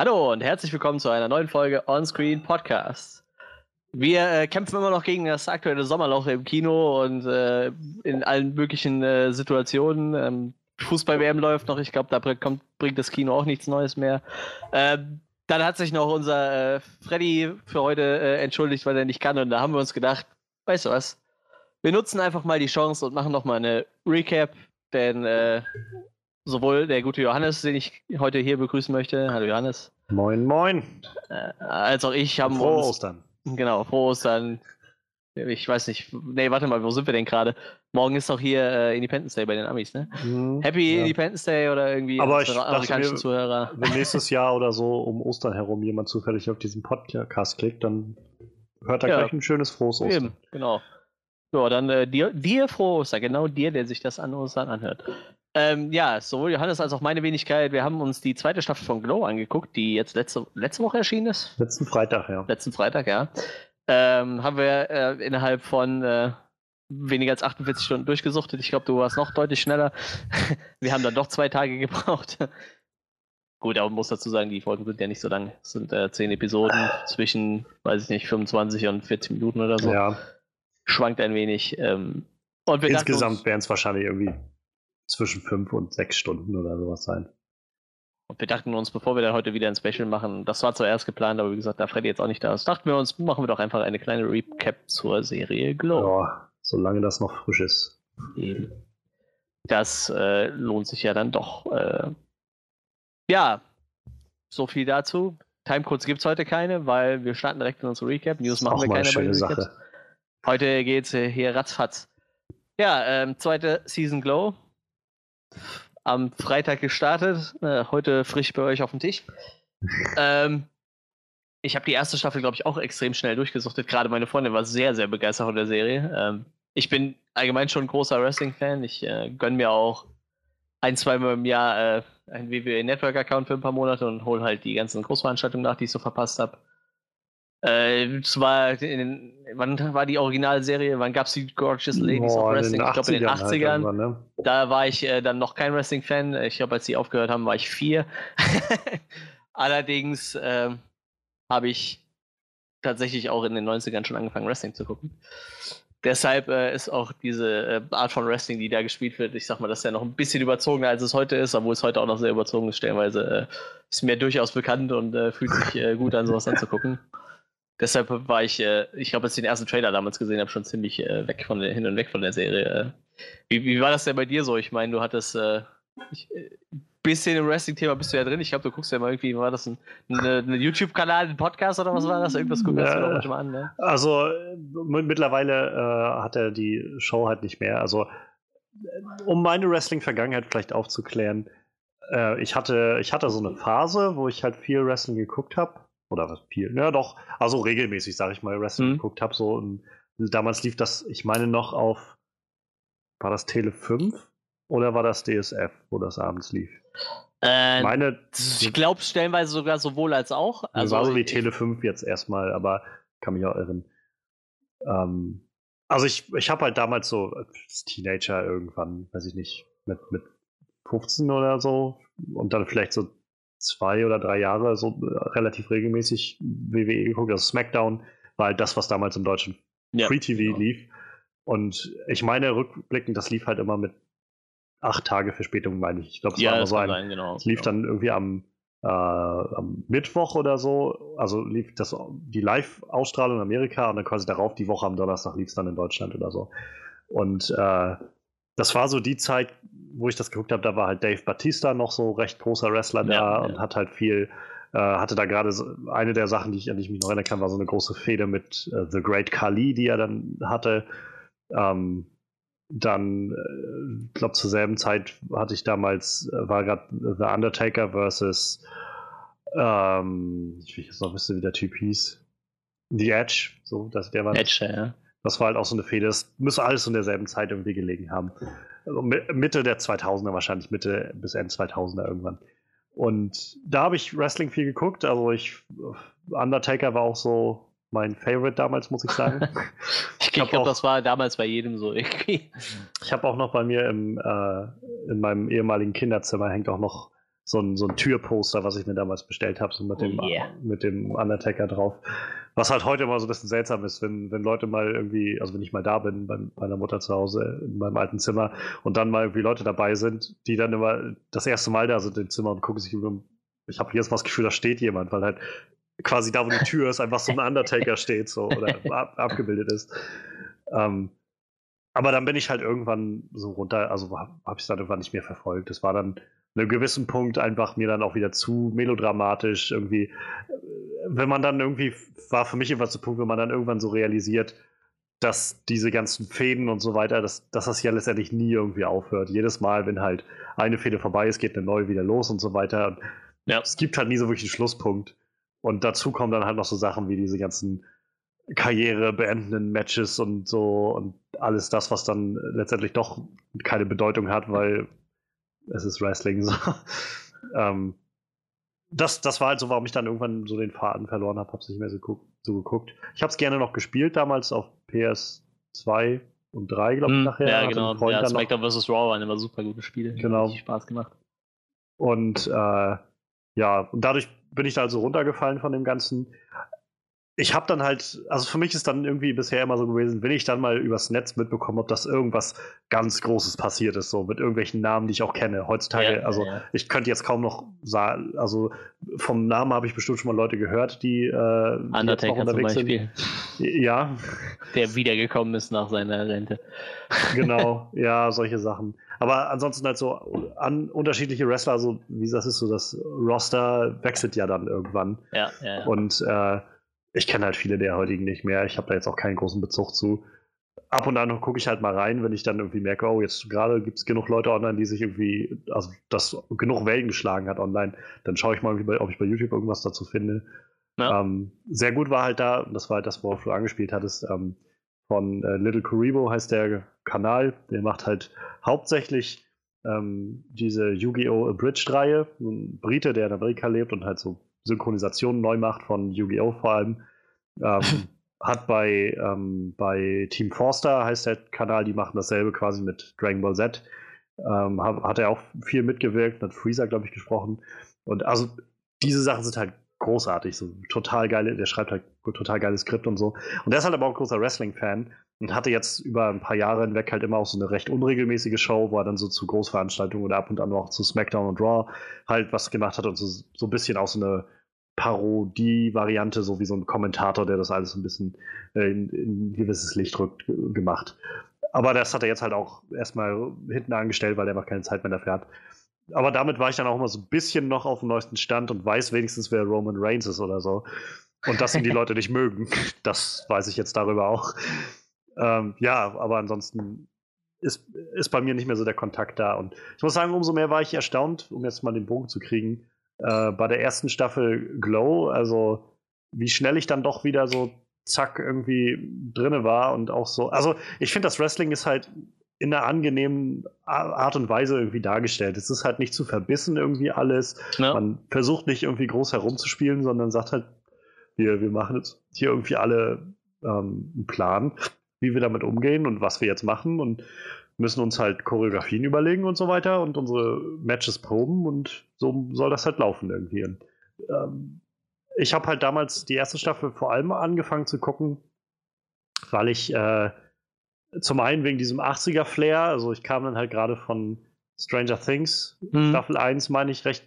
Hallo und herzlich willkommen zu einer neuen Folge Onscreen Podcast. Wir äh, kämpfen immer noch gegen das aktuelle Sommerloch im Kino und äh, in allen möglichen äh, Situationen. Ähm, Fußball-WM läuft noch, ich glaube, da kommt, bringt das Kino auch nichts Neues mehr. Ähm, dann hat sich noch unser äh, Freddy für heute äh, entschuldigt, weil er nicht kann und da haben wir uns gedacht, weißt du was, wir nutzen einfach mal die Chance und machen nochmal eine Recap, denn äh, sowohl der gute Johannes, den ich heute hier begrüßen möchte, hallo Johannes. Moin, moin. Äh, als auch ich haben Frohe uns. Ostern. Genau, frohe Ostern. Ich weiß nicht, nee, warte mal, wo sind wir denn gerade? Morgen ist doch hier äh, Independence Day bei den Amis, ne? Hm, Happy ja. Independence Day oder irgendwie Aber ich amerikanischen mir- Zuhörer. Wenn nächstes Jahr oder so um Ostern herum jemand zufällig auf diesen Podcast klickt, dann hört er Ja. gleich ein schönes frohes Ostern. Eben, genau. Ja, dann äh, dir, dir frohe Ostern, genau dir, der sich das an Ostern anhört. Ähm, ja, sowohl Johannes als auch meine Wenigkeit, wir haben uns die zweite Staffel von Glow angeguckt, die jetzt letzte, letzte Woche erschienen ist. Letzten Freitag, ja. letzten Freitag, ja. Ähm, haben wir äh, innerhalb von äh, weniger als 48 Stunden durchgesuchtet. Ich glaube, du warst noch deutlich schneller. wir haben dann doch zwei Tage gebraucht. Gut, aber man muss dazu sagen, die Folgen sind ja nicht so lang. Es sind äh, zehn Episoden zwischen, weiß ich nicht, 25 und 40 Minuten oder so. ja. Schwankt ein wenig. Ähm, Insgesamt werden es wahrscheinlich irgendwie zwischen fünf und sechs Stunden oder sowas sein. und wir dachten uns, bevor wir dann heute wieder ein Special machen, das war zuerst geplant, aber wie gesagt, da Freddy jetzt auch nicht da ist, dachten wir uns, machen wir doch einfach eine kleine Recap zur Serie Glow. Ja, solange das noch frisch ist. Eben. Das äh, lohnt sich ja dann doch. Äh, ja, so viel dazu. Timecodes gibt es heute keine, weil wir starten direkt in unsere Recap. News machen wir keine schöne. Sache. Heute geht's äh, hier ratzfatz. Ja, ähm, zweite Season Glow. Am Freitag gestartet. Äh, heute frisch bei euch auf dem Tisch. ähm, ich habe die erste Staffel, glaube ich, auch extrem schnell durchgesuchtet. Gerade meine Freundin war sehr, sehr begeistert von der Serie. Ähm, ich bin allgemein schon ein großer Wrestling-Fan. Ich äh, gönne mir auch ein, zweimal im Jahr äh, einen WWE Network-Account für ein paar Monate und hole halt die ganzen Großveranstaltungen nach, die ich so verpasst habe. Äh, es war in den, wann war die Originalserie? Wann gab es die Gorgeous Ladies Boah, of in Wrestling? Ich glaube in den 80ern halt 80ern. irgendwann, ne? Da war ich äh, dann noch kein Wrestling-Fan. Ich glaube, als sie aufgehört haben, war ich vier. Allerdings ähm, habe ich tatsächlich auch in den 90ern schon angefangen, Wrestling zu gucken. Deshalb äh, ist auch diese äh, Art von Wrestling, die da gespielt wird, ich sag mal, das ist ja noch ein bisschen überzogener, als es heute ist, obwohl es heute auch noch sehr überzogen ist, stellenweise. Äh, ist mir durchaus bekannt und äh, fühlt sich äh, gut an, sowas anzugucken. Deshalb war ich, äh, ich glaube, als ich den ersten Trailer damals gesehen habe, schon ziemlich äh, weg von der, hin und weg von der Serie. Äh, wie, wie war das denn bei dir so? Ich meine, du hattest äh, bisschen im Wrestling-Thema bist du ja drin. Ich glaube, du guckst ja mal irgendwie, war das ein, eine, eine YouTube-Kanal, ein Podcast oder was war das? Irgendwas guckst du Ja. doch manchmal an, ne? Also mittlerweile äh, hat er die Show halt nicht mehr. Also um meine Wrestling-Vergangenheit vielleicht aufzuklären, äh, ich hatte ich hatte so eine Phase, wo ich halt viel Wrestling geguckt habe oder was viel, ja doch, also regelmäßig sage ich mal Wrestling Mhm. geguckt habe. So und damals lief das, ich meine noch auf, war das Tele 5 oder war das DSF, wo das abends lief? Äh, Meine ich glaube stellenweise sogar sowohl als auch. Also war so wie Tele 5 jetzt erstmal, aber kann mich auch irren. Ähm, also ich, ich habe halt damals so als Teenager irgendwann, weiß ich nicht, mit, mit 15 oder so und dann vielleicht so zwei oder drei Jahre so äh, relativ regelmäßig WWE geguckt. Also SmackDown war halt das, was damals im deutschen Ja, Free TV genau. lief. Und ich meine, rückblickend, das lief halt immer mit acht Tage Verspätung, meine ich. Ich glaube, es Ja, war immer so ein, sein, genau. es lief genau. dann irgendwie am, äh, am Mittwoch oder so, also lief das die Live-Ausstrahlung in Amerika und dann quasi darauf die Woche am Donnerstag lief es dann in Deutschland oder so. Und äh, das war so die Zeit, wo ich das geguckt habe, da war halt Dave Batista noch so recht großer Wrestler da Ja, und ja. hat halt viel, äh, hatte da gerade so, eine der Sachen, die ich, an die ich mich noch erinnern kann, war so eine große Fehde mit äh, The Great Khali, die er dann hatte. Ähm, dann, äh, ich glaube, zur selben Zeit hatte ich damals, äh, war gerade The Undertaker versus, ähm, ich will jetzt noch wissen, wie der Typ hieß. The Edge, so, das, der war Edge, ja. das war halt auch so eine Fehde. Das müsste alles in derselben Zeit irgendwie gelegen haben. Also Mi- Mitte der 2000er wahrscheinlich, Mitte bis Ende 2000er irgendwann. Und da habe ich Wrestling viel geguckt. Also ich, Undertaker war auch so mein Favorite damals, muss ich sagen. Ich, glaube, auch- das war damals bei jedem so irgendwie. Ich habe auch noch bei mir im, äh, in meinem ehemaligen Kinderzimmer hängt auch noch so ein, so ein Türposter, was ich mir damals bestellt habe, so mit, dem, yeah. mit dem Undertaker drauf. Was halt heute immer so ein bisschen seltsam ist, wenn, wenn Leute mal irgendwie, also wenn ich mal da bin, bei meiner Mutter zu Hause, in meinem alten Zimmer, und dann mal irgendwie Leute dabei sind, die dann immer das erste Mal da sind im Zimmer und gucken sich über. Ich habe jetzt mal das Gefühl, da steht jemand, weil halt quasi da, wo die Tür ist, einfach so ein Undertaker steht so oder ab, abgebildet ist. Ähm, aber dann bin ich halt irgendwann so runter, also habe ich es dann irgendwann nicht mehr verfolgt. Das war dann an einem gewissen Punkt einfach mir dann auch wieder zu melodramatisch irgendwie. Wenn man dann irgendwie, war für mich immer der Punkt, wenn man dann irgendwann so realisiert, dass diese ganzen Fäden und so weiter, dass, dass das ja letztendlich nie irgendwie aufhört. Jedes Mal, wenn halt eine Fäde vorbei ist, geht eine neue wieder los und so weiter. Ja. Es gibt halt nie so wirklich einen Schlusspunkt. Und dazu kommen dann halt noch so Sachen wie diese ganzen Karriere beendenden Matches und so und alles das, was dann letztendlich doch keine Bedeutung hat, weil es ist Wrestling so. ähm, das, das war halt so, warum ich dann irgendwann so den Faden verloren habe, hab's nicht mehr so, so geguckt. Ich habe es gerne noch gespielt damals auf PS2 und 3, glaube ich, mm, nachher. Ja, genau. Ja, SmackDown vs. Raw waren immer super gute Spiele. Genau. Hat Spaß gemacht. Und äh, ja, und dadurch bin ich da also runtergefallen von dem Ganzen ich habe dann halt, also für mich ist dann irgendwie bisher immer so gewesen, wenn ich dann mal übers Netz mitbekomme, ob das irgendwas ganz Großes passiert ist, so mit irgendwelchen Namen, die ich auch kenne. Heutzutage, ja, also ja. ich könnte jetzt kaum noch sagen, also vom Namen habe ich bestimmt schon mal Leute gehört, die, äh, Undertaker die zum Beispiel. sind. Ja. Der wiedergekommen ist nach seiner Rente. Genau, ja, solche Sachen. Aber ansonsten halt so an unterschiedliche Wrestler, so wie das ist, so das Roster wechselt ja dann irgendwann. Ja, ja. ja. Und äh, ich kenne halt viele der heutigen nicht mehr. Ich habe da jetzt auch keinen großen Bezug zu. Ab und an gucke ich halt mal rein, wenn ich dann irgendwie merke, oh, jetzt gerade gibt es genug Leute online, die sich irgendwie, also das genug Wellen geschlagen hat online, dann schaue ich mal, ob ich bei YouTube irgendwas dazu finde. Ja. Ähm, sehr gut war halt da, das war halt das, worauf du angespielt hattest, ähm, von äh, Little Kuribo heißt der Kanal, der macht halt hauptsächlich ähm, diese Yu-Gi-Oh! Abridged-Reihe, ein Brite, der in Amerika lebt und halt so Synchronisationen neu macht von Yu-Gi-Oh! vor allem. Ähm, hat bei, ähm, bei Team Forster, heißt der Kanal, die machen dasselbe quasi mit Dragon Ball Z. Ähm, hat, hat, er auch viel mitgewirkt, hat Freezer, glaube ich, gesprochen. Und also diese Sachen sind halt großartig, so total geile, der schreibt halt total geiles Skript und so. Und der ist halt aber auch ein großer Wrestling-Fan und hatte jetzt über ein paar Jahre hinweg halt immer auch so eine recht unregelmäßige Show, wo er dann so zu Großveranstaltungen oder ab und an auch zu SmackDown und Raw halt was gemacht hat und so, so ein bisschen auch so eine Parodie-Variante, so wie so ein Kommentator, der das alles ein bisschen äh, in, in, ein gewisses Licht rückt, gemacht. Aber das hat er jetzt halt auch erstmal hinten angestellt, weil er einfach keine Zeit mehr dafür hat. Aber damit war ich dann auch immer so ein bisschen noch auf dem neuesten Stand und weiß wenigstens, wer Roman Reigns ist oder so. Und dass ihn die Leute nicht mögen, das weiß ich jetzt darüber auch. Ähm, ja, aber ansonsten ist, ist bei mir nicht mehr so der Kontakt da. Und ich muss sagen, umso mehr war ich erstaunt, um jetzt mal den Bogen zu kriegen, äh, bei der ersten Staffel Glow, also wie schnell ich dann doch wieder so zack irgendwie drinne war und auch so. Also ich finde, das Wrestling ist halt in einer angenehmen Art und Weise irgendwie dargestellt. Es ist halt nicht zu verbissen irgendwie alles. Ja. Man versucht nicht irgendwie groß herumzuspielen, sondern sagt halt, wir, wir machen jetzt hier irgendwie alle ähm, einen Plan, wie wir damit umgehen und was wir jetzt machen und müssen uns halt Choreografien überlegen und so weiter und unsere Matches proben und so soll das halt laufen irgendwie. Und, ähm, ich habe halt damals die erste Staffel vor allem angefangen zu gucken, weil ich äh, zum einen wegen diesem 80er-Flair, also ich kam dann halt gerade von Stranger Things, hm. Staffel 1, meine ich, recht,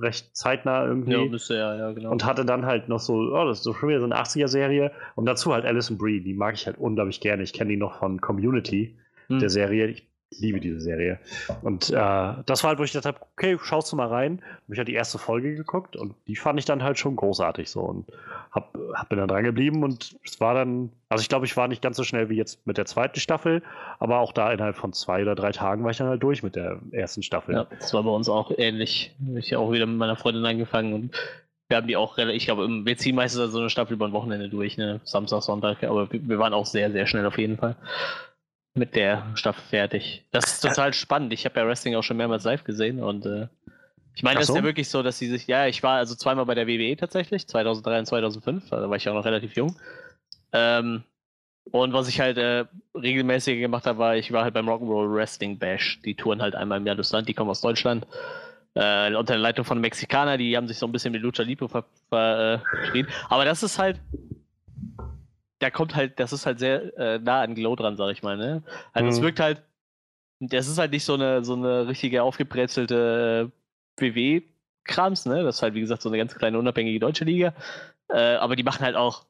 recht zeitnah irgendwie. Ja, müsste ja, ja, genau. Und hatte dann halt noch so, oh, das ist so schon wieder so eine 80er-Serie. Und dazu halt Alison Brie, die mag ich halt unglaublich gerne. Ich kenne die noch von Community hm. der Serie. Ich liebe diese Serie. Und äh, das war halt, wo ich gedacht habe, okay, schaust du mal rein. Hab ich halt die erste Folge geguckt und die fand ich dann halt schon großartig so und hab, hab bin dann dran geblieben und es war dann, also ich glaube, ich war nicht ganz so schnell wie jetzt mit der zweiten Staffel, aber auch da innerhalb von zwei oder drei Tagen war ich dann halt durch mit der ersten Staffel. Ja, das war bei uns auch ähnlich. Ich habe auch wieder mit meiner Freundin angefangen und wir haben die auch relativ, ich glaube, wir ziehen meistens so eine Staffel über ein Wochenende durch, ne? Samstag, Sonntag, aber wir waren auch sehr, sehr schnell auf jeden Fall mit der Staffel fertig. Das ist total spannend. Ich habe ja Wrestling auch schon mehrmals live gesehen und äh, ich meine, das so? ist ja wirklich so, dass sie sich, ja, ich war also zweimal bei der WWE tatsächlich, 2003 und 2005, da war ich auch noch relativ jung. Ähm, und was ich halt äh, regelmäßig gemacht habe, war, ich war halt beim Rock'n'Roll Wrestling Bash. Die touren halt einmal im Jahr durchs Land, die kommen aus Deutschland. Äh, unter der Leitung von Mexikaner, die haben sich so ein bisschen mit Lucha Libre verschrien. Äh, Aber das ist halt, da kommt halt, das ist halt sehr äh, nah an Glow dran, sag ich mal. Ne? Also es mhm. wirkt halt, das ist halt nicht so eine, so eine richtige aufgebrezelte WW-Krams, ne? Das ist halt, wie gesagt, so eine ganz kleine unabhängige deutsche Liga. Äh, aber die machen halt auch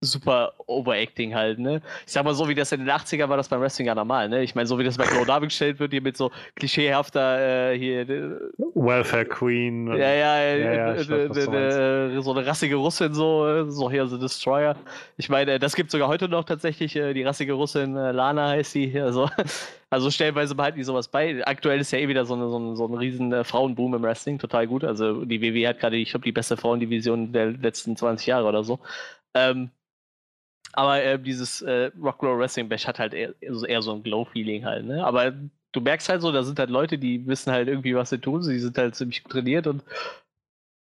super Overacting halt, ne? Ich sag mal so, wie das in den 80ern war das beim Wrestling ja normal, ne? Ich meine, so wie das bei Glow dargestellt wird, hier mit so klischeehafter äh, hier äh, Welfare Queen. Ja, ja, ja, ja äh, weiß, äh, so eine rassige Russin so, so hier so Destroyer. Ich meine, das gibt sogar heute noch tatsächlich äh, die rassige Russin Lana heißt sie, also also stellenweise behalten die sowas bei. Aktuell ist ja eh wieder so, eine, so, ein, so ein riesen Frauenboom im Wrestling, total gut. Also die WWE hat gerade, ich glaube, die beste Frauendivision der letzten 20 Jahre oder so. Ähm, aber äh, dieses äh, Rock'n'Roll Wrestling Bash hat halt eher, eher so ein Glow-Feeling halt, ne? Aber du merkst halt so, da sind halt Leute, die wissen halt irgendwie, was sie tun. Sie sind halt ziemlich trainiert und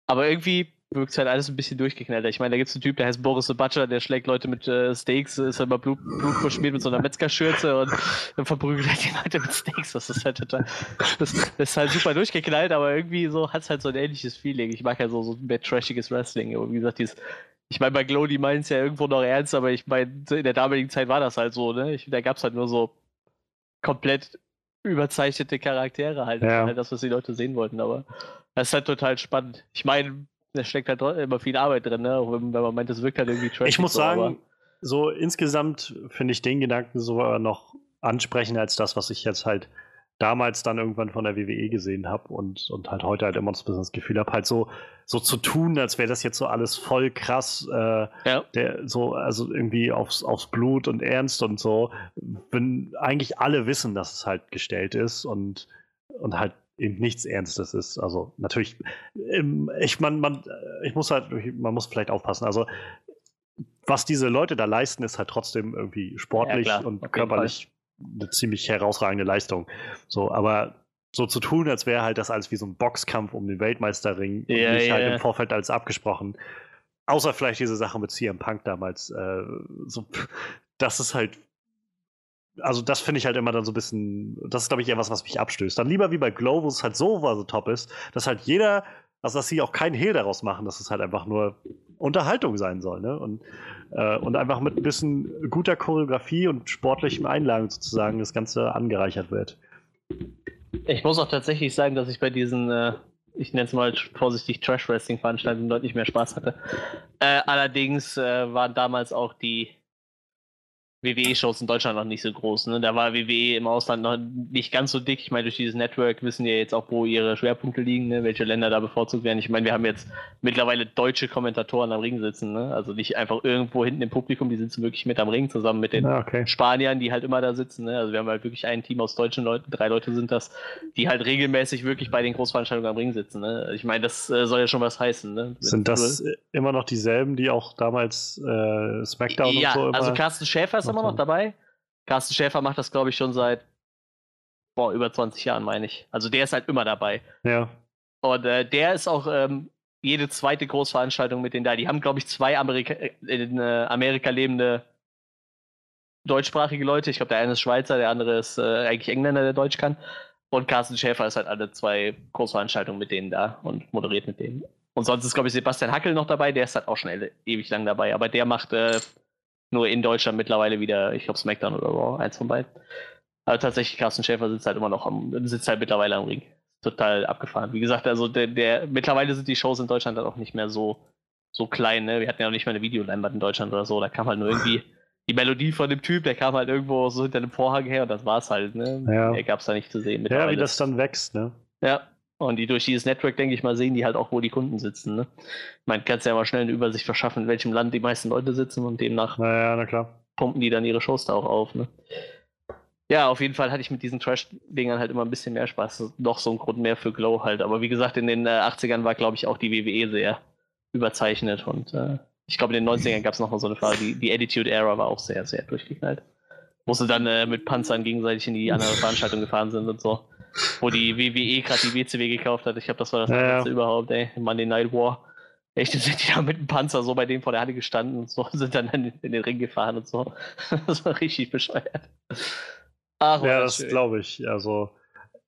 aber irgendwie wirkt es halt alles ein bisschen durchgeknallt. Ich meine, da gibt es einen Typ, der heißt Boris the Butcher, der schlägt Leute mit äh, Steaks, ist halt immer Blut, Blut verschmiert mit so einer Metzgerschürze und dann verprügelt halt die Leute mit Steaks. Das ist halt total, das, das ist halt super durchgeknallt, aber irgendwie so hat es halt so ein ähnliches Feeling. Ich mag ja so, so ein trashiges Wrestling. Aber wie gesagt, dieses ich meine, bei Glow, die meinen es ja irgendwo noch ernst, aber ich meine, in der damaligen Zeit war das halt so, ne? Ich, da gab es halt nur so komplett überzeichnete Charaktere halt. Ja. halt. Das, was die Leute sehen wollten, aber das ist halt total spannend. Ich meine, da steckt halt immer viel Arbeit drin, ne? Auch wenn, wenn man meint, es wirkt halt irgendwie trash. Ich muss so, sagen, so insgesamt finde ich den Gedanken sogar noch ansprechender als das, was ich jetzt halt damals dann irgendwann von der WWE gesehen habe und, und halt heute halt immer noch das Gefühl habe, halt so, so zu tun, als wäre das jetzt so alles voll krass, äh, ja. der, so, also irgendwie aufs, aufs Blut und ernst und so, wenn eigentlich alle wissen, dass es halt gestellt ist und, und halt eben nichts Ernstes ist. Also natürlich, ähm, ich, man, man, ich muss halt, man muss vielleicht aufpassen. Also was diese Leute da leisten, ist halt trotzdem irgendwie sportlich ja, und körperlich eine ziemlich herausragende Leistung. So, aber so zu tun, als wäre halt das alles wie so ein Boxkampf um den Weltmeisterring ja, und nicht ja, halt im Vorfeld als abgesprochen. Außer vielleicht diese Sache mit CM Punk damals. Äh, so, das ist halt. Also, das finde ich halt immer dann so ein bisschen. Das ist, glaube ich, eher was, was mich abstößt. Dann lieber wie bei Glow, wo es halt so war, so top ist, dass halt jeder, also dass sie auch keinen Hehl daraus machen, dass es halt einfach nur Unterhaltung sein soll. Ne? Und äh, und einfach mit ein bisschen guter Choreografie und sportlichem Einlagen sozusagen das Ganze angereichert wird. Ich muss auch tatsächlich sagen, dass ich bei diesen, äh, ich nenne es mal vorsichtig Trash-Wrestling-Veranstaltungen deutlich mehr Spaß hatte. Äh, allerdings äh, waren damals auch die WWE-Shows in Deutschland noch nicht so groß. Ne? Da war WWE im Ausland noch nicht ganz so dick. Ich meine, durch dieses Network wissen ja jetzt auch, wo ihre Schwerpunkte liegen, ne? welche Länder da bevorzugt werden. Ich meine, wir haben jetzt mittlerweile deutsche Kommentatoren am Ring sitzen. Ne? Also nicht einfach irgendwo hinten im Publikum, die sitzen wirklich mit am Ring zusammen mit den ah, okay. Spaniern, die halt immer da sitzen. Ne? Also wir haben halt wirklich ein Team aus deutschen Leuten, drei Leute sind das, die halt regelmäßig wirklich bei den Großveranstaltungen am Ring sitzen. Ne? Ich meine, das äh, soll ja schon was heißen. Ne? Sind das immer noch dieselben, die auch damals äh, SmackDown ja, und so immer... also Carsten Schäfer ist immer noch dabei. Carsten Schäfer macht das, glaube ich, schon seit boah, über 20 Jahren, meine ich. Also der ist halt immer dabei. Ja. Und äh, der ist auch ähm, jede zweite Großveranstaltung mit denen da. Die haben, glaube ich, zwei Amerika äh, in äh, Amerika lebende deutschsprachige Leute. Ich glaube, der eine ist Schweizer, der andere ist äh, eigentlich Engländer, der Deutsch kann. Und Carsten Schäfer ist halt alle zwei Großveranstaltungen mit denen da und moderiert mit denen. Und sonst ist, glaube ich, Sebastian Hackel noch dabei, der ist halt auch schon ewig lang dabei. Aber der macht äh, nur in Deutschland mittlerweile wieder, ich glaube, SmackDown oder Raw, eins von beiden. Aber tatsächlich, Carsten Schäfer sitzt halt immer noch am, sitzt halt mittlerweile am Ring. Total abgefahren. Wie gesagt, also der, der, mittlerweile sind die Shows in Deutschland dann auch nicht mehr so, so klein, ne? Wir hatten ja auch nicht mal eine Videoleinwand in Deutschland oder so. Da kam halt nur irgendwie die Melodie von dem Typ, der kam halt irgendwo so hinter dem Vorhang her und das war's halt, ne? Ja. Mehr gab's da nicht zu sehen. Ja, wie das dann wächst, ne? Ja, und die durch dieses Network, denke ich mal, sehen die halt auch, wo die Kunden sitzen. Ne? Man kann ja mal schnell eine Übersicht verschaffen, in welchem Land die meisten Leute sitzen und demnach naja, na klar. pumpen die dann ihre Shows da auch auf. Ne? Ja, auf jeden Fall hatte ich mit diesen Trash-Dingern halt immer ein bisschen mehr Spaß. Doch so ein Grund mehr für Glow halt. Aber wie gesagt, in den äh, 80ern war, glaube ich, auch die WWE sehr überzeichnet. Und äh, ich glaube, in den 90ern gab es noch mal so eine Phase. Die, die Attitude Era war auch sehr, sehr durchgeknallt. Wo sie dann äh, mit Panzern gegenseitig in die andere Veranstaltung gefahren sind und so wo die WWE gerade die WCW gekauft hat. Ich glaube, das war das ja, ja. überhaupt, ey. Monday Night War. Echt, sind die da mit dem Panzer so bei dem vor der Halle gestanden und so, sind dann in, in den Ring gefahren und so. Das war richtig bescheuert. Ach, ja, das glaube ich. Also,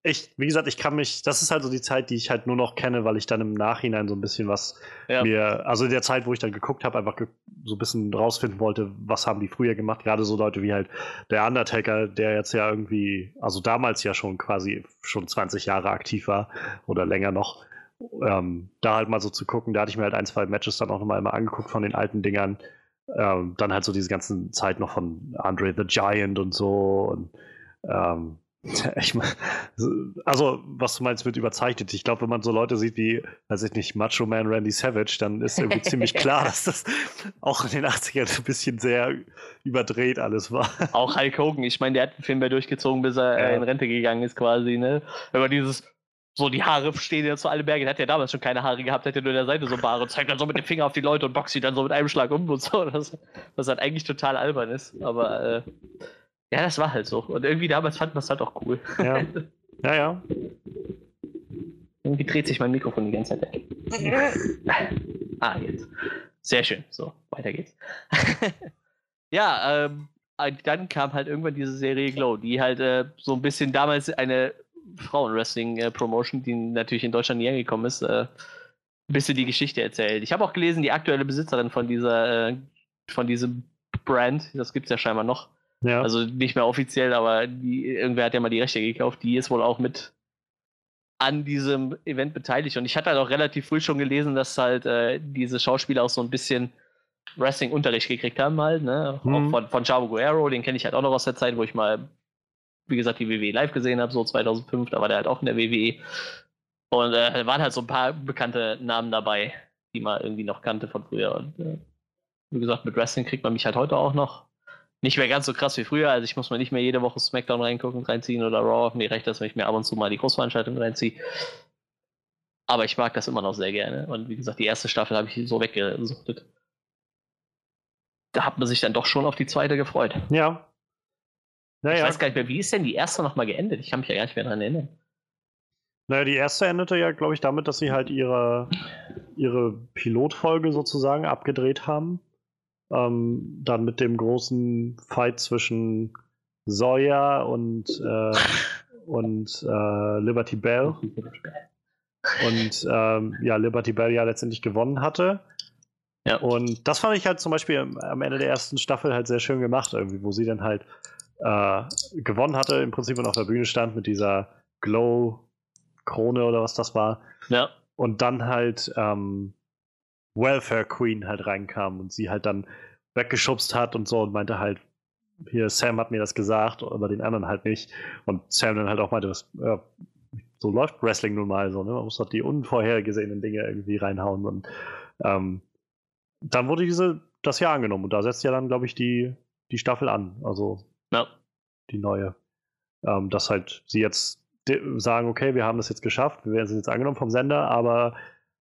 ich, wie gesagt, ich kann mich, das ist halt so die Zeit, die ich halt nur noch kenne, weil ich dann im Nachhinein so ein bisschen was ja. mir, also in der Zeit, wo ich dann geguckt habe, einfach ge so ein bisschen rausfinden wollte, was haben die früher gemacht, gerade so Leute wie halt der Undertaker, der jetzt ja irgendwie, also damals ja schon quasi schon 20 Jahre aktiv war oder länger noch, ähm, da halt mal so zu gucken, da hatte ich mir halt ein, zwei Matches dann auch nochmal immer angeguckt von den alten Dingern, ähm, dann halt so diese ganzen Zeit noch von Andre the Giant und so und ähm, Ich mein, also, was du meinst mit überzeichnet. Ich glaube, wenn man so Leute sieht wie, weiß ich nicht, Macho Man Randy Savage, dann ist irgendwie ziemlich klar, dass das auch in den 80ern ein bisschen sehr überdreht alles war. Auch Hulk Hogan. Ich meine, der hat den Film ja durchgezogen, bis er ja. in Rente gegangen ist, quasi, ne? Aber dieses, so die Haare stehen ja zu alle Berge. Der hat ja damals schon keine Haare gehabt, hat ja nur an der Seite so Haare und zeigt dann so mit dem Finger auf die Leute und boxt sie dann so mit einem Schlag um und so. Das, was halt eigentlich total albern ist. Aber, äh, ja, das war halt so. Und irgendwie damals fanden wir es halt auch cool. Ja. Ja, ja. Irgendwie dreht sich mein Mikrofon die ganze Zeit weg. ah, jetzt. Sehr schön. So, weiter geht's. ja, ähm, dann kam halt irgendwann diese Serie Glow, die halt äh, so ein bisschen damals eine Frauenwrestling-Promotion, die natürlich in Deutschland nie angekommen ist, äh, ein bisschen die Geschichte erzählt. Ich habe auch gelesen, die aktuelle Besitzerin von dieser, äh, von diesem Brand, das gibt es ja scheinbar noch, ja. Also nicht mehr offiziell, aber die, irgendwer hat ja mal die Rechte gekauft. Die ist wohl auch mit an diesem Event beteiligt. Und ich hatte halt auch relativ früh schon gelesen, dass halt äh, diese Schauspieler auch so ein bisschen Wrestling-Unterricht gekriegt haben, halt, ne? Mhm. Auch von, von Chavo Guerrero, den kenne ich halt auch noch aus der Zeit, wo ich mal, wie gesagt, die WWE live gesehen habe, so 2005, da war der halt auch in der WWE. Und äh, da waren halt so ein paar bekannte Namen dabei, die man irgendwie noch kannte von früher. Und äh, wie gesagt, mit Wrestling kriegt man mich halt heute auch noch nicht mehr ganz so krass wie früher. Also ich muss mir nicht mehr jede Woche SmackDown reingucken, reinziehen oder Raw. Mir reicht das, wenn ich mir ab und zu mal die Großveranstaltung reinziehe. Aber ich mag das immer noch sehr gerne. Und wie gesagt, die erste Staffel habe ich so weggesuchtet. Da hat man sich dann doch schon auf die zweite gefreut. Ja. Naja. Ich weiß gar nicht mehr, wie ist denn die erste nochmal geendet? Ich kann mich ja gar nicht mehr daran erinnern. Naja, die erste endete ja, glaube ich, damit, dass sie halt ihre, ihre Pilotfolge sozusagen abgedreht haben. Ähm, dann mit dem großen Fight zwischen Sawyer und, äh, und äh, Liberty Bell. Und ähm, ja, Liberty Bell ja letztendlich gewonnen hatte. Ja. Und das fand ich halt zum Beispiel am Ende der ersten Staffel halt sehr schön gemacht, irgendwie, wo sie dann halt äh, gewonnen hatte, im Prinzip und auf der Bühne stand mit dieser Glow-Krone oder was das war. Ja. Und dann halt ähm, Welfare Queen halt reinkam und sie halt dann weggeschubst hat und so und meinte halt, hier, Sam hat mir das gesagt, aber den anderen halt nicht. Und Sam dann halt auch meinte, das, ja, so läuft Wrestling nun mal so, ne? Man muss doch die unvorhergesehenen Dinge irgendwie reinhauen. Und ähm, dann wurde diese, das Jahr angenommen und da setzt ja dann, glaube ich, die, die Staffel an. Also ja. die neue. Ähm, dass halt sie jetzt sagen, okay, wir haben das jetzt geschafft, wir werden jetzt angenommen vom Sender, aber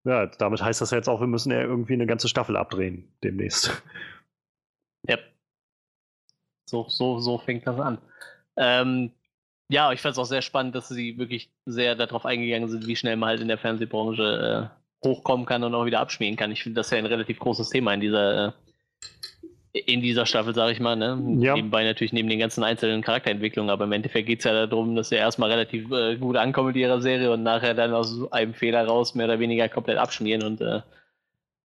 ja, damit heißt das jetzt auch, wir müssen ja irgendwie eine ganze Staffel abdrehen demnächst. Ja. So, so, so fängt das an. Ähm, ja, ich fand es auch sehr spannend, dass sie wirklich sehr darauf eingegangen sind, wie schnell man halt in der Fernsehbranche äh, hochkommen kann und auch wieder abschmieren kann. Ich finde das ja ein relativ großes Thema in dieser äh, in dieser Staffel, sage ich mal, ne? Ja. Nebenbei natürlich neben den ganzen einzelnen Charakterentwicklungen, aber im Endeffekt geht es ja darum, dass er erstmal relativ äh, gut ankommt mit ihrer Serie und nachher dann aus einem Fehler raus mehr oder weniger komplett abschmieren und äh,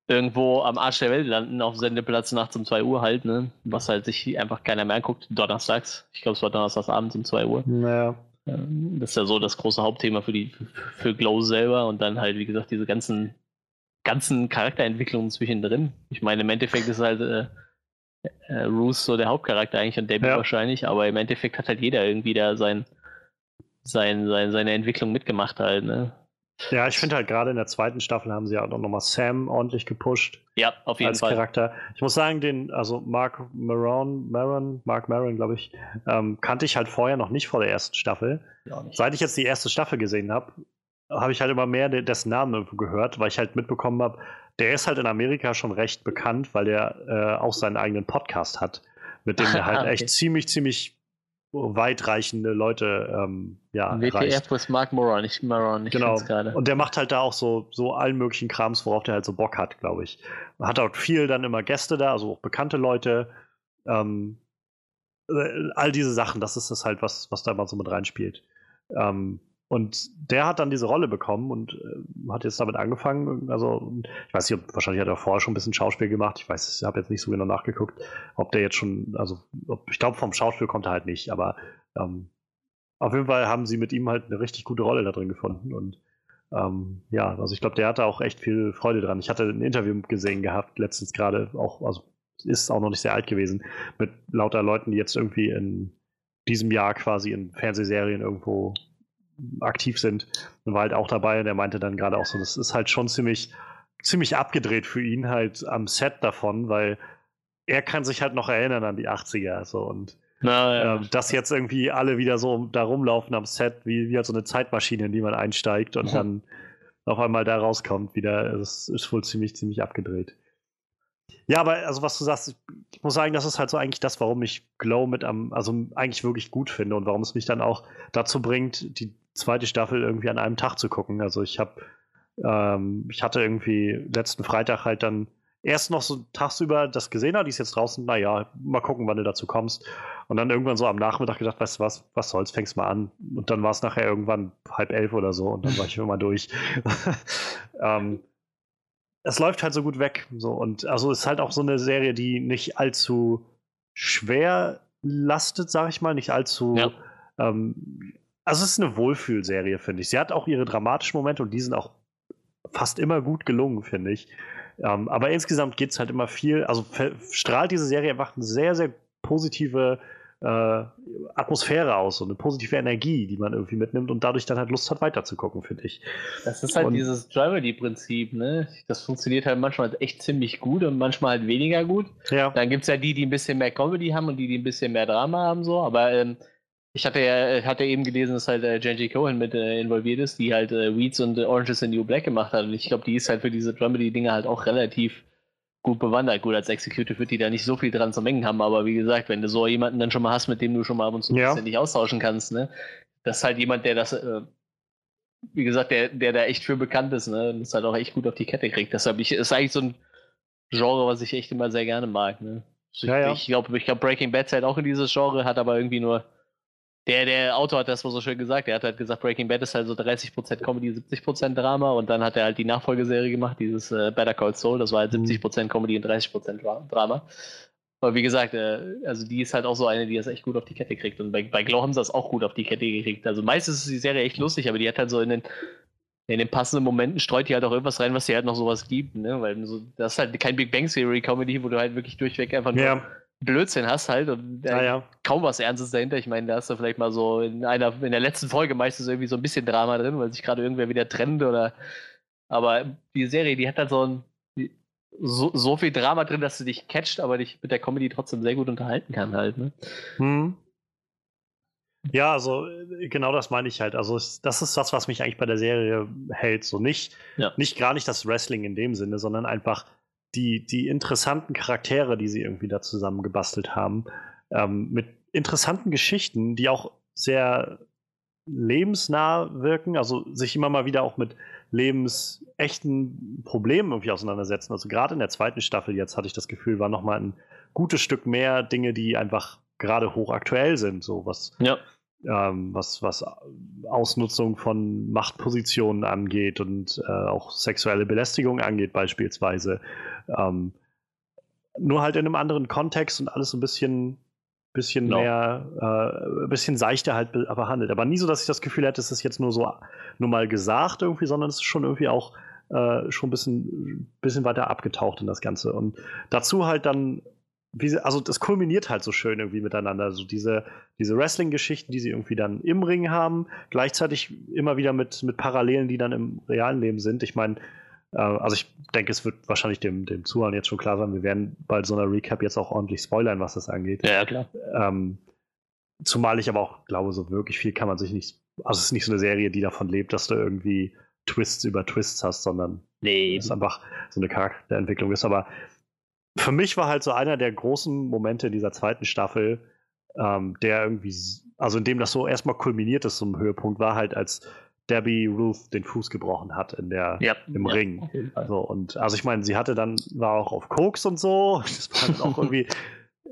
irgendwo am Arsch der Welt landen, auf Sendeplatz nachts um 2 Uhr halt, ne? Was halt sich einfach keiner mehr anguckt, donnerstags. Ich glaube, es war donnerstags abends um 2 Uhr. Naja. Ähm, das ist ja so das große Hauptthema für die für Glow selber und dann halt, wie gesagt, diese ganzen ganzen Charakterentwicklungen zwischendrin. Ich meine, im Endeffekt ist halt äh, äh, Roos so der Hauptcharakter eigentlich und Debbie ja. wahrscheinlich, aber im Endeffekt hat halt jeder irgendwie da sein, sein, sein, seine Entwicklung mitgemacht halt, ne? Ja, ich finde halt gerade in der zweiten Staffel haben sie ja auch nochmal Sam ordentlich gepusht. Ja, auf jeden als Fall. Charakter. Ich muss sagen, den, also Mark Maron, Maron, Mark Maron, glaube ich, ähm, kannte ich halt vorher noch nicht vor der ersten Staffel. Ja, Seit ich jetzt die erste Staffel gesehen habe, habe ich halt immer mehr dessen Namen irgendwo gehört, weil ich halt mitbekommen habe, der ist halt in Amerika schon recht bekannt, weil er äh, auch seinen eigenen Podcast hat, mit dem er halt okay. echt ziemlich, ziemlich weitreichende Leute ähm, ja, WTF plus Mark Moron, nicht Moron, ich genau. Und der macht halt da auch so, so allen möglichen Krams, worauf der halt so Bock hat, glaube ich. Hat auch viel dann immer Gäste da, also auch bekannte Leute. Ähm, äh, all diese Sachen, das ist das halt, was, was da immer so mit reinspielt. Ähm, und der hat dann diese Rolle bekommen und äh, hat jetzt damit angefangen. Also, ich weiß nicht, ob, wahrscheinlich hat er vorher schon ein bisschen Schauspiel gemacht. Ich weiß, ich habe jetzt nicht so genau nachgeguckt, ob der jetzt schon, also, ob, ich glaube, vom Schauspiel kommt er halt nicht, aber ähm, auf jeden Fall haben sie mit ihm halt eine richtig gute Rolle da drin gefunden. Und ähm, ja, also ich glaube, der hatte auch echt viel Freude dran. Ich hatte ein Interview gesehen gehabt, letztens gerade, auch, also ist auch noch nicht sehr alt gewesen, mit lauter Leuten, die jetzt irgendwie in diesem Jahr quasi in Fernsehserien irgendwo aktiv sind. War halt auch dabei und er meinte dann gerade auch so, das ist halt schon ziemlich, ziemlich abgedreht für ihn halt am Set davon, weil er kann sich halt noch erinnern an die 80er so und na, ja. ähm, dass jetzt irgendwie alle wieder so da rumlaufen am Set, wie, wie halt so eine Zeitmaschine, in die man einsteigt und dann auf einmal da rauskommt wieder. Das ist wohl ziemlich, ziemlich abgedreht. Ja, aber also was du sagst, ich muss sagen, das ist halt so eigentlich das, warum ich Glow mit am, also eigentlich wirklich gut finde und warum es mich dann auch dazu bringt, die zweite Staffel irgendwie an einem Tag zu gucken. Also ich habe, ähm, ich hatte irgendwie letzten Freitag halt dann erst noch so tagsüber das gesehen, die ist jetzt draußen, naja, mal gucken, wann du dazu kommst. Und dann irgendwann so am Nachmittag gedacht, weißt du was, was soll's, fängst mal an. Und dann war es nachher irgendwann halb elf oder so und dann war ich immer durch. ähm, es läuft halt so gut weg. So. Und also es ist halt auch so eine Serie, die nicht allzu schwer lastet, sag ich mal, nicht allzu. Ja. Ähm, also es ist eine Wohlfühlserie, finde ich. Sie hat auch ihre dramatischen Momente und die sind auch fast immer gut gelungen, finde ich. Ähm, aber insgesamt geht es halt immer viel, also strahlt diese Serie einfach eine sehr, sehr positive äh, Atmosphäre aus, so eine positive Energie, die man irgendwie mitnimmt und dadurch dann halt Lust hat, weiterzugucken, finde ich. Das ist halt und, dieses Dramedy-Prinzip, ne? Das funktioniert halt manchmal echt ziemlich gut und manchmal halt weniger gut. Ja. Dann gibt es ja die, die ein bisschen mehr Comedy haben und die, die ein bisschen mehr Drama haben, so, aber ähm, ich hatte ja hatte eben gelesen, dass halt äh, Cohen mit äh, involviert ist, die halt äh, Weeds und äh, Oranges in New Black gemacht hat. Und ich glaube, die ist halt für diese Dramedy-Dinge halt auch relativ gut bewandert. Gut, als Executive wird die da nicht so viel dran zu mengen haben, aber wie gesagt, wenn du so jemanden dann schon mal hast, mit dem du schon mal ab und zu ja. nicht austauschen kannst, ne? Das ist halt jemand, der das, äh, wie gesagt, der, der da echt für bekannt ist, ne? Und das halt auch echt gut auf die Kette kriegt. Deshalb ich, ist eigentlich so ein Genre, was ich echt immer sehr gerne mag, ne? Ich, ja, ja. ich glaube, ich glaub, Breaking Bad halt auch in dieses Genre, hat aber irgendwie nur der, der Autor hat das wohl so schön gesagt. Er hat halt gesagt, Breaking Bad ist halt so 30% Comedy, 70% Drama. Und dann hat er halt die Nachfolgeserie gemacht, dieses äh, Better Call Saul. Das war halt 70% mhm. Comedy und 30% Drama. Aber wie gesagt, äh, also die ist halt auch so eine, die das echt gut auf die Kette kriegt. Und bei, bei Glow haben sie das auch gut auf die Kette gekriegt. Also meistens ist die Serie echt lustig, aber die hat halt so in den, in den passenden Momenten streut die halt auch irgendwas rein, was dir halt noch sowas gibt. Ne? Weil so, das ist halt kein Big Bang Theory Comedy, wo du halt wirklich durchweg einfach nur ja Blödsinn hast halt und äh, ja, ja. kaum was Ernstes dahinter. Ich meine, da hast du vielleicht mal so in einer, in der letzten Folge meistens irgendwie so ein bisschen Drama drin, weil sich gerade irgendwer wieder trennt oder. Aber die Serie, die hat halt so ein so, so viel Drama drin, dass du dich catcht, aber dich mit der Comedy trotzdem sehr gut unterhalten kann halt, ne? Hm. Ja, also äh, genau das meine ich halt. Also das ist das, was mich eigentlich bei der Serie hält. So nicht, ja. nicht gar nicht das Wrestling in dem Sinne, sondern einfach die, die interessanten Charaktere, die sie irgendwie da zusammengebastelt haben, ähm, mit interessanten Geschichten, die auch sehr lebensnah wirken, also sich immer mal wieder auch mit lebensechten Problemen irgendwie auseinandersetzen. Also gerade in der zweiten Staffel jetzt hatte ich das Gefühl, war nochmal ein gutes Stück mehr Dinge, die einfach gerade hochaktuell sind, so was ja ähm, was, was Ausnutzung von Machtpositionen angeht und äh, auch sexuelle Belästigung angeht, beispielsweise. Ähm, nur halt in einem anderen Kontext und alles ein bisschen, bisschen genau. mehr, äh, ein bisschen seichter halt behandelt. Aber nie so, dass ich das Gefühl hätte, es ist jetzt nur so nur mal gesagt irgendwie, sondern es ist schon irgendwie auch äh, schon ein bisschen, bisschen weiter abgetaucht in das Ganze. Und dazu halt dann wie sie, also das kulminiert halt so schön irgendwie miteinander. Also diese, diese Wrestling-Geschichten, die sie irgendwie dann im Ring haben, gleichzeitig immer wieder mit, mit Parallelen, die dann im realen Leben sind. Ich meine, also ich denke, es wird wahrscheinlich dem, dem Zuhören jetzt schon klar sein, wir werden bei so einer Recap jetzt auch ordentlich spoilern, was das angeht. Ja, klar. Ähm, zumal ich aber auch glaube, so wirklich viel kann man sich nicht, also es ist nicht so eine Serie, die davon lebt, dass du irgendwie Twists über Twists hast, sondern nee. es ist einfach so eine Charakterentwicklung ist. Aber für mich war halt so einer der großen Momente dieser zweiten Staffel, ähm, der irgendwie, also in dem das so erstmal kulminiert ist zum Höhepunkt, war halt, als Debbie Ruth den Fuß gebrochen hat in der, ja, im ja, Ring. So, und also ich meine, sie hatte dann, war auch auf Koks und so. Das war dann auch irgendwie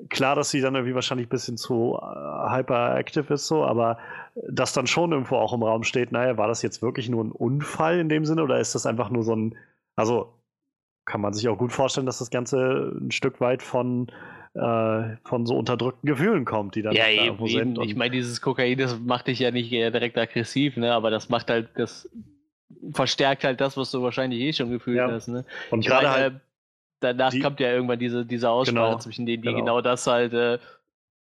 klar, dass sie dann irgendwie wahrscheinlich ein bisschen zu äh, hyperactive ist, so, aber dass dann schon irgendwo auch im Raum steht, naja, war das jetzt wirklich nur ein Unfall in dem Sinne oder ist das einfach nur so ein, also kann man sich auch gut vorstellen, dass das Ganze ein Stück weit von, äh, von so unterdrückten Gefühlen kommt, die dann ja, eben, da sind. Ich meine, dieses Kokain, das macht dich ja nicht direkt aggressiv, ne? aber das macht halt, das verstärkt halt das, was du wahrscheinlich eh schon gefühlt ja. hast. Ne? Und gerade halt, äh, danach die, kommt ja irgendwann diese, diese Aussprache genau, zwischen denen, die genau, genau das halt äh,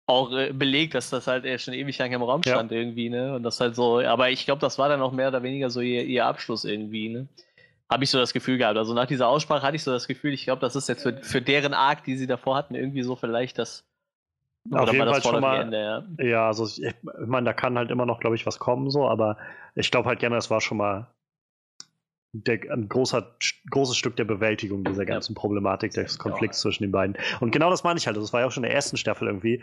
auch äh, belegt, dass das halt schon ewig lang im Raum stand ja. irgendwie, ne? Und das halt so, aber ich glaube, das war dann auch mehr oder weniger so ihr, ihr Abschluss irgendwie, ne? Habe ich so das Gefühl gehabt. Also nach dieser Aussprache hatte ich so das Gefühl, ich glaube, das ist jetzt für, für deren Arc, die sie davor hatten, irgendwie so vielleicht das. Auf jeden Fall schon mal. Ende, ja. ja, also ich, ich meine, da kann halt immer noch, glaube ich, was kommen, so, aber ich glaube halt gerne, das war schon mal der, ein großer, großes Stück der Bewältigung dieser ganzen ja. Problematik des Konflikts ja. zwischen den beiden. Und genau das meine ich halt. Das war ja auch schon in der ersten Staffel irgendwie.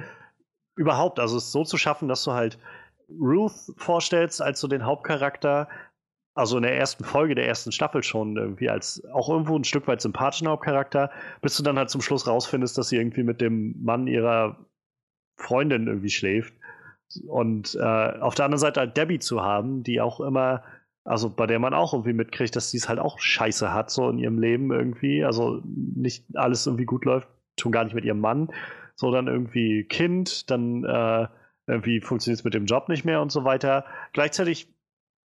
Überhaupt, also es so zu schaffen, dass du halt Ruth vorstellst als so den Hauptcharakter, also in der ersten Folge der ersten Staffel schon irgendwie als auch irgendwo ein Stück weit sympathischen Hauptcharakter, bis du dann halt zum Schluss rausfindest, dass sie irgendwie mit dem Mann ihrer Freundin irgendwie schläft. Und äh, auf der anderen Seite halt Debbie zu haben, die auch immer also bei der man auch irgendwie mitkriegt, dass sie es halt auch scheiße hat, so in ihrem Leben irgendwie. Also nicht alles irgendwie gut läuft, schon gar nicht mit ihrem Mann. So dann irgendwie Kind, dann äh, irgendwie funktioniert es mit dem Job nicht mehr und so weiter. Gleichzeitig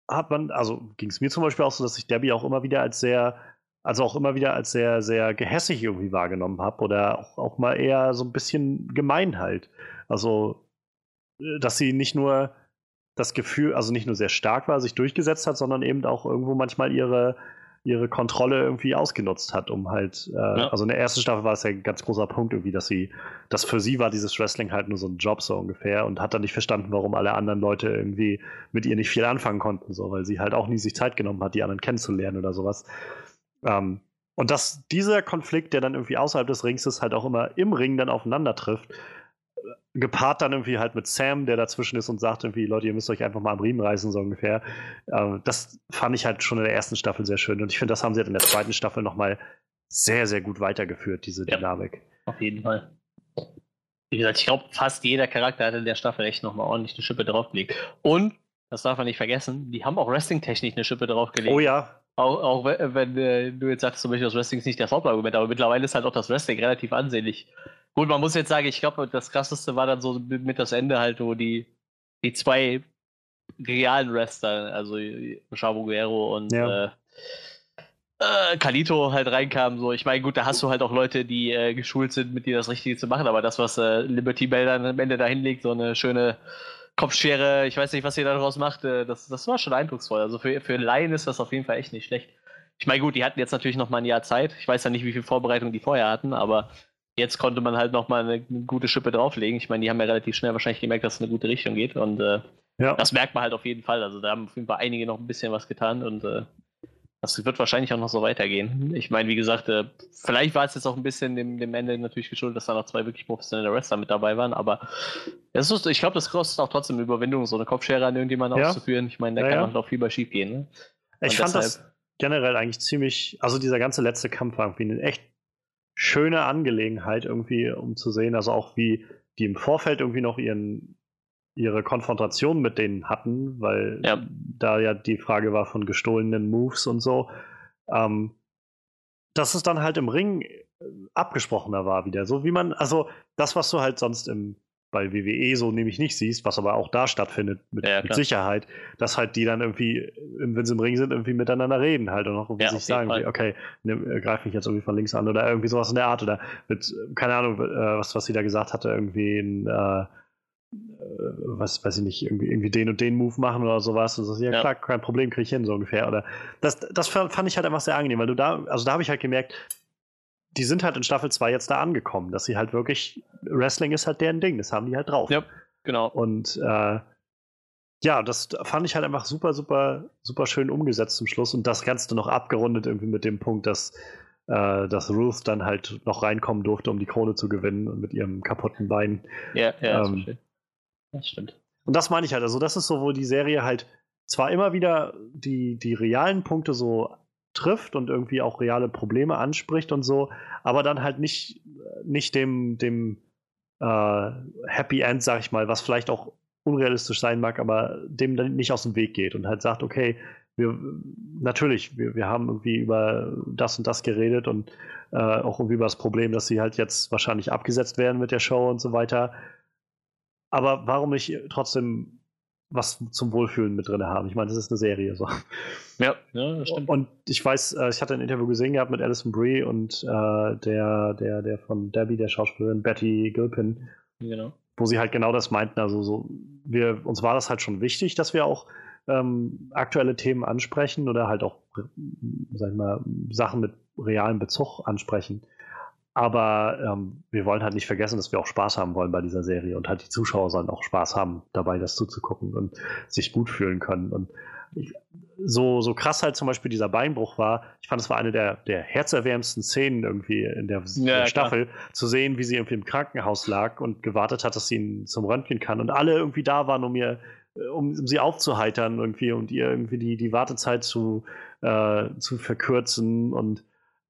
hat man, also ging es mir zum Beispiel auch so, dass ich Debbie auch immer wieder als sehr, also auch immer wieder als sehr, sehr gehässig irgendwie wahrgenommen habe oder auch, auch mal eher so ein bisschen gemein halt. Also, äh, dass sie nicht nur das Gefühl, also nicht nur sehr stark war, sich durchgesetzt hat, sondern eben auch irgendwo manchmal ihre, ihre Kontrolle irgendwie ausgenutzt hat, um halt, äh, ja. also in der ersten Staffel war es ja ein ganz großer Punkt irgendwie, dass sie, dass für sie war dieses Wrestling halt nur so ein Job so ungefähr und hat dann nicht verstanden, warum alle anderen Leute irgendwie mit ihr nicht viel anfangen konnten, so, weil sie halt auch nie sich Zeit genommen hat, die anderen kennenzulernen oder sowas. Ähm, und dass dieser Konflikt, der dann irgendwie außerhalb des Rings ist, halt auch immer im Ring dann aufeinander trifft, gepaart dann irgendwie halt mit Sam, der dazwischen ist und sagt irgendwie, Leute, ihr müsst euch einfach mal am Riemen reißen, so ungefähr. Ähm, das fand ich halt schon in der ersten Staffel sehr schön und ich finde, das haben sie halt in der zweiten Staffel nochmal sehr, sehr gut weitergeführt, diese ja, Dynamik. Auf jeden Fall. Wie gesagt, ich glaube, fast jeder Charakter hat in der Staffel echt nochmal ordentlich eine Schippe draufgelegt. Und, das darf man nicht vergessen, die haben auch Wrestling-technisch eine Schippe draufgelegt. Oh ja. Auch, auch wenn, wenn äh, du jetzt sagst, zum Beispiel, das Wrestling ist nicht das Hauptargument, aber mittlerweile ist halt auch das Wrestling relativ ansehnlich Gut, man muss jetzt sagen, ich glaube, das krasseste war dann so mit das Ende halt, wo die, die zwei realen Wrestler, also Chavo Guerrero und ja. äh, äh, Kalito halt reinkamen. So. Ich meine, gut, da hast du halt auch Leute, die äh, geschult sind, mit dir das Richtige zu machen, aber das, was äh, Liberty Bell dann am Ende da hinlegt, so eine schöne Kopfschere, ich weiß nicht, was sie daraus macht, äh, das, das war schon eindrucksvoll. Also für, für Laien ist das auf jeden Fall echt nicht schlecht. Ich meine, gut, die hatten jetzt natürlich noch mal ein Jahr Zeit. Ich weiß ja nicht, wie viel Vorbereitung die vorher hatten, aber jetzt konnte man halt nochmal eine, eine gute Schippe drauflegen. Ich meine, die haben ja relativ schnell wahrscheinlich gemerkt, dass es in eine gute Richtung geht. Und äh, ja. das merkt man halt auf jeden Fall. Also da haben auf jeden Fall einige noch ein bisschen was getan und äh, das wird wahrscheinlich auch noch so weitergehen. Ich meine, wie gesagt, äh, vielleicht war es jetzt auch ein bisschen dem, dem Ende natürlich geschuldet, dass da noch zwei wirklich professionelle Wrestler mit dabei waren, aber ist, ich glaube, das kostet auch trotzdem Überwindung, so eine Kopfschere an irgendjemanden ja. auszuführen. Ich meine, da ja, kann auch viel bei schief gehen. Ne? Ich fand das generell eigentlich ziemlich, also dieser ganze letzte Kampf war irgendwie ein echt schöne Angelegenheit irgendwie, um zu sehen, also auch wie die im Vorfeld irgendwie noch ihren, ihre Konfrontation mit denen hatten, weil ja. da ja die Frage war von gestohlenen Moves und so. Ähm, dass es dann halt im Ring äh, abgesprochener war wieder. So wie man, also das, was du halt sonst im bei WWE so nämlich nicht siehst, was aber auch da stattfindet mit, ja, mit Sicherheit, dass halt die dann irgendwie, wenn sie im Ring sind, irgendwie miteinander reden halt und auch irgendwie ja, sich sagen, wie, okay, ne, äh, greif mich jetzt irgendwie von links an oder irgendwie sowas in der Art oder mit, keine Ahnung, äh, was, was sie da gesagt hatte, irgendwie ein, äh, äh, was weiß ich nicht, irgendwie, irgendwie den und den Move machen oder sowas. Und so, ja, ja, klar, kein Problem, kriege ich hin, so ungefähr. Oder das, das fand ich halt einfach sehr angenehm, weil du da, also da habe ich halt gemerkt, die sind halt in Staffel 2 jetzt da angekommen, dass sie halt wirklich, Wrestling ist halt deren Ding, das haben die halt drauf. Ja, genau. Und äh, ja, das fand ich halt einfach super, super, super schön umgesetzt zum Schluss und das Ganze noch abgerundet irgendwie mit dem Punkt, dass, äh, dass Ruth dann halt noch reinkommen durfte, um die Krone zu gewinnen und mit ihrem kaputten Bein. Ja, ja, das, ähm, das stimmt. Und das meine ich halt, also das ist so, wo die Serie halt zwar immer wieder die, die realen Punkte so trifft und irgendwie auch reale Probleme anspricht und so, aber dann halt nicht, nicht dem, dem, äh, Happy End, sag ich mal, was vielleicht auch unrealistisch sein mag, aber dem dann nicht aus dem Weg geht und halt sagt, okay, wir natürlich, wir, wir haben irgendwie über das und das geredet und äh, auch irgendwie über das Problem, dass sie halt jetzt wahrscheinlich abgesetzt werden mit der Show und so weiter. Aber warum nicht trotzdem was zum Wohlfühlen mit drin haben? Ich meine, das ist eine Serie. So. Ja, ja, das stimmt. Und ich weiß, äh, ich hatte ein Interview gesehen gehabt mit Alison Brie und äh, der, der, der von Debbie, der Schauspielerin Betty Gilpin. Genau. Wo sie halt genau das meinten. Also so, wir, uns war das halt schon wichtig, dass wir auch ähm, aktuelle Themen ansprechen oder halt auch, sag ich mal, Sachen mit realem Bezug ansprechen. Aber ähm, wir wollen halt nicht vergessen, dass wir auch Spaß haben wollen bei dieser Serie und halt die Zuschauer sollen auch Spaß haben, dabei das zuzugucken und sich gut fühlen können. Und ich, so, so krass halt zum Beispiel dieser Beinbruch war, ich fand, es war eine der, der herzerwärmendsten Szenen irgendwie in der, ja, der Staffel, klar. zu sehen, wie sie irgendwie im Krankenhaus lag und gewartet hat, dass sie ihn zum Röntgen kann. Und alle irgendwie da waren, um ihr um, um, sie aufzuheitern irgendwie und ihr irgendwie die, die Wartezeit zu, äh, zu verkürzen. Und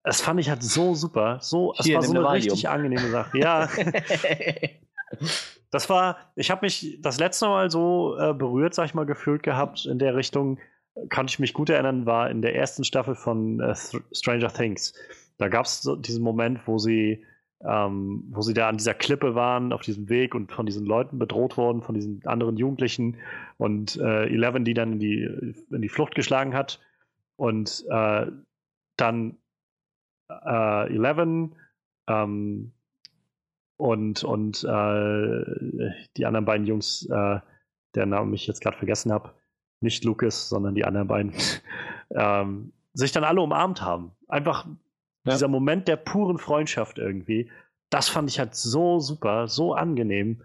das fand ich halt so super. So, es war so eine Valium. richtig angenehme Sache. Ja. das war, ich habe mich das letzte Mal so äh, berührt, sag ich mal, gefühlt gehabt in der Richtung, kann ich mich gut erinnern, war in der ersten Staffel von äh, Stranger Things. Da gab es so diesen Moment, wo sie ähm, wo sie da an dieser Klippe waren, auf diesem Weg und von diesen Leuten bedroht wurden, von diesen anderen Jugendlichen und äh, Eleven, die dann in die, in die Flucht geschlagen hat. Und äh, dann äh, Eleven ähm, und, und äh, die anderen beiden Jungs, äh, der Name ich jetzt gerade vergessen habe, nicht Lucas, sondern die anderen beiden, ähm, sich dann alle umarmt haben. Einfach ja. Dieser Moment der puren Freundschaft irgendwie, das fand ich halt so super, so angenehm.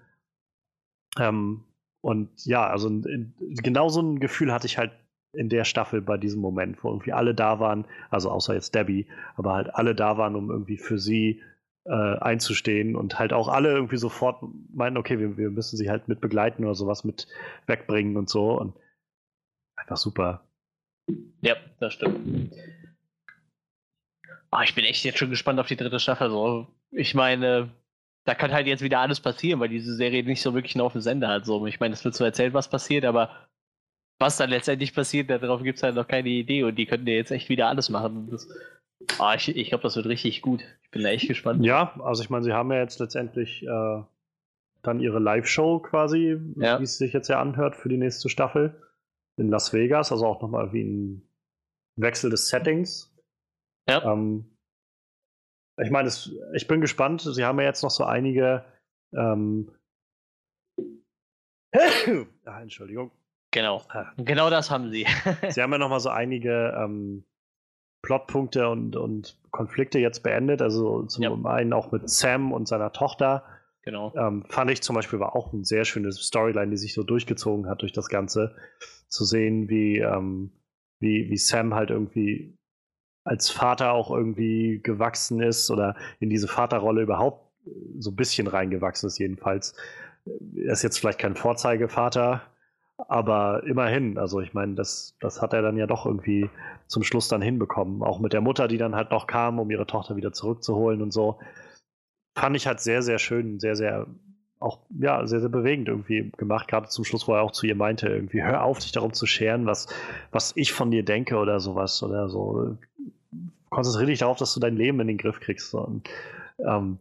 Ähm, und ja, also in, genau so ein Gefühl hatte ich halt in der Staffel bei diesem Moment, wo irgendwie alle da waren, also außer jetzt Debbie, aber halt alle da waren, um irgendwie für sie äh, einzustehen und halt auch alle irgendwie sofort meinen, okay, wir, wir müssen sie halt mit begleiten oder sowas mit wegbringen und so und einfach super. Ja, das stimmt. Oh, ich bin echt jetzt schon gespannt auf die dritte Staffel. So. Ich meine, da kann halt jetzt wieder alles passieren, weil diese Serie nicht so wirklich einen auf dem Sender hat. So. Ich meine, es wird so erzählt, was passiert, aber was dann letztendlich passiert, darauf gibt es halt noch keine Idee und die könnten ja jetzt echt wieder alles machen. Das, oh, ich ich glaube, das wird richtig gut. Ich bin da echt gespannt. Ja, also ich meine, sie haben ja jetzt letztendlich äh, dann ihre Live-Show quasi, ja. wie es sich jetzt ja anhört, für die nächste Staffel in Las Vegas, also auch nochmal wie ein Wechsel des Settings. Ja. Ähm, ich meine, ich bin gespannt. Sie haben ja jetzt noch so einige. Ähm, ah, Entschuldigung. Genau. Ah. Genau das haben sie. sie haben ja noch mal so einige ähm, Plotpunkte und, und Konflikte jetzt beendet. Also zum ja. einen auch mit Sam und seiner Tochter. Genau. Ähm, fand ich zum Beispiel war auch ein sehr schönes Storyline, die sich so durchgezogen hat durch das Ganze. Zu sehen, wie, ähm, wie, wie Sam halt irgendwie als Vater auch irgendwie gewachsen ist oder in diese Vaterrolle überhaupt so ein bisschen reingewachsen ist, jedenfalls. Er ist jetzt vielleicht kein Vorzeigevater, aber immerhin, also ich meine, das, das hat er dann ja doch irgendwie zum Schluss dann hinbekommen. Auch mit der Mutter, die dann halt noch kam, um ihre Tochter wieder zurückzuholen und so. Fand ich halt sehr, sehr schön, sehr, sehr, auch, ja, sehr, sehr bewegend irgendwie gemacht. Gerade zum Schluss, wo er auch zu ihr meinte, irgendwie, hör auf, dich darum zu scheren, was, was ich von dir denke oder sowas oder so konzentriere dich darauf, dass du dein Leben in den Griff kriegst. Und, ähm,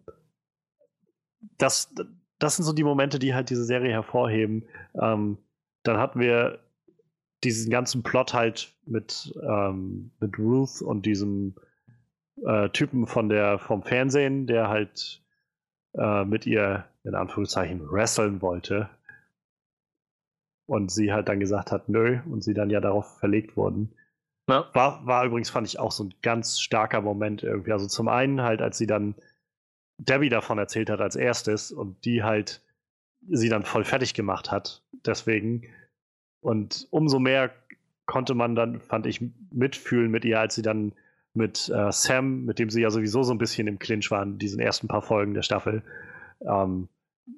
das, das sind so die Momente, die halt diese Serie hervorheben. Ähm, dann hatten wir diesen ganzen Plot halt mit, ähm, mit Ruth und diesem äh, Typen von der, vom Fernsehen, der halt äh, mit ihr in Anführungszeichen wresteln wollte. Und sie halt dann gesagt hat, nö, und sie dann ja darauf verlegt wurden. Ja. War, war übrigens, fand ich auch so ein ganz starker Moment irgendwie. Also zum einen halt, als sie dann Debbie davon erzählt hat als erstes und die halt sie dann voll fertig gemacht hat. Deswegen. Und umso mehr konnte man dann, fand ich, mitfühlen mit ihr, als sie dann mit äh, Sam, mit dem sie ja sowieso so ein bisschen im Clinch waren, diesen ersten paar Folgen der Staffel, ähm,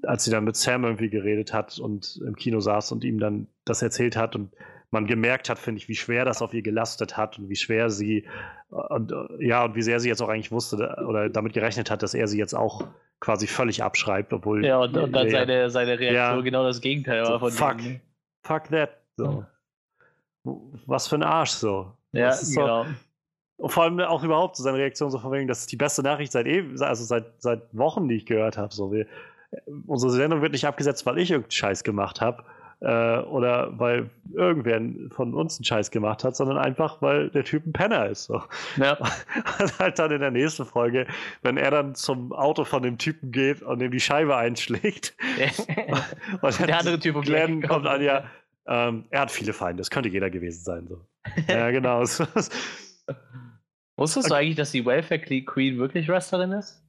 als sie dann mit Sam irgendwie geredet hat und im Kino saß und ihm dann das erzählt hat und man gemerkt hat, finde ich, wie schwer das auf ihr gelastet hat und wie schwer sie und ja, und wie sehr sie jetzt auch eigentlich wusste oder damit gerechnet hat, dass er sie jetzt auch quasi völlig abschreibt, obwohl. Ja, und, und dann ja, seine, seine Reaktion ja, genau das Gegenteil so, war von fuck, denen. fuck that. So. Was für ein Arsch so. Ja, so, genau. Und vor allem auch überhaupt so seine Reaktion so von wegen, das ist die beste Nachricht seit eben, also seit, seit Wochen, die ich gehört habe. So, wir, unsere Sendung wird nicht abgesetzt, weil ich irgendeinen Scheiß gemacht habe äh, oder weil irgendwer von uns einen Scheiß gemacht hat, sondern einfach, weil der Typ ein Penner ist. So. Ja. Und halt dann in der nächsten Folge, wenn er dann zum Auto von dem Typen geht und ihm die Scheibe einschlägt. und der andere Typ Glenn kommt an, ja, ähm, er hat viele Feinde, das könnte jeder gewesen sein. So. ja, genau. Wusstest du eigentlich, dass die Welfare Queen wirklich Wrestlerin ist?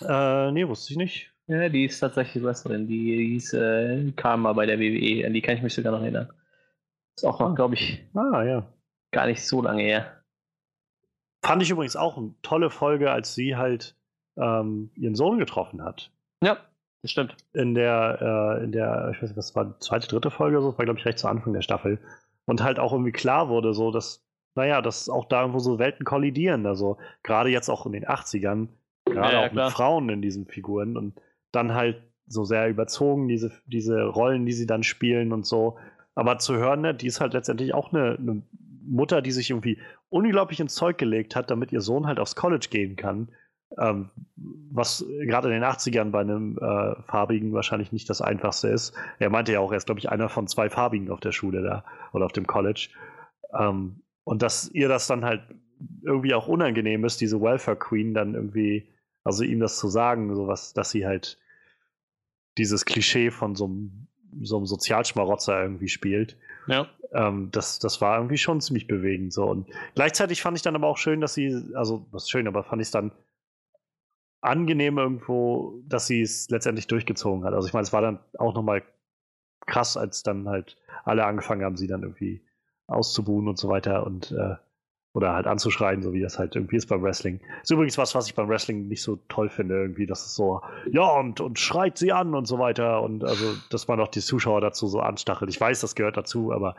Äh, nee, wusste ich nicht. Ja, die ist tatsächlich Wrestlerin. Die hieß äh, Karma bei der WWE. An die kann ich mich sogar noch erinnern. Ist auch noch, ah. glaube ich, ah, ja. gar nicht so lange her. Fand ich übrigens auch eine tolle Folge, als sie halt ähm, ihren Sohn getroffen hat. Ja, das stimmt. In der, äh, in der, ich weiß nicht, was war, die zweite, dritte Folge, so, das war, glaube ich, recht zu Anfang der Staffel. Und halt auch irgendwie klar wurde, so, dass, naja, dass auch da irgendwo so Welten kollidieren. Also, gerade jetzt auch in den 80ern, gerade ja, ja, auch mit Frauen in diesen Figuren. Und dann halt so sehr überzogen, diese, diese Rollen, die sie dann spielen und so. Aber zu hören, ne, die ist halt letztendlich auch eine, eine Mutter, die sich irgendwie unglaublich ins Zeug gelegt hat, damit ihr Sohn halt aufs College gehen kann. Ähm, was gerade in den 80ern bei einem äh, Farbigen wahrscheinlich nicht das Einfachste ist. Er meinte ja auch, er ist, glaube ich, einer von zwei Farbigen auf der Schule da oder auf dem College. Ähm, und dass ihr das dann halt irgendwie auch unangenehm ist, diese Welfare Queen dann irgendwie, also ihm das zu sagen, sowas, dass sie halt dieses Klischee von so einem, so einem Sozialschmarotzer irgendwie spielt. Ja. Ähm, das, das war irgendwie schon ziemlich bewegend so. Und gleichzeitig fand ich dann aber auch schön, dass sie, also was schön, aber fand ich es dann angenehm irgendwo, dass sie es letztendlich durchgezogen hat. Also ich meine, es war dann auch nochmal krass, als dann halt alle angefangen haben, sie dann irgendwie auszubuhen und so weiter. Und äh, oder halt anzuschreien, so wie das halt irgendwie ist beim Wrestling. Ist übrigens was, was ich beim Wrestling nicht so toll finde, irgendwie, dass es so, ja, und, und schreit sie an und so weiter. Und also, dass man auch die Zuschauer dazu so anstachelt. Ich weiß, das gehört dazu, aber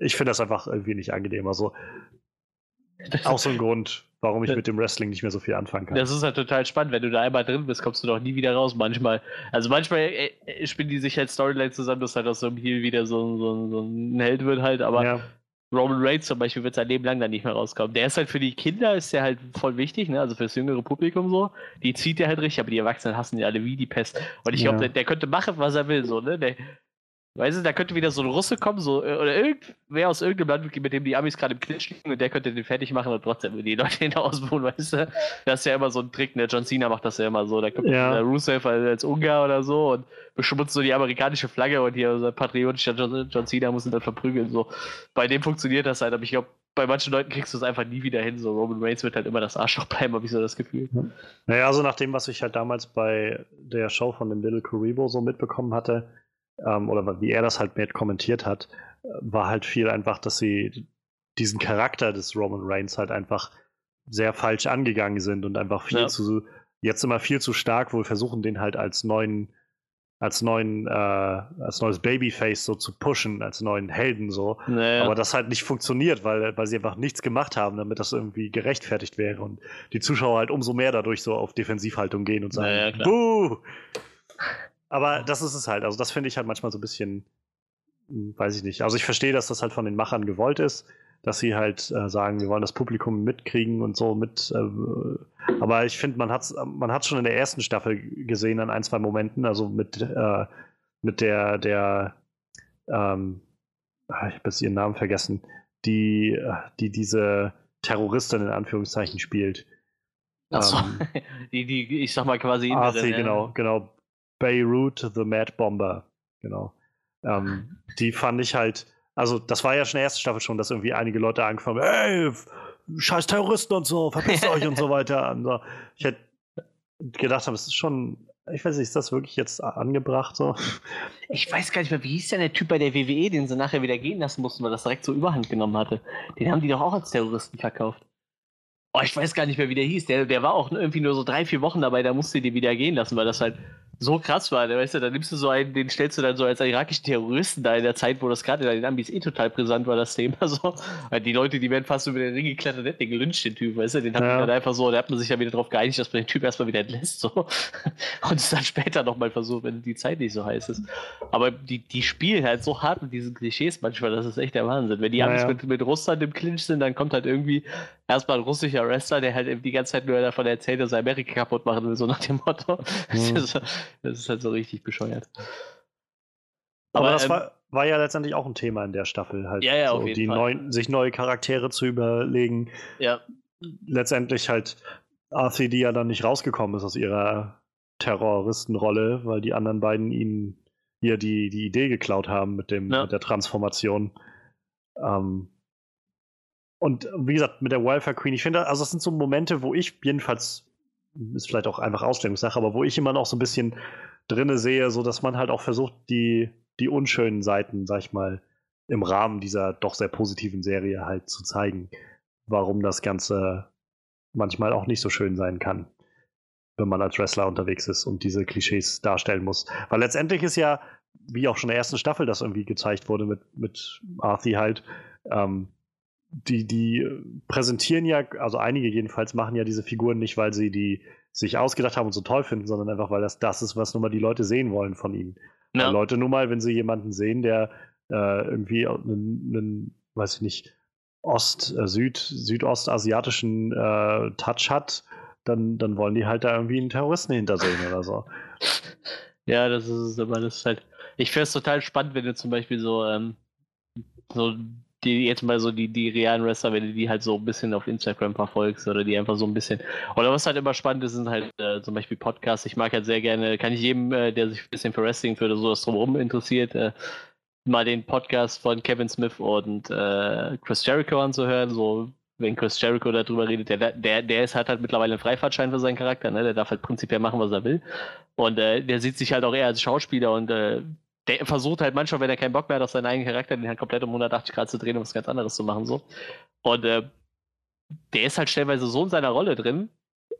ich finde das einfach irgendwie nicht angenehm. Also, auch so ein Grund, warum ich mit dem Wrestling nicht mehr so viel anfangen kann. Das ist halt total spannend. Wenn du da einmal drin bist, kommst du doch nie wieder raus. Manchmal, also manchmal äh, äh spielen die sich halt Storyline zusammen, dass halt aus so einem Heal wieder so, so, so ein Held wird halt, aber ja. Roman Reigns zum Beispiel wird sein Leben lang dann nicht mehr rauskommen. Der ist halt für die Kinder, ist der halt voll wichtig, ne? also für das jüngere Publikum so. Die zieht der halt richtig, aber die Erwachsenen hassen die alle wie die Pest. Und ich ja. glaube, der, der, könnte machen, was er will, so, ne? Der, weißt du, da könnte wieder so ein Russe kommen, so, äh, oder irgendwer aus irgendeinem Land, mit dem die Amis gerade im Clinch liegen und der könnte den fertig machen und trotzdem die Leute ihn ausbuhen, weißt du? Das ist ja immer so ein Trick, ne? John Cena macht das ja immer so. Da kommt ja. der Rusev als Ungar oder so und beschmutzt so die amerikanische Flagge und hier unser patriotischer John, John Cena muss ihn dann verprügeln. So. Bei dem funktioniert das halt, aber ich glaube, bei manchen Leuten kriegst du es einfach nie wieder hin. So Roman Reigns wird halt immer das Arschloch bleiben, habe ich so das Gefühl. Naja, also nach dem, was ich halt damals bei der Show von dem Little Karibo so mitbekommen hatte, ähm, oder wie er das halt mit kommentiert hat, war halt viel einfach, dass sie diesen Charakter des Roman Reigns halt einfach sehr falsch angegangen sind und einfach viel ja. zu, jetzt immer viel zu stark wohl versuchen, den halt als neuen, als neuen, äh, als neues Babyface so zu pushen, als neuen Helden so. Naja. Aber das halt nicht funktioniert, weil, weil sie einfach nichts gemacht haben, damit das irgendwie gerechtfertigt wäre und die Zuschauer halt umso mehr dadurch so auf Defensivhaltung gehen und sagen, naja, Buh! Aber das ist es halt. Also, das finde ich halt manchmal so ein bisschen, hm, weiß ich nicht. Also, ich verstehe, dass das halt von den Machern gewollt ist, dass sie halt äh, sagen, wir wollen das Publikum mitkriegen und so mit. Äh, aber ich finde, man hat es man hat's schon in der ersten Staffel gesehen an ein, zwei Momenten. Also mit, äh, mit der, der, ähm, ah, ich habe jetzt ihren Namen vergessen, die, die diese Terroristin in Anführungszeichen spielt. Achso, ähm, die, die, ich sag mal quasi. Ah, sie, genau, genau. Beirut the Mad Bomber. Genau. Ähm, die fand ich halt, also das war ja schon in der ersten Staffel schon, dass irgendwie einige Leute angefangen haben, ey, scheiß Terroristen und so, verpisst euch und so weiter. Und so. Ich hätte gedacht, es ist schon, ich weiß nicht, ist das wirklich jetzt angebracht so? Ich weiß gar nicht mehr, wie hieß denn der Typ bei der WWE, den sie nachher wieder gehen lassen mussten, weil das direkt so Überhand genommen hatte. Den haben die doch auch als Terroristen verkauft. Oh, ich weiß gar nicht mehr, wie der hieß. Der, der war auch irgendwie nur so drei, vier Wochen dabei, da musste die wieder gehen lassen, weil das halt so krass war. Weißt du, da nimmst du so einen, den stellst du dann so als irakischen Terroristen da in der Zeit, wo das gerade in den Ambis eh total brisant war, das Thema. So. Weil die Leute, die werden fast über den Ring geklettert, hätten den gelünscht, den Typ, weißt du, den hat ja. man dann einfach so, da hat man sich ja wieder darauf geeinigt, dass man den Typ erstmal wieder entlässt. So. Und es dann später nochmal versucht, wenn die Zeit nicht so heiß ist. Aber die, die spielen halt so hart mit diesen Klischees manchmal, das ist echt der Wahnsinn. Wenn die Amis ja. mit, mit Russland im Clinch sind, dann kommt halt irgendwie erstmal ein russischer Wrestler, der halt die ganze Zeit nur davon erzählt, dass er Amerika kaputt machen will, so nach dem Motto. Mhm. Das, ist, halt so richtig bescheuert. Aber, Aber das ähm, war, war, ja letztendlich auch ein Thema in der Staffel, halt ja, ja, so, die neuen, sich neue Charaktere zu überlegen. Ja. Letztendlich halt Arthur, die ja dann nicht rausgekommen ist aus ihrer Terroristenrolle, weil die anderen beiden ihnen ihr die, die Idee geklaut haben mit, dem, ja. mit der Transformation. Ähm, und wie gesagt, mit der Wildfire Queen, ich finde, also das sind so Momente, wo ich jedenfalls, ist vielleicht auch einfach Ausstellungssache, aber wo ich immer noch so ein bisschen drinne sehe, so dass man halt auch versucht, die, die unschönen Seiten, sag ich mal, im Rahmen dieser doch sehr positiven Serie halt zu zeigen, warum das Ganze manchmal auch nicht so schön sein kann, wenn man als Wrestler unterwegs ist und diese Klischees darstellen muss. Weil letztendlich ist ja, wie auch schon in der ersten Staffel das irgendwie gezeigt wurde mit, mit Arthi halt, ähm, die, die präsentieren ja, also einige jedenfalls machen ja diese Figuren nicht, weil sie die sich ausgedacht haben und so toll finden, sondern einfach, weil das das ist, was nun mal die Leute sehen wollen von ihnen. Ja. Leute nun mal, wenn sie jemanden sehen, der äh, irgendwie einen, einen, weiß ich nicht, Ost-, äh, Süd-, südostasiatischen äh, Touch hat, dann, dann wollen die halt da irgendwie einen Terroristen hintersehen oder so. Ja, das ist aber das ist halt. Ich finde es total spannend, wenn du zum Beispiel so, ähm, so die jetzt mal so die, die realen Wrestler, wenn du die halt so ein bisschen auf Instagram verfolgst oder die einfach so ein bisschen. Oder was halt immer spannend ist, sind halt äh, zum Beispiel Podcasts. Ich mag halt sehr gerne, kann ich jedem, äh, der sich ein bisschen für Wrestling für so was drumherum interessiert, äh, mal den Podcast von Kevin Smith und äh, Chris Jericho anzuhören. So, wenn Chris Jericho darüber redet, der, der, der ist, hat halt mittlerweile einen Freifahrtschein für seinen Charakter, ne? Der darf halt prinzipiell machen, was er will. Und äh, der sieht sich halt auch eher als Schauspieler und äh, der versucht halt manchmal, wenn er keinen Bock mehr hat auf seinen eigenen Charakter, den halt komplett um 180 Grad zu drehen und was ganz anderes zu machen. so. Und äh, der ist halt stellenweise so in seiner Rolle drin,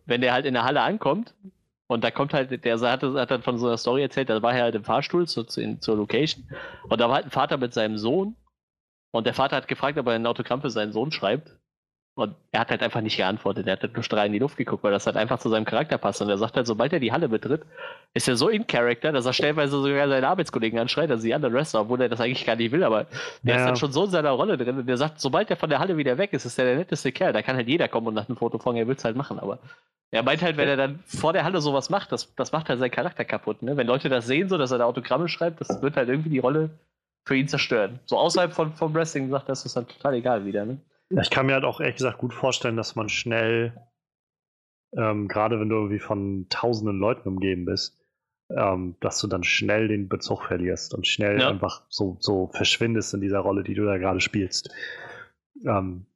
wenn der halt in der Halle ankommt und da kommt halt, der hat, hat dann von so einer Story erzählt, da war er halt im Fahrstuhl zu, zu, zur Location und da war halt ein Vater mit seinem Sohn und der Vater hat gefragt, ob er ein Autogramm für seinen Sohn schreibt und er hat halt einfach nicht geantwortet. Er hat halt nur strahl in die Luft geguckt, weil das halt einfach zu seinem Charakter passt. Und er sagt halt, sobald er die Halle betritt, ist er so in Character, dass er stellenweise sogar seine Arbeitskollegen anschreit, also die anderen Wrestler, obwohl er das eigentlich gar nicht will, aber der ja. ist dann schon so in seiner Rolle drin. Und der sagt, sobald er von der Halle wieder weg ist, ist er der netteste Kerl. Da kann halt jeder kommen und nach einem Foto fragen, er will es halt machen. Aber er meint halt, wenn er dann vor der Halle sowas macht, das, das macht halt seinen Charakter kaputt. Ne? Wenn Leute das sehen, so dass er da Autogramme schreibt, das wird halt irgendwie die Rolle für ihn zerstören. So außerhalb von, vom Wrestling sagt er, ist das dann total egal wieder. Ne? Ich kann mir halt auch ehrlich gesagt gut vorstellen, dass man schnell, ähm, gerade wenn du irgendwie von tausenden Leuten umgeben bist, ähm, dass du dann schnell den Bezug verlierst und schnell ja. einfach so, so verschwindest in dieser Rolle, die du da gerade spielst. Ähm,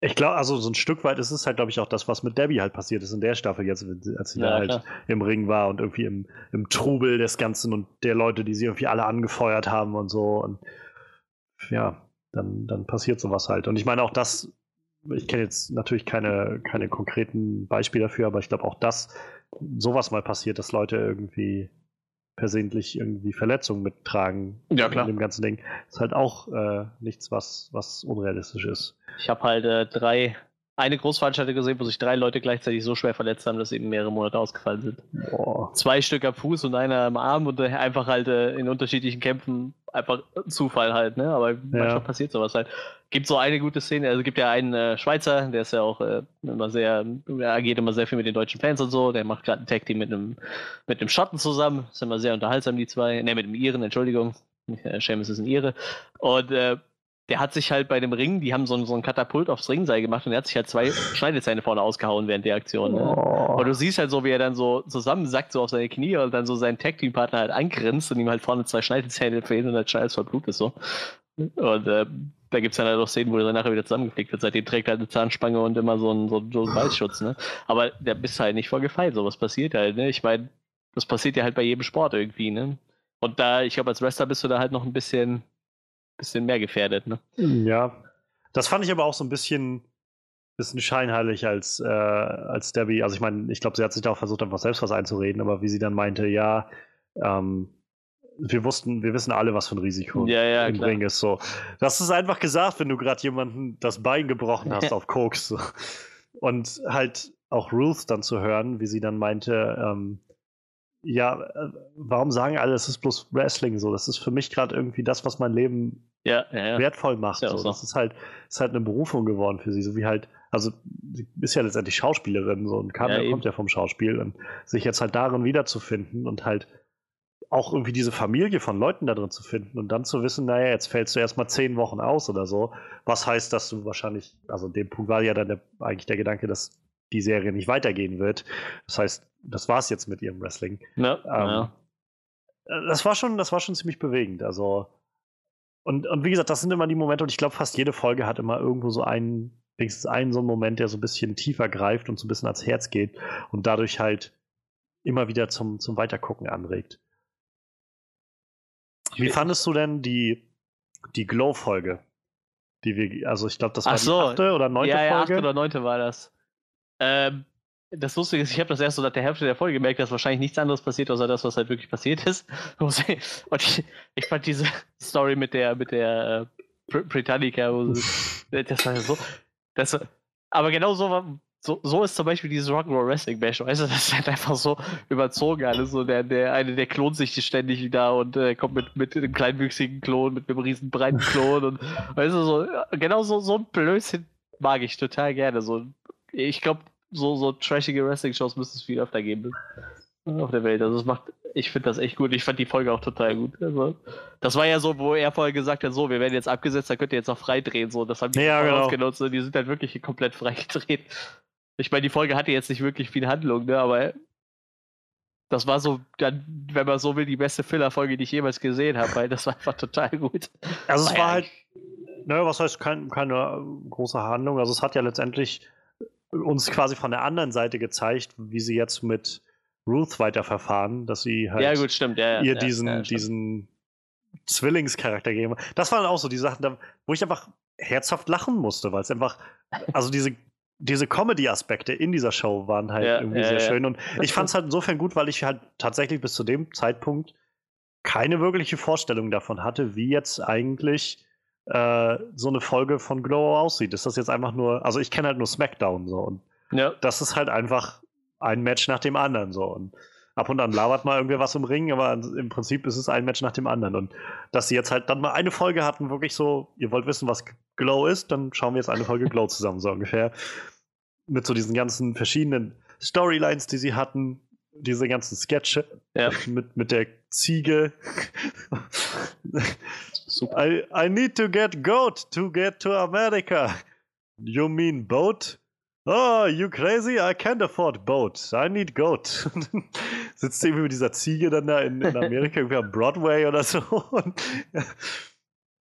ich glaube, also so ein Stück weit ist es halt, glaube ich, auch das, was mit Debbie halt passiert ist in der Staffel jetzt, als sie ja, da halt klar. im Ring war und irgendwie im, im Trubel des Ganzen und der Leute, die sie irgendwie alle angefeuert haben und so. Und ja, dann, dann passiert sowas halt. Und ich meine auch das, ich kenne jetzt natürlich keine, keine konkreten Beispiele dafür, aber ich glaube auch das, sowas mal passiert, dass Leute irgendwie persönlich irgendwie Verletzungen mittragen ja, klar. in dem ganzen Ding, ist halt auch äh, nichts, was, was unrealistisch ist. Ich habe halt äh, drei eine Großveranstaltung gesehen, wo sich drei Leute gleichzeitig so schwer verletzt haben, dass eben mehrere Monate ausgefallen sind. Boah. Zwei Stück am Fuß und einer am Arm und einfach halt äh, in unterschiedlichen Kämpfen einfach Zufall halt, ne? Aber ja. manchmal passiert sowas halt. Gibt so eine gute Szene, also gibt ja einen äh, Schweizer, der ist ja auch äh, immer sehr, er agiert immer sehr viel mit den deutschen Fans und so, der macht gerade ein Tag Team mit einem mit einem Schotten zusammen, ist immer sehr unterhaltsam, die zwei, ne, mit dem Iren, Entschuldigung. Seamus ist ein Ire. Und äh, der hat sich halt bei dem Ring, die haben so ein, so ein Katapult aufs Ringseil gemacht und er hat sich halt zwei Schneidezähne vorne ausgehauen während der Aktion. Ne? Oh. Und du siehst halt so, wie er dann so zusammensackt, so auf seine Knie und dann so seinen Tag-Team-Partner halt angrinst und ihm halt vorne zwei Schneidezähne fehlen und halt scheiß voll Blut ist so. Und äh, da gibt es dann halt auch Szenen, wo er dann nachher wieder zusammengeflickt wird. Seitdem trägt er halt eine Zahnspange und immer so einen, so, so einen Weißschutz, ne? Aber der bist halt nicht vorgefeilt, sowas passiert halt, ne? Ich meine, das passiert ja halt bei jedem Sport irgendwie, ne? Und da, ich glaube, als Wrestler bist du da halt noch ein bisschen bisschen mehr gefährdet, ne? Ja. Das fand ich aber auch so ein bisschen bisschen scheinheilig als, äh, als Debbie. Also ich meine, ich glaube, sie hat sich da auch versucht, einfach selbst was einzureden, aber wie sie dann meinte, ja, ähm, wir wussten, wir wissen alle, was für ein Risiko ja, ja, im klar. Ring ist. So. Das ist einfach gesagt, wenn du gerade jemanden das Bein gebrochen hast auf Koks. So. Und halt auch Ruth dann zu hören, wie sie dann meinte, ähm, ja, äh, warum sagen alle, es ist bloß Wrestling so? Das ist für mich gerade irgendwie das, was mein Leben ja, ja, wertvoll macht. So. so. Das ist halt, ist halt eine Berufung geworden für sie, so wie halt, also sie ist ja letztendlich Schauspielerin so und kam, kommt ja vom Schauspiel und sich jetzt halt darin wiederzufinden und halt auch irgendwie diese Familie von Leuten da drin zu finden und dann zu wissen, naja, jetzt fällst du erstmal zehn Wochen aus oder so. Was heißt, dass du wahrscheinlich, also dem Punkt war ja dann der, eigentlich der Gedanke, dass die Serie nicht weitergehen wird. Das heißt, das war's jetzt mit ihrem Wrestling. Ja, Ähm, ja. äh, Das war schon, das war schon ziemlich bewegend. Also und, und wie gesagt, das sind immer die Momente und ich glaube, fast jede Folge hat immer irgendwo so einen, wenigstens einen so einen Moment, der so ein bisschen tiefer greift und so ein bisschen ans Herz geht und dadurch halt immer wieder zum, zum Weitergucken anregt. Wie fandest du denn die, die Glow-Folge? Die wir, also ich glaube, das war so. die achte oder neunte ja, ja, achte Folge. oder neunte war das. Ähm, das Lustige ist, ich habe das erst so nach der Hälfte der Folge gemerkt, dass wahrscheinlich nichts anderes passiert, außer das, was halt wirklich passiert ist. Und ich, ich fand diese Story mit der, mit der äh, Br- Britannica, sie, das war so. Das, aber genau so, war, so, so ist zum Beispiel dieses Rock'n'Roll Wrestling Match. Weißt du, das ist halt einfach so überzogen alles. So der, der eine, der klont sich ständig da und äh, kommt mit, mit einem kleinwüchsigen Klon, mit einem riesen breiten Klon und weißt du, so, ja, genau so, so ein Blödsinn mag ich total gerne. So, ich glaube, so, so trashige Wrestling-Shows müsste es viel öfter geben auf der Welt. Also es macht, ich finde das echt gut. Ich fand die Folge auch total gut. Also, das war ja so, wo er vorher gesagt hat, so, wir werden jetzt abgesetzt, da könnt ihr jetzt noch frei drehen. So, das haben die Ja, genau. ausgenutzt und die sind halt wirklich komplett frei gedreht. Ich meine, die Folge hatte jetzt nicht wirklich viel Handlung, ne, aber das war so, dann, wenn man so will, die beste Filler-Folge, die ich jemals gesehen habe, weil das war einfach total gut. Also es War war ja halt, naja, was heißt kein, keine große Handlung. Also es hat ja letztendlich uns quasi von der anderen Seite gezeigt, wie sie jetzt mit Ruth weiterverfahren, dass sie halt Ja, gut, stimmt. Ja, ja, ihr diesen, diesen Zwillingscharakter geben. Das waren auch so die Sachen, wo ich einfach herzhaft lachen musste, weil es einfach, also diese, diese Comedy-Aspekte in dieser Show waren halt irgendwie sehr schön. Und ich fand es halt insofern gut, weil ich halt tatsächlich bis zu dem Zeitpunkt keine wirkliche Vorstellung davon hatte, wie jetzt eigentlich äh, so eine Folge von Glow aussieht. Ist das jetzt einfach nur, also ich kenne halt nur SmackDown so und Ja, das ist halt einfach ein Match nach dem anderen so und ab und an labert mal irgendwie was im Ring, aber im Prinzip ist es ein Match nach dem anderen und dass sie jetzt halt dann mal eine Folge hatten, wirklich so, ihr wollt wissen, was Glow ist, dann schauen wir jetzt eine Folge Glow zusammen so ungefähr mit so diesen ganzen verschiedenen Storylines, die sie hatten, diese ganzen Sketche ja, mit, mit der Ziege. Super. I, I need to get goat to get to America. You mean boat? Oh, you crazy? I can't afford boat. I need goat. Sitzt irgendwie mit dieser Ziege dann da in, in Amerika, irgendwie am Broadway oder so. Und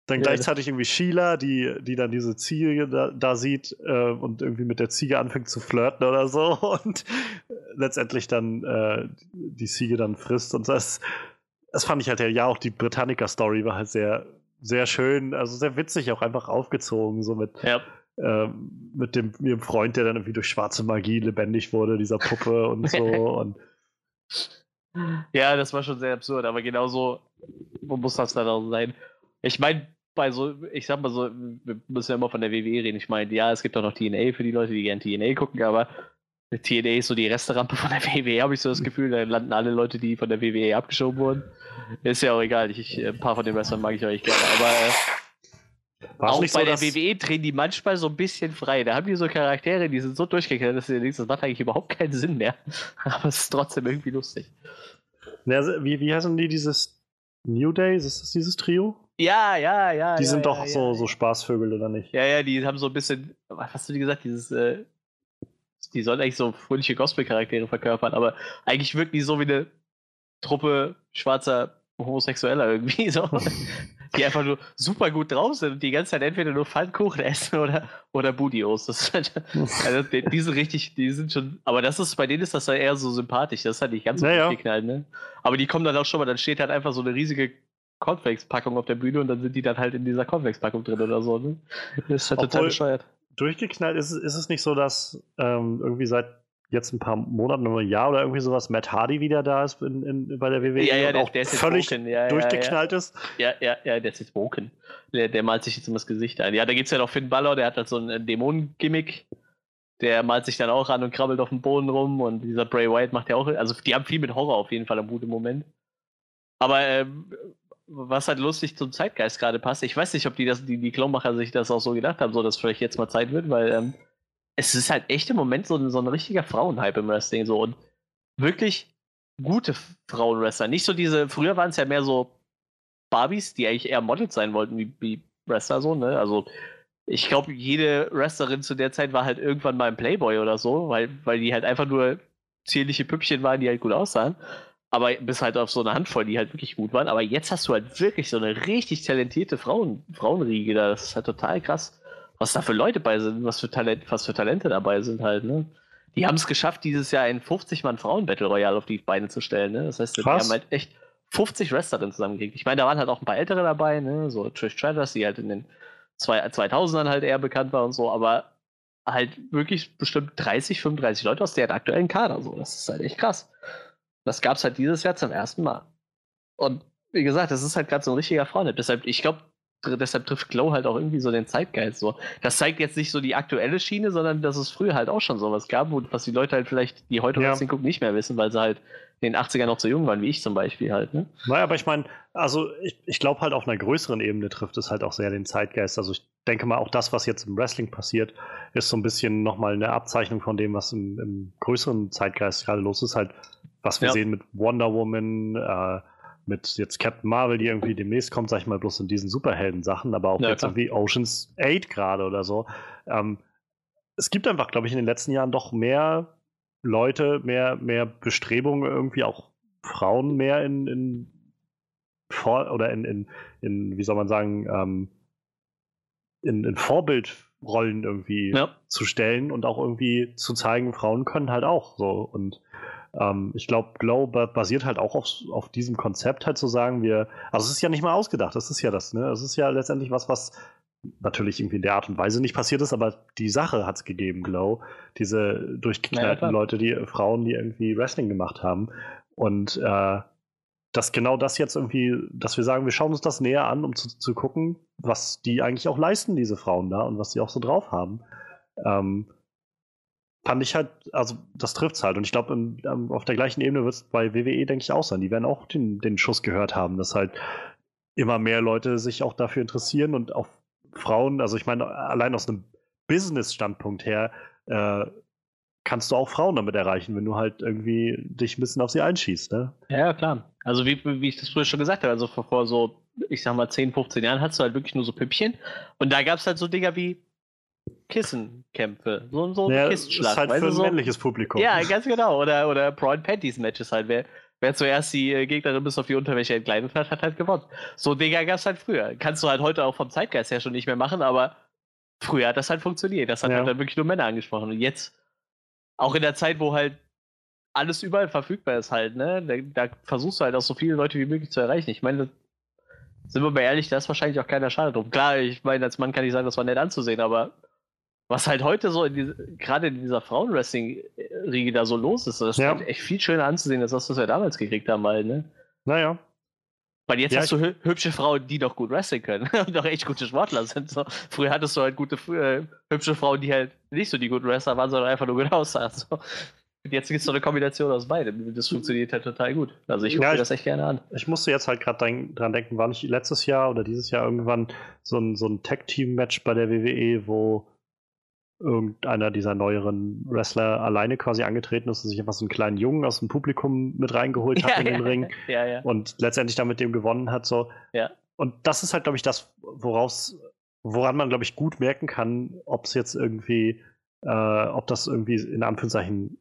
dann Ja, gleichzeitig irgendwie Sheila, die, die dann diese Ziege da, da sieht äh, und irgendwie mit der Ziege anfängt zu flirten oder so und letztendlich dann äh, die Ziege dann frisst und das, das fand ich halt ja, auch die Britannica-Story war halt sehr, sehr schön, also sehr witzig auch einfach aufgezogen, so mit, Ja, ähm, mit dem ihrem Freund, der dann irgendwie durch schwarze Magie lebendig wurde, dieser Puppe und so und Ja, das war schon sehr absurd, aber genauso muss das dann auch sein. Ich meine, bei so, ich sag mal so, wir müssen ja immer von der WWE reden. Ich meine, ja, es gibt auch noch TNA für die Leute, die gerne TNA gucken, aber TNA ist so die Resterampe von der WWE, habe ich so das Gefühl. Da landen alle Leute, die von der WWE abgeschoben wurden. Ist ja auch egal. Ich, ich, ein paar von den Wrestlern mag ich eigentlich gerne, aber äh, auch bei so, der WWE drehen die manchmal so ein bisschen frei. Da haben die so Charaktere, die sind so durchgekehrt, dass du dir denkst, das macht eigentlich überhaupt keinen Sinn mehr. Aber es ist trotzdem irgendwie lustig. Ja, wie, wie heißen die, dieses New Days, ist das dieses Trio? Ja, ja, ja. Die ja, sind ja, doch so, so Spaßvögel, oder nicht? Ja, ja, die haben so ein bisschen, was hast du dir gesagt, dieses, äh, die sollen eigentlich so fröhliche Gospel-Charaktere verkörpern, aber eigentlich wirken die so wie eine Truppe schwarzer Homosexueller irgendwie so. die einfach nur super gut drauf sind und die ganze Zeit entweder nur Pfannkuchen essen oder, oder Budios. Das halt, also die, die sind richtig, die sind schon, aber das ist, bei denen ist das halt eher so sympathisch, das ist halt nicht ganz so Ja, ja. geknallt, ne? Aber die kommen dann auch schon mal, dann steht halt einfach so eine riesige Cornflakes-Packung auf der Bühne und dann sind die dann halt in dieser Cornflakes-Packung drin oder so, ne? Das ist halt total Obwohl- bescheuert. Durchgeknallt ist, ist es nicht so, dass ähm, irgendwie seit jetzt ein paar Monaten oder ein Jahr oder irgendwie sowas Matt Hardy wieder da ist in, in, bei der WWE ja, ja, und der, auch der ist völlig ja, durchgeknallt ja, ist? Ja, ja, ja, der ist jetzt broken. Der, der malt sich jetzt immer das Gesicht ein. Ja, da gibt es ja noch Finn Balor, der hat halt so ein Dämonen-Gimmick. Der malt sich dann auch an und krabbelt auf dem Boden rum und dieser Bray Wyatt macht ja auch, also die haben viel mit Horror auf jeden Fall am guten Moment. Aber ähm, was halt lustig zum Zeitgeist gerade passt, ich weiß nicht, ob die das, die, die Klonmacher sich das auch so gedacht haben, so dass vielleicht jetzt mal Zeit wird, weil ähm, es ist halt echt im Moment so ein, so ein richtiger Frauenhype im Wrestling so und wirklich gute Frauenwrestler. Nicht so diese, früher waren es ja mehr so Barbies, die eigentlich eher Models sein wollten wie, wie Wrestler so, ne? Also ich glaube, jede Wrestlerin zu der Zeit war halt irgendwann mal ein Playboy oder so, weil, weil die halt einfach nur zierliche Püppchen waren, die halt gut aussahen. Aber bis halt auf so eine Handvoll, die halt wirklich gut waren. Aber jetzt hast du halt wirklich so eine richtig talentierte Frauen, Frauenriege da. Das ist halt total krass was da für Leute bei sind, was für, Talent, was für Talente dabei sind halt, ne? Die haben es geschafft, dieses Jahr ein 50-Mann-Frauen-Battle Royale auf die Beine zu stellen, ne? Das heißt, die haben halt echt 50 Wrestlerinnen zusammengekriegt. Ich meine, da waren halt auch ein paar ältere dabei, ne? So Trish Stratus, die halt in den 2000ern halt eher bekannt war und so, aber halt wirklich bestimmt 30, 35 Leute aus deren aktuellen Kader, so. Das ist halt echt krass. Das gab es halt dieses Jahr zum ersten Mal. Und wie gesagt, das ist halt gerade so ein richtiger Frauenhit. Deshalb, ich glaube, deshalb trifft Glow halt auch irgendwie so den Zeitgeist so. Das zeigt jetzt nicht so die aktuelle Schiene, sondern dass es früher halt auch schon sowas gab, was die Leute halt vielleicht, die heute ja. Gucken, nicht mehr wissen, weil sie halt in den 80ern noch so jung waren, wie ich zum Beispiel halt. Ne? Naja, aber ich meine, also ich, ich glaube halt auf einer größeren Ebene trifft es halt auch sehr den Zeitgeist. Also ich denke mal, auch das, was jetzt im Wrestling passiert, ist so ein bisschen nochmal eine Abzeichnung von dem, was im, im größeren Zeitgeist gerade los ist. Halt, was wir ja. sehen mit Wonder Woman, äh, mit jetzt Captain Marvel, die irgendwie demnächst kommt, sag ich mal, bloß in diesen Superhelden-Sachen, aber auch ja, jetzt klar. irgendwie Oceans 8 gerade oder so. Ähm, es gibt einfach, glaube ich, in den letzten Jahren doch mehr Leute, mehr, mehr Bestrebungen, irgendwie auch Frauen mehr in, in vor oder in, in, in, wie soll man sagen, ähm, in, in Vorbildrollen irgendwie ja. zu stellen und auch irgendwie zu zeigen, Frauen können halt auch so. Und ähm, ich glaube, Glow basiert halt auch auf, auf diesem Konzept, halt zu sagen, wir, also es ist ja nicht mal ausgedacht, das ist ja das, ne? Es ist ja letztendlich was, was natürlich irgendwie in der Art und Weise nicht passiert ist, aber die Sache hat es gegeben, Glow. Diese durchgeknallten ja, Leute, die Frauen, die irgendwie Wrestling gemacht haben. Und äh, dass genau das jetzt irgendwie, dass wir sagen, wir schauen uns das näher an, um zu, zu gucken, was die eigentlich auch leisten, diese Frauen da, und was sie auch so drauf haben. Ähm, fand ich halt, also das trifft es halt. Und ich glaube, auf der gleichen Ebene wird es bei WWE, denke ich, auch sein. Die werden auch den, den Schuss gehört haben, dass halt immer mehr Leute sich auch dafür interessieren und auch Frauen, also ich meine, allein aus einem Business-Standpunkt her, äh, kannst du auch Frauen damit erreichen, wenn du halt irgendwie dich ein bisschen auf sie einschießt, ne? Ja, klar. Also wie, wie ich das früher schon gesagt habe, also vor, vor so, ich sag mal, 10, 15 Jahren hattest du halt wirklich nur so Püppchen. Und da gab es halt so Dinger wie Kissenkämpfe. So, so ein ja, Kissenschlag. Ist halt für ein so, männliches Publikum. Ja, ganz genau. Oder, oder Brown Panties Matches halt. Wer, wer zuerst die äh, Gegnerin bis auf die Unterwäsche entkleidet hat, hat halt gewonnen. So Dinger gab es halt früher. Kannst du halt heute auch vom Zeitgeist her schon nicht mehr machen, aber früher hat das halt funktioniert. Das hat ja. halt dann wirklich nur Männer angesprochen. Und jetzt, auch in der Zeit, wo halt alles überall verfügbar ist halt, ne, da, da versuchst du halt auch so viele Leute wie möglich zu erreichen. Ich meine, sind wir mal ehrlich, da ist wahrscheinlich auch keiner schade drum. Klar, ich meine, als Mann kann ich sagen, das war nett anzusehen, aber was halt heute so gerade in dieser Frauenwrestling-Riege da so los ist, das ja. ist halt echt viel schöner anzusehen, als das, was wir damals gekriegt haben, halt, ne? Naja. Weil jetzt ja, hast du hübsche Frauen, die doch gut wrestling können und doch echt gute Sportler sind. So. Früher hattest du halt gute, äh, hübsche Frauen, die halt nicht so die guten Wrestler waren, sondern einfach nur gut aussahen. So. Und jetzt gibt es so eine Kombination aus beidem. Das funktioniert halt total gut. Also ich gucke ja, mir das echt gerne an. Ich musste jetzt halt gerade dran denken, war nicht letztes Jahr oder dieses Jahr irgendwann so ein, so ein Tag-Team-Match bei der WWE, wo irgendeiner dieser neueren Wrestler alleine quasi angetreten ist und sich einfach so einen kleinen Jungen aus dem Publikum mit reingeholt hat ja, in den ja, Ring ja, und letztendlich damit dem gewonnen hat. So. Und das ist halt, glaube ich, das, woraus, woran man, glaube ich, gut merken kann, ob es jetzt irgendwie, äh, ob das irgendwie in Anführungszeichen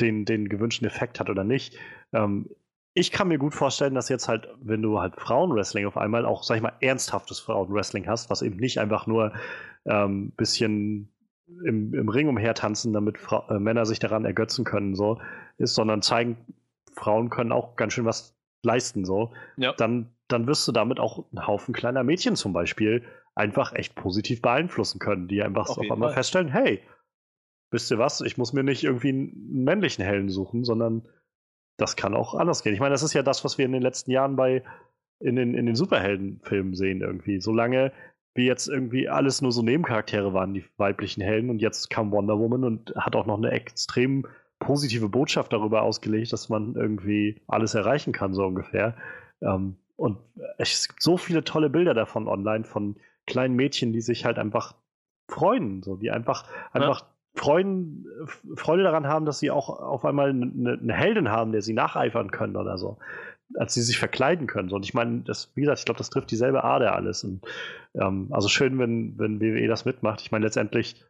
den, den gewünschten Effekt hat oder nicht. Ähm, ich kann mir gut vorstellen, dass jetzt halt, wenn du halt Frauenwrestling auf einmal auch, sag ich mal, ernsthaftes Frauenwrestling hast, was eben nicht einfach nur ähm, bisschen im, im Ring umhertanzen, damit Fra äh, Männer sich daran ergötzen können, so ist, sondern zeigen, Frauen können auch ganz schön was leisten, so, ja. dann, dann wirst du damit auch einen Haufen kleiner Mädchen zum Beispiel einfach echt positiv beeinflussen können, die einfach auf, auf einmal Fall. feststellen, hey, wisst ihr was, ich muss mir nicht irgendwie einen männlichen Helden suchen, sondern das kann auch anders gehen. Ich meine, das ist ja das, was wir in den letzten Jahren bei in den, in den Superheldenfilmen sehen irgendwie. Solange wie jetzt irgendwie alles nur so Nebencharaktere waren, die weiblichen Helden, und jetzt kam Wonder Woman und hat auch noch eine extrem positive Botschaft darüber ausgelegt, dass man irgendwie alles erreichen kann, so ungefähr. Ähm, und es gibt so viele tolle Bilder davon online von kleinen Mädchen, die sich halt einfach freuen, so, die einfach, einfach ja. freuen, Freude daran haben, dass sie auch auf einmal eine, eine Heldin haben, der sie nacheifern können oder so als sie sich verkleiden können. Und ich meine, das, wie gesagt, ich glaube, das trifft dieselbe Ader alles. Und, ähm, also schön, wenn, wenn WWE das mitmacht. Ich meine, letztendlich,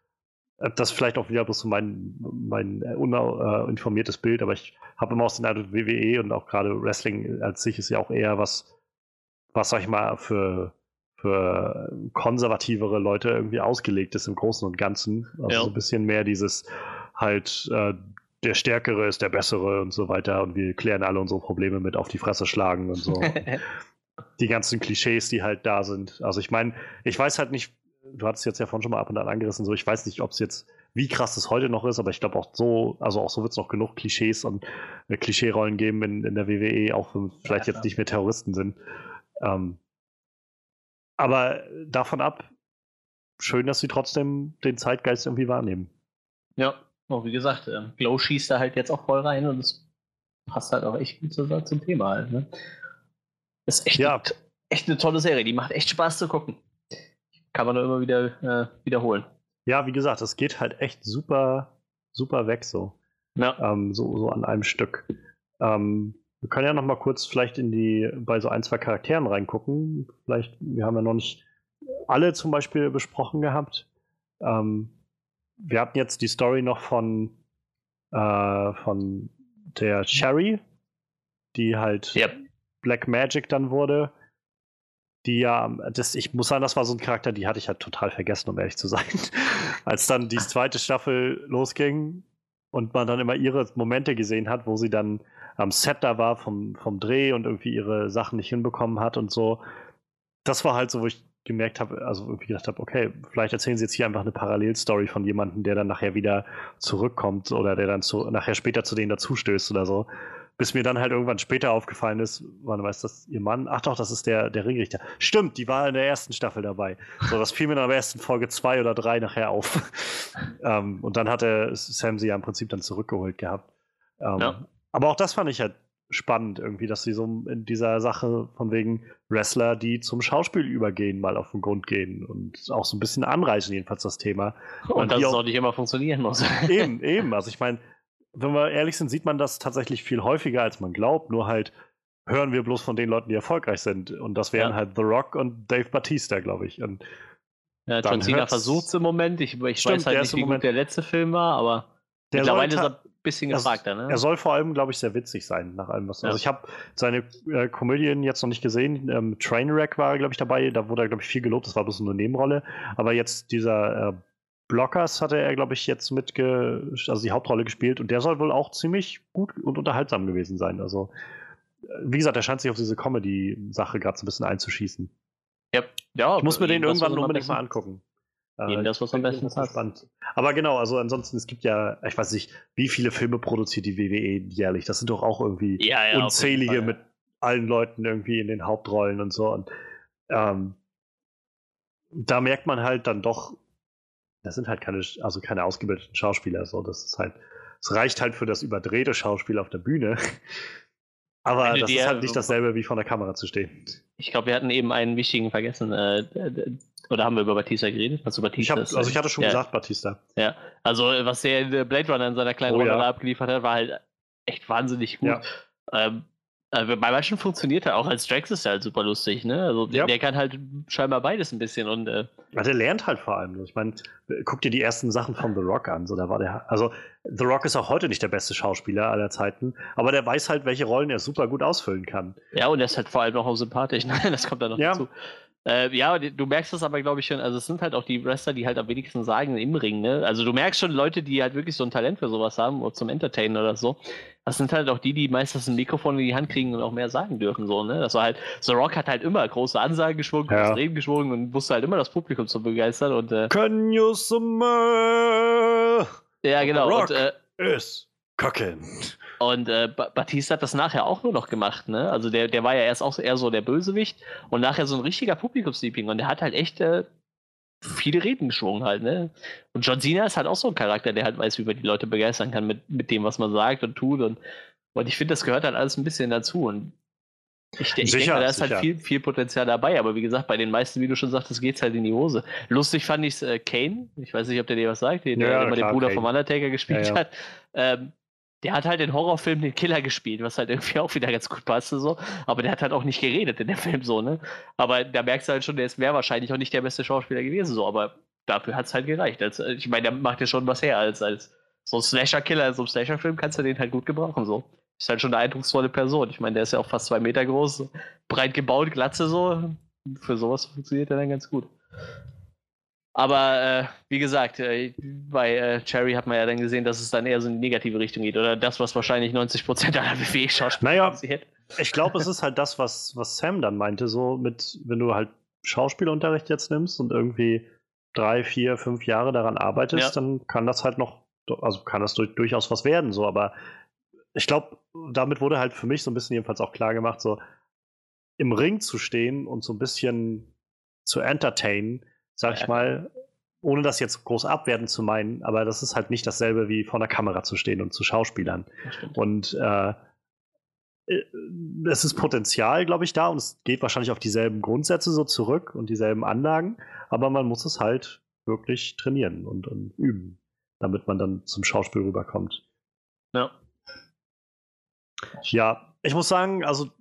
äh, das ist vielleicht auch wieder bloß so mein, mein uninformiertes äh, Bild, aber ich habe immer aus den Eindruck, WWE und auch gerade Wrestling als sich ist ja auch eher was, was, sag ich mal, für, für konservativere Leute irgendwie ausgelegt ist im Großen und Ganzen. Also ja. so ein bisschen mehr dieses halt, äh, der Stärkere ist der Bessere und so weiter und wir klären alle unsere Probleme mit auf die Fresse schlagen und so. die ganzen Klischees, die halt da sind. Also ich meine, ich weiß halt nicht, du hattest jetzt ja vorhin schon mal ab und an angerissen, so ich weiß nicht, ob es jetzt, wie krass es heute noch ist, aber ich glaube auch so, also auch so wird es noch genug Klischees und äh, Klischeerollen geben in, in der WWE, auch wenn vielleicht ja, jetzt nicht mehr Terroristen sind. Ähm, aber davon ab, schön, dass sie trotzdem den Zeitgeist irgendwie wahrnehmen. Ja, Oh, wie gesagt, ähm, Glow schießt da halt jetzt auch voll rein und es passt halt auch echt gut zum, zum Thema halt. Ne? Das ist echt, ja. eine, echt eine tolle Serie, die macht echt Spaß zu gucken. Kann man nur immer wieder äh, wiederholen. Ja, wie gesagt, es geht halt echt super, super weg so. Ja. Ähm, so, so an einem Stück. Ähm, wir können ja noch mal kurz vielleicht in die, bei so ein, zwei Charakteren reingucken. Vielleicht, wir haben ja noch nicht alle zum Beispiel besprochen gehabt. Ähm, wir hatten jetzt die Story noch von, äh, von der Cherry, die halt yep. Black Magic dann wurde. Die ja, das, ich muss sagen, das war so ein Charakter, die hatte ich halt total vergessen, um ehrlich zu sein. Als dann die zweite Staffel losging und man dann immer ihre Momente gesehen hat, wo sie dann am Set da war vom, vom Dreh und irgendwie ihre Sachen nicht hinbekommen hat und so. Das war halt so, wo ich gemerkt habe, also irgendwie gedacht habe, okay, vielleicht erzählen sie jetzt hier einfach eine Parallelstory von jemandem, der dann nachher wieder zurückkommt oder der dann zu, nachher später zu denen dazustößt oder so. Bis mir dann halt irgendwann später aufgefallen ist, wann weiß das ihr Mann? Ach doch, das ist der, der Ringrichter. Stimmt, die war in der ersten Staffel dabei. So, das fiel mir dann in der ersten Folge zwei oder drei nachher auf. ähm, und dann hatte Sam sie ja im Prinzip dann zurückgeholt gehabt. Ähm, ja. Aber auch das fand ich halt spannend irgendwie, dass sie so in dieser Sache von wegen Wrestler, die zum Schauspiel übergehen, mal auf den Grund gehen und auch so ein bisschen anreichen, jedenfalls das Thema. Und, und dass es auch nicht immer funktionieren muss. Eben, eben. Also ich meine, wenn wir ehrlich sind, sieht man das tatsächlich viel häufiger, als man glaubt. Nur halt hören wir bloß von den Leuten, die erfolgreich sind. Und das wären ja. halt The Rock und Dave Batista, glaube ich. Und ja, John Cena versucht es im Moment. Ich, ich Stimmt, weiß halt nicht, wie gut der letzte Film war, aber der mittlerweile ist er bisschen gefragter, ne? Er soll vor allem, glaube ich, sehr witzig sein, nach allem, was. Ja. Also ich habe seine äh, Komödien jetzt noch nicht gesehen. Ähm, Trainwreck war, glaube ich, dabei. Da wurde er, glaube ich, viel gelobt. Das war bloß eine Nebenrolle. Aber jetzt dieser äh, Blockers hatte er, glaube ich, jetzt mitge also die Hauptrolle gespielt und der soll wohl auch ziemlich gut und unterhaltsam gewesen sein. Also, äh, wie gesagt, er scheint sich auf diese Comedy-Sache gerade so ein bisschen einzuschießen. Ja, ja ich muss mir den irgendwann unbedingt mal angucken. Eben das, was am besten passt. Spannend. Aber genau, also ansonsten, es gibt ja, ich weiß nicht, wie viele Filme produziert die WWE jährlich? Das sind doch auch irgendwie ja, ja, unzählige Fall, mit allen Leuten irgendwie in den Hauptrollen und so. Und ähm, da merkt man halt dann doch, das sind halt keine, also keine ausgebildeten Schauspieler. So, das ist halt, es reicht halt für das überdrehte Schauspiel auf der Bühne. Aber das ist halt nicht dasselbe wie vor der Kamera zu stehen. Ich glaube, wir hatten eben einen wichtigen vergessen. Äh, oder haben wir über Batista geredet? Also, Batista ich hab, also ich hatte schon ja. gesagt Batista. Ja, also was der Blade Runner in seiner kleinen oh, Rolle ja. abgeliefert hat, war halt echt wahnsinnig gut. Ja. Ähm, also bei manchen funktioniert er auch als Drax ist er halt super lustig, ne? Also der, der kann halt scheinbar beides ein bisschen und äh, ja, der lernt halt vor allem. Ich meine, guck dir die ersten Sachen von The Rock an. So, da war der, also The Rock ist auch heute nicht der beste Schauspieler aller Zeiten, aber der weiß halt, welche Rollen er super gut ausfüllen kann. Ja, und er ist halt vor allem auch sympathisch. Ne? Das kommt dann noch ja. dazu. Äh, ja, du merkst das aber, glaube ich, schon. Also, es sind halt auch die Wrestler, die halt am wenigsten sagen im Ring. Ne? Also, du merkst schon Leute, die halt wirklich so ein Talent für sowas haben oder zum Entertainen oder so. Das sind halt auch die, die meistens ein Mikrofon in die Hand kriegen und auch mehr sagen dürfen. So, ne? Das war halt, The Rock hat halt immer große Ansagen geschwungen, ja. Reden geschwungen und wusste halt immer das Publikum zu begeistern. Und, äh, Can you smell? Ja, genau. Rock und, äh, is cooking. Und äh, Batista hat das nachher auch nur noch gemacht, ne? Also der, der war ja erst auch eher so der Bösewicht und nachher so ein richtiger Publikumsliebling und der hat halt echt äh, viele Reden geschwungen halt, ne? Und John Cena ist halt auch so ein Charakter, der halt weiß, wie man die Leute begeistern kann mit, mit dem, was man sagt und tut und, und ich finde, das gehört halt alles ein bisschen dazu und ich, ich sicher, denke, da ist halt sicher. halt viel, viel Potenzial dabei, aber wie gesagt, bei den meisten, wie du schon sagtest, geht es halt in die Hose. Lustig fand ich äh, Kane, ich weiß nicht, ob der dir was sagt, der, ja, immer den Bruder Kane. vom Undertaker gespielt ja, ja. hat. Ähm, der hat halt den Horrorfilm den Killer gespielt, was halt irgendwie auch wieder ganz gut passte so. Aber der hat halt auch nicht geredet in dem Film so, ne? Aber da merkst du halt schon, der wäre wahrscheinlich auch nicht der beste Schauspieler gewesen so. Aber dafür hat es halt gereicht. Also, ich meine, der macht ja schon was her als, als so ein Slasher-Killer. So ein Slasher-Film kannst du den halt gut gebrauchen so. Ist halt schon eine eindrucksvolle Person. Ich meine, der ist ja auch fast zwei Meter groß, breit gebaut, glatze so. Für sowas funktioniert er dann ganz gut. Aber äh, wie gesagt, äh, bei äh, Cherry hat man ja dann gesehen, dass es dann eher so in die negative Richtung geht. Oder das, was wahrscheinlich 90% aller WWE-Schauspieler naja, Ich glaube, es ist halt das, was, was Sam dann meinte, so mit, wenn du halt Schauspielunterricht jetzt nimmst und irgendwie drei, vier, fünf Jahre daran arbeitest, ja. dann kann das halt noch, also kann das durch, durchaus was werden, so, aber ich glaube, damit wurde halt für mich so ein bisschen jedenfalls auch klar gemacht, so im Ring zu stehen und so ein bisschen zu entertainen, sag ich mal, ohne das jetzt groß abwerten zu meinen, aber das ist halt nicht dasselbe wie vor der Kamera zu stehen und zu Schauspielern. Und äh, äh, es ist Potenzial, glaube ich, da und es geht wahrscheinlich auf dieselben Grundsätze so zurück und dieselben Anlagen, aber man muss es halt wirklich trainieren und, und üben, damit man dann zum Schauspiel rüberkommt. Ja. Ja, ich muss sagen, also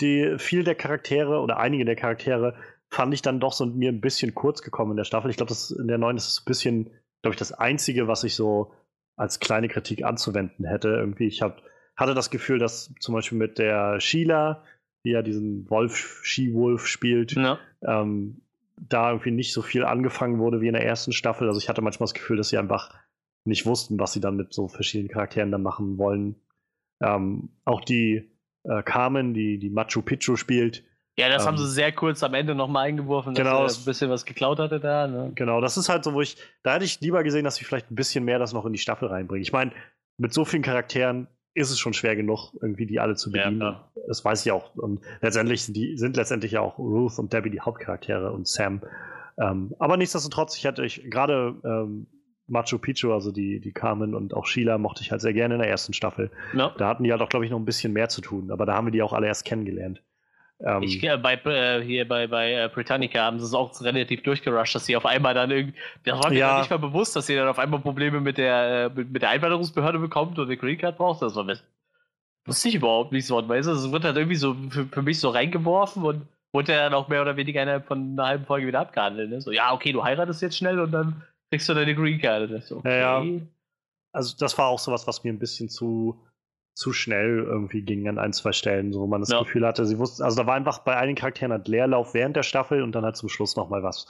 die, viel der Charaktere oder einige der Charaktere fand ich dann doch so mir ein bisschen kurz gekommen in der Staffel. Ich glaube, das in der neuen ist es ein bisschen, glaube ich, das Einzige, was ich so als kleine Kritik anzuwenden hätte. Irgendwie, ich hab, hatte das Gefühl, dass zum Beispiel mit der Sheila, die ja diesen Wolf, Ski-Wolf spielt, ja. ähm, da irgendwie nicht so viel angefangen wurde wie in der ersten Staffel. Also ich hatte manchmal das Gefühl, dass sie einfach nicht wussten, was sie dann mit so verschiedenen Charakteren dann machen wollen. Ähm, auch die äh, Carmen, die, die Machu Picchu spielt, ja, das ähm, haben sie sehr kurz am Ende nochmal eingeworfen, genau, dass er ein bisschen was geklaut hatte da. Ne? Genau, das ist halt so, wo ich, da hätte ich lieber gesehen, dass sie vielleicht ein bisschen mehr das noch in die Staffel reinbringen. Ich meine, mit so vielen Charakteren ist es schon schwer genug, irgendwie die alle zu bedienen. Ja, das weiß ich auch. Und letztendlich sind, die, sind letztendlich ja auch Ruth und Debbie die Hauptcharaktere und Sam. Ähm, aber nichtsdestotrotz, ich hätte ich gerade ähm, Machu Picchu, also die, die Carmen und auch Sheila mochte ich halt sehr gerne in der ersten Staffel. Ja. Da hatten die halt auch, glaube ich, noch ein bisschen mehr zu tun, aber da haben wir die auch alle erst kennengelernt. Ähm, ich, äh, bei, äh, hier bei, bei äh, Britannica haben sie es auch relativ durchgerusht, dass sie auf einmal dann irgendwie. Das war mir ja. nicht mal bewusst, dass sie dann auf einmal Probleme mit der, äh, mit, mit der Einwanderungsbehörde bekommt und eine Green Card braucht. Das war wusste ich überhaupt nicht so. Weißt du, es wird halt irgendwie so für, für mich so reingeworfen und wurde dann auch mehr oder weniger innerhalb von einer halben Folge wieder abgehandelt. Ne? So, ja, okay, du heiratest jetzt schnell und dann kriegst du deine Green Card. So, okay. ja, ja. Also, das war auch sowas, was mir ein bisschen zu zu schnell irgendwie ging an ein, zwei Stellen, so wo man das ja. Gefühl hatte, sie wussten, also da war einfach bei einigen Charakteren halt Leerlauf während der Staffel und dann halt zum Schluss nochmal was.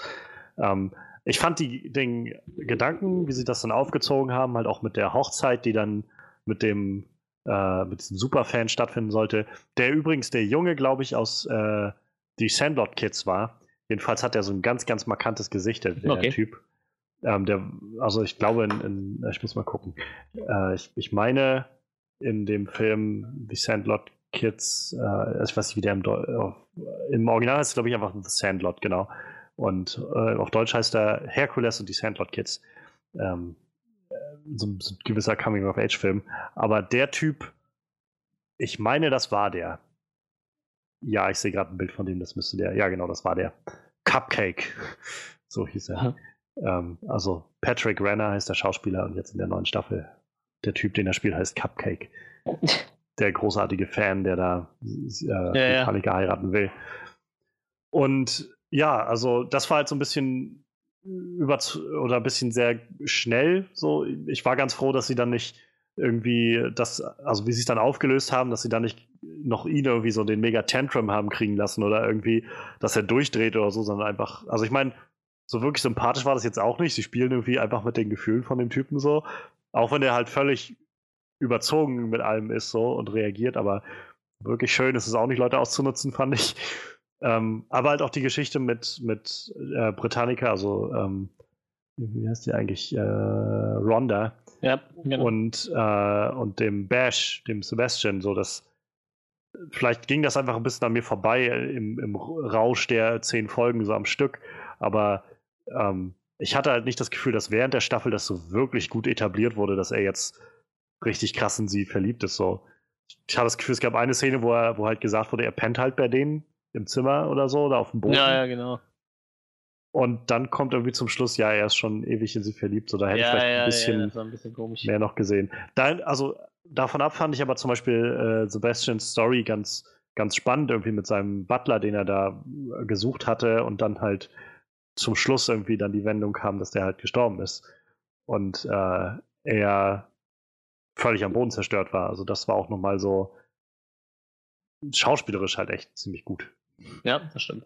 Ähm, ich fand die, den Gedanken, wie sie das dann aufgezogen haben, halt auch mit der Hochzeit, die dann mit dem, äh, mit diesem Superfan stattfinden sollte, der übrigens der Junge, glaube ich, aus äh, die Sandlot Kids war. Jedenfalls hat er so ein ganz, ganz markantes Gesicht, der, der okay. Typ. Ähm, der, also ich glaube, in, in, ich muss mal gucken. Äh, ich, ich meine, in dem Film The Sandlot Kids, äh, ich weiß nicht, wie der im, Deu im Original heißt, glaube ich, einfach The Sandlot, genau. Und äh, auf Deutsch heißt er Hercules und die Sandlot Kids. Ähm, äh, so, so, ein gewisser Coming-of-Age-Film. Aber der Typ, ich meine, das war der. Ja, ich sehe gerade ein Bild von dem, das müsste der. Ja, genau, das war der. Cupcake. So hieß er. Ähm, also Patrick Renner heißt der Schauspieler und jetzt in der neuen Staffel der Typ, den er spielt, heißt Cupcake. der großartige Fan, der da äh, ja, ja. heiraten will. Und ja, also das war halt so ein bisschen über oder ein bisschen sehr schnell. So, ich war ganz froh, dass sie dann nicht irgendwie das, also wie sie es dann aufgelöst haben, dass sie dann nicht noch ihn irgendwie so den mega Tantrum haben kriegen lassen oder irgendwie, dass er durchdreht oder so, sondern einfach, also ich meine, so wirklich sympathisch war das jetzt auch nicht. Sie spielen irgendwie einfach mit den Gefühlen von dem Typen so. Auch wenn er halt völlig überzogen mit allem ist so und reagiert, aber wirklich schön ist es auch nicht, Leute auszunutzen, fand ich. Ähm, aber halt auch die Geschichte mit, mit äh, Britannica, also ähm, wie heißt die eigentlich? Äh, Rhonda. Ja, genau. Und, äh, und dem Bash, dem Sebastian, so dass vielleicht ging das einfach ein bisschen an mir vorbei im, im Rausch der zehn Folgen so am Stück, aber ähm, ich hatte halt nicht das Gefühl, dass während der Staffel das so wirklich gut etabliert wurde, dass er jetzt richtig krass in sie verliebt ist. So. Ich habe das Gefühl, es gab eine Szene, wo, er, wo halt gesagt wurde, er pennt halt bei denen im Zimmer oder so oder auf dem Boden. Ja, ja, genau. Und dann kommt irgendwie zum Schluss, ja, er ist schon ewig in sie verliebt. So, da hätte ja, ich vielleicht ja, ein bisschen, ja, ein bisschen mehr noch gesehen. Da, also davon ab fand ich aber zum Beispiel äh, Sebastians Story ganz, ganz spannend, irgendwie mit seinem Butler, den er da äh, gesucht hatte und dann halt zum Schluss irgendwie dann die Wendung kam, dass der halt gestorben ist. Und äh, er völlig am Boden zerstört war. Also das war auch nochmal so schauspielerisch halt echt ziemlich gut. Ja, das stimmt.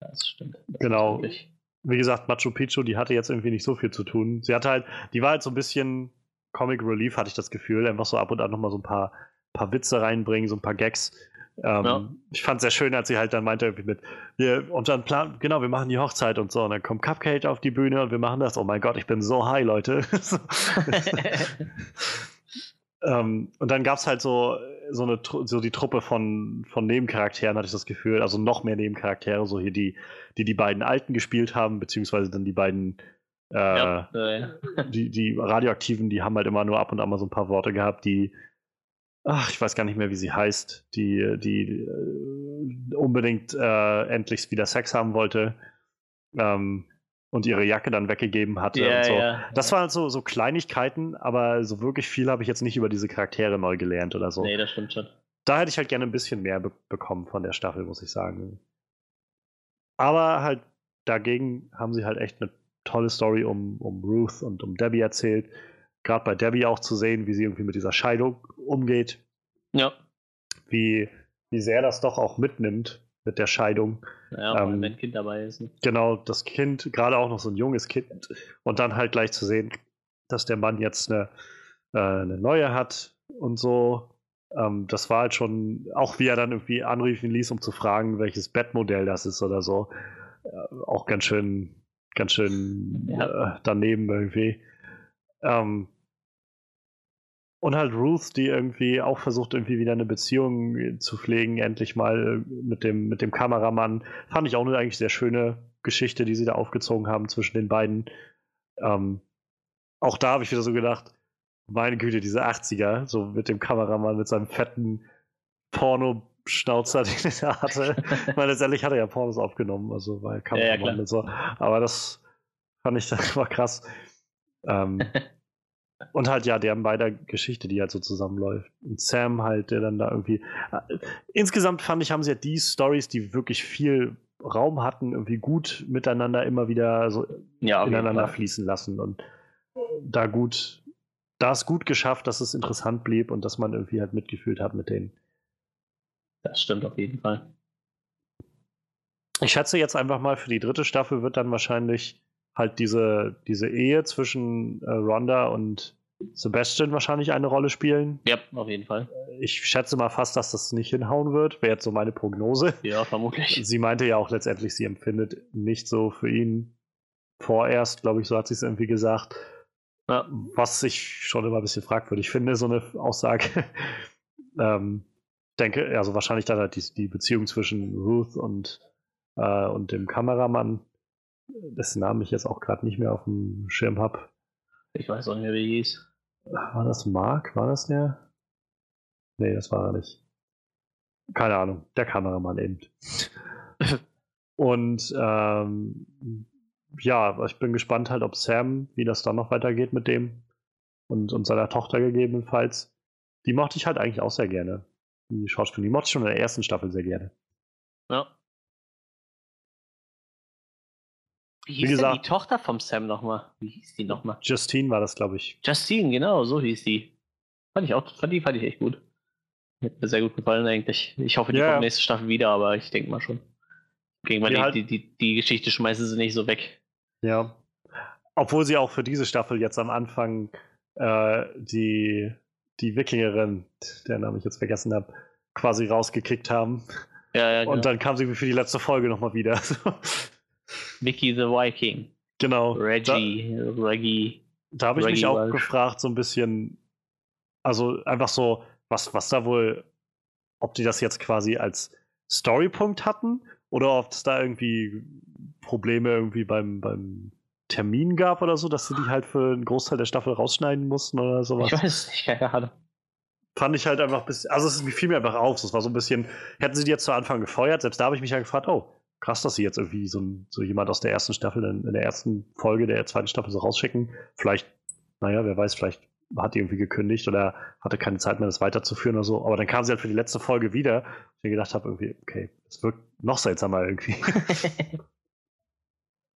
Das stimmt. Das genau. Wie gesagt, Machu Picchu, die hatte jetzt irgendwie nicht so viel zu tun. Sie hatte halt, die war halt so ein bisschen Comic Relief, hatte ich das Gefühl. Einfach so ab und an nochmal so ein paar, paar Witze reinbringen, so ein paar Gags. Ähm, ja. Ich fand es sehr schön, als sie halt dann meinte, irgendwie mit, wir, und dann plan, genau, wir machen die Hochzeit und so, und dann kommt Cupcake auf die Bühne und wir machen das. Oh mein Gott, ich bin so high, Leute. ähm, und dann gab es halt so, so, eine, so die Truppe von, von Nebencharakteren, hatte ich das Gefühl, also noch mehr Nebencharaktere, so hier die, die die beiden Alten gespielt haben, beziehungsweise dann die beiden äh, ja. Die, die Radioaktiven, die haben halt immer nur ab und an mal so ein paar Worte gehabt, die ach, ich weiß gar nicht mehr, wie sie heißt, die, die äh, unbedingt äh, endlich wieder Sex haben wollte ähm, und ihre Jacke dann weggegeben hatte ja, und so. Ja, das waren so, so Kleinigkeiten, aber so wirklich viel habe ich jetzt nicht über diese Charaktere neu gelernt oder so. Nee, das stimmt schon. Da hätte ich halt gerne ein bisschen mehr be bekommen von der Staffel, muss ich sagen. Aber halt dagegen haben sie halt echt eine tolle Story um, um Ruth und um Debbie erzählt gerade bei Debbie auch zu sehen, wie sie irgendwie mit dieser Scheidung umgeht. Ja. Wie, wie sehr das doch auch mitnimmt mit der Scheidung. Ja, ähm, wenn ein Kind dabei ist. Ne? Genau, das Kind, gerade auch noch so ein junges Kind. Und dann halt gleich zu sehen, dass der Mann jetzt eine, äh, eine neue hat und so. Ähm, das war halt schon, auch wie er dann irgendwie anrufen ließ, um zu fragen, welches Bettmodell das ist oder so. Äh, auch ganz schön, ganz schön ja. äh, daneben irgendwie. Ähm, und halt Ruth, die irgendwie auch versucht, irgendwie wieder eine Beziehung zu pflegen, endlich mal mit dem, mit dem Kameramann. Fand ich auch eine eigentlich sehr schöne Geschichte, die sie da aufgezogen haben zwischen den beiden. Ähm, auch da habe ich wieder so gedacht, meine Güte, diese 80er, so mit dem Kameramann, mit seinem fetten Porno-Schnauzer, den er hatte. ich meine, letztendlich hat er ja Pornos aufgenommen, also war Kameramann ja, ja, und so. Aber das fand ich, das war krass. Ähm, Und halt, ja, deren beider Geschichte, die halt so zusammenläuft. Und Sam halt, der dann da irgendwie. Äh, insgesamt fand ich, haben sie ja die Stories, die wirklich viel Raum hatten, irgendwie gut miteinander immer wieder so ja, ineinander fließen lassen. Und da gut, da ist gut geschafft, dass es interessant blieb und dass man irgendwie halt mitgefühlt hat mit denen. Das stimmt auf jeden Fall. Ich schätze jetzt einfach mal, für die dritte Staffel wird dann wahrscheinlich halt diese, diese Ehe zwischen äh, Rhonda und Sebastian wahrscheinlich eine Rolle spielen. Ja, auf jeden Fall. Ich schätze mal fast, dass das nicht hinhauen wird. Wäre jetzt so meine Prognose. Ja, vermutlich. Sie meinte ja auch letztendlich, sie empfindet nicht so für ihn vorerst, glaube ich, so hat sie es irgendwie gesagt. Ja. Was ich schon immer ein bisschen fragwürdig finde, so eine Aussage. ähm, denke, also wahrscheinlich dann halt die, die Beziehung zwischen Ruth und, äh, und dem Kameramann dessen Namen ich jetzt auch gerade nicht mehr auf dem Schirm habe. Ich weiß auch nicht mehr, wie er hieß. War das Mark? War das der? Nee, das war er nicht. Keine Ahnung, der Kameramann eben. Und ähm, ja, ich bin gespannt halt, ob Sam, wie das dann noch weitergeht mit dem und, und seiner Tochter gegebenenfalls. Die mochte ich halt eigentlich auch sehr gerne. Die Schauspielerin, die mochte ich schon in der ersten Staffel sehr gerne. Ja. Wie hieß Wie gesagt, die Tochter vom Sam nochmal? Wie hieß die nochmal? Justine war das, glaube ich. Justine, genau, so hieß die. Fand ich auch, fand die fand ich echt gut. Hat mir sehr gut gefallen eigentlich. Ich hoffe, die Ja, kommt nächste Staffel wieder, aber ich denke mal schon. Ja, die, halt- die, die, die Geschichte schmeißen sie nicht so weg. Ja. Obwohl sie auch für diese Staffel jetzt am Anfang äh, die, die Wikingerin, deren Namen ich jetzt vergessen habe, quasi rausgekickt haben. Ja, ja, genau. Und dann kam sie für die letzte Folge nochmal wieder. Mickey the Viking. genau. Reggie, Reggie. Da, da habe ich mich Reggie auch Welsh. gefragt, so ein bisschen, also einfach so, was, was da wohl, ob die das jetzt quasi als Storypunkt hatten oder ob es da irgendwie Probleme irgendwie beim, beim Termin gab oder so, dass sie die halt für einen Großteil der Staffel rausschneiden mussten oder sowas. Ich weiß nicht, keine Ahnung. Fand ich halt einfach ein bisschen, also es fiel mir einfach auf, es war so ein bisschen, hätten sie die jetzt zu Anfang gefeuert, selbst da habe ich mich ja gefragt, oh, krass, dass sie jetzt irgendwie so, ein, so jemand aus der ersten Staffel in, in der ersten Folge der zweiten Staffel so rausschicken. Vielleicht, naja, wer weiß, vielleicht hat die irgendwie gekündigt oder hatte keine Zeit mehr, das weiterzuführen oder so. Aber dann kam sie halt für die letzte Folge wieder. Ich mir gedacht habe, irgendwie, okay, es wirkt noch seltsamer irgendwie.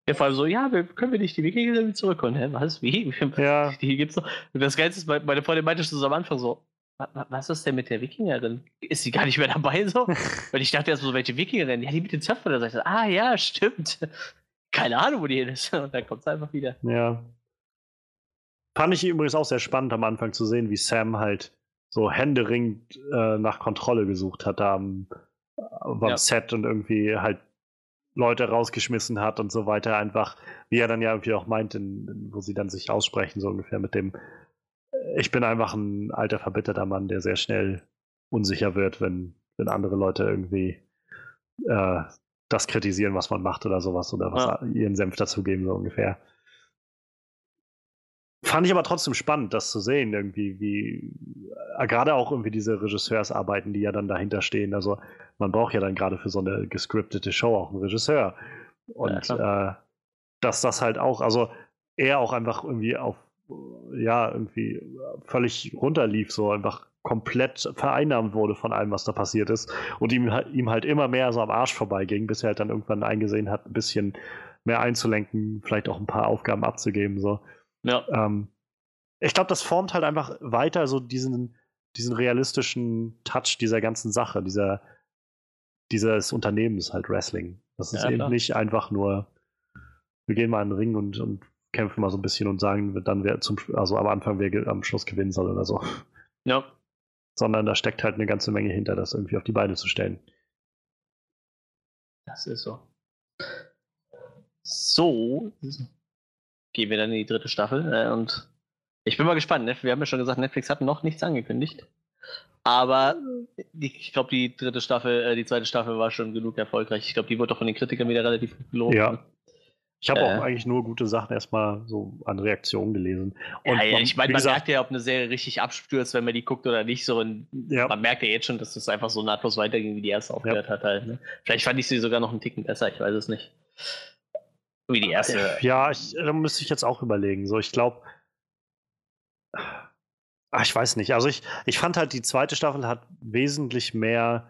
ja, vor allem so, ja, wir, können wir nicht die Wikinger zurückholen? Hä, was? Wie? ja, Die gibt's noch. Und das Geilste ist, meine Freundin meinte schon so am Anfang so, "Wa- wa- was ist denn mit der Wikingerin? Ist sie gar nicht mehr dabei so? Weil ich dachte erst so, welche Wikingerin? Ja, die mit den Zöpfen. Sagte ich, ah ja, stimmt. Keine Ahnung, wo die hin ist. Und dann kommt sie einfach wieder. Ja. Fand ich übrigens auch sehr spannend am Anfang zu sehen, wie Sam halt so händeringend äh, nach Kontrolle gesucht hat da am, äh, Ja. Set und irgendwie halt Leute rausgeschmissen hat und so weiter. Einfach, wie er dann ja irgendwie auch meint, in, in, wo sie dann sich aussprechen, so ungefähr mit dem, ich bin einfach ein alter, verbitterter Mann, der sehr schnell unsicher wird, wenn, wenn andere Leute irgendwie äh, das kritisieren, was man macht oder sowas oder was Ja. ihren Senf dazugeben, so ungefähr. Fand ich aber trotzdem spannend, das zu sehen, irgendwie, wie äh, gerade auch irgendwie diese Regisseursarbeiten, die ja dann dahinter stehen. Also man braucht ja dann gerade für so eine gescriptete Show auch einen Regisseur. Und äh, dass das halt auch, also er auch einfach irgendwie auf, ja, irgendwie völlig runterlief, so einfach komplett vereinnahmt wurde von allem, was da passiert ist. Und ihm, halt- ihm halt immer mehr so am Arsch vorbeiging, bis er halt dann irgendwann eingesehen hat, ein bisschen mehr einzulenken, vielleicht auch ein paar Aufgaben abzugeben. So. Ja, Ähm, ich glaube, das formt halt einfach weiter so diesen, diesen realistischen Touch dieser ganzen Sache, dieser, dieses Unternehmens halt Wrestling. Das ist Ja, eben klar. nicht einfach nur, wir gehen mal in den Ring und, und kämpfen mal so ein bisschen und sagen dann, wer zum, also am Anfang, wer am Schluss gewinnen soll oder so. ja. Sondern da steckt halt eine ganze Menge hinter, das irgendwie auf die Beine zu stellen. Das ist so. So gehen wir dann in die dritte Staffel. Äh, und ich bin mal gespannt. Ne? Wir haben ja schon gesagt, Netflix hat noch nichts angekündigt. Aber die, ich glaube, die dritte Staffel, äh, die zweite Staffel war schon genug erfolgreich. Ich glaube, die wurde auch von den Kritikern wieder relativ gut gelobt. Ja. Ich habe Äh. auch eigentlich nur gute Sachen erstmal so an Reaktionen gelesen. Und Ja, ja, ich meine, man gesagt- merkt ja, ob eine Serie richtig abstürzt, wenn man die guckt oder nicht. So, und Ja. Man merkt ja jetzt schon, dass es einfach so nahtlos weiterging, wie die erste aufgehört hat. Halt, ne? Vielleicht fand ich sie sogar noch einen Ticken besser, ich weiß es nicht. Wie die erste. Ja, ich, da müsste ich jetzt auch überlegen. So, ich glaube. Ach, ich weiß nicht. Also ich, ich fand halt, die zweite Staffel hat wesentlich mehr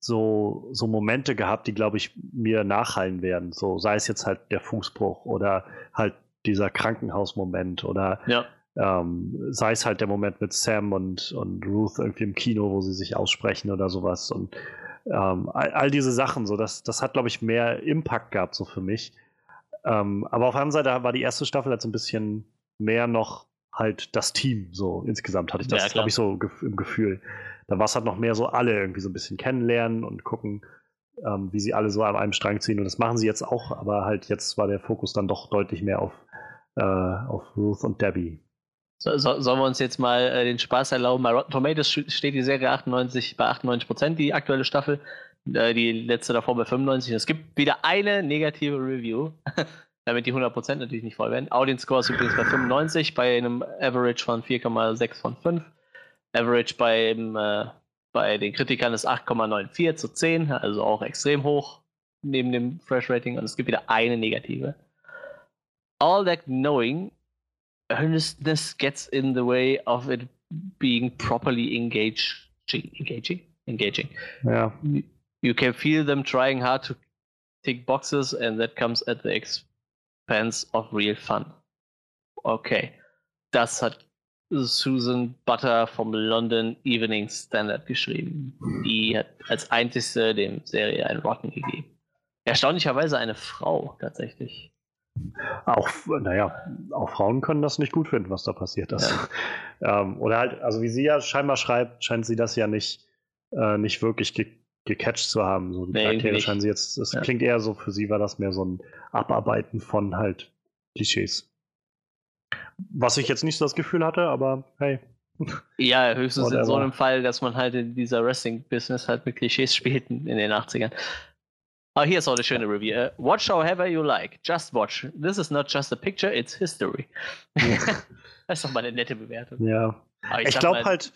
so, so Momente gehabt, die, glaube ich, mir nachhallen werden. So, sei es jetzt halt der Fußbruch oder halt dieser Krankenhausmoment oder Ja, ähm, sei es halt der Moment mit Sam und, und Ruth irgendwie im Kino, wo sie sich aussprechen oder sowas. Und ähm, all, all diese Sachen, so, das, das hat, glaube ich, mehr Impact gehabt, so für mich. Ähm, aber auf der anderen Seite war die erste Staffel halt so ein bisschen mehr noch halt das Team, so insgesamt hatte ich das, Ja, glaube ich, so im Gefühl. Da war es halt noch mehr so alle irgendwie so ein bisschen kennenlernen und gucken, ähm, wie sie alle so an einem Strang ziehen. Und das machen sie jetzt auch, aber halt jetzt war der Fokus dann doch deutlich mehr auf, äh, auf Ruth und Debbie. So, so, sollen wir uns jetzt mal äh, den Spaß erlauben? Bei Rotten Tomatoes steht die Serie 98, bei 98 Prozent, die aktuelle Staffel. Äh, die letzte davor bei 95. Es gibt wieder eine negative Review, damit die 100 Prozent natürlich nicht voll werden. Audience Score ist übrigens bei 95, bei einem Average von 4,6 von 5. Average beim, äh, bei den Kritikern ist 8,94 zu 10, also auch extrem hoch neben dem Fresh Rating. Und es gibt wieder eine negative. All that knowing earnestness gets in the way of it being properly engaging. Engaging? Engaging. You- You can feel them trying hard to tick boxes, and that comes at the expense of real fun. Okay. Das hat Susan Butter vom London Evening Standard geschrieben. Die hat als einzigste dem Serie einen Rotten gegeben. Erstaunlicherweise eine Frau tatsächlich. Auch, naja, auch Frauen können das nicht gut finden, was da passiert ist. Ja. ähm, oder halt, also wie sie ja scheinbar schreibt, scheint sie das ja nicht, äh, nicht wirklich ge gecatcht zu haben. So die nee, Charaktere scheinen sie jetzt, es ja. klingt eher so, für sie war das mehr so ein Abarbeiten von halt Klischees. Was ich jetzt nicht so das Gefühl hatte, aber hey. Ja, höchstens Whatever. in so einem Fall, dass man halt in dieser Wrestling-Business halt mit Klischees spielt in den 80ern. Oh, hier ist auch eine schöne Review. Uh, watch however you like. Just watch. This is not just a picture, it's history. das ist doch mal eine nette Bewertung. Ja. ich, ich glaube halt,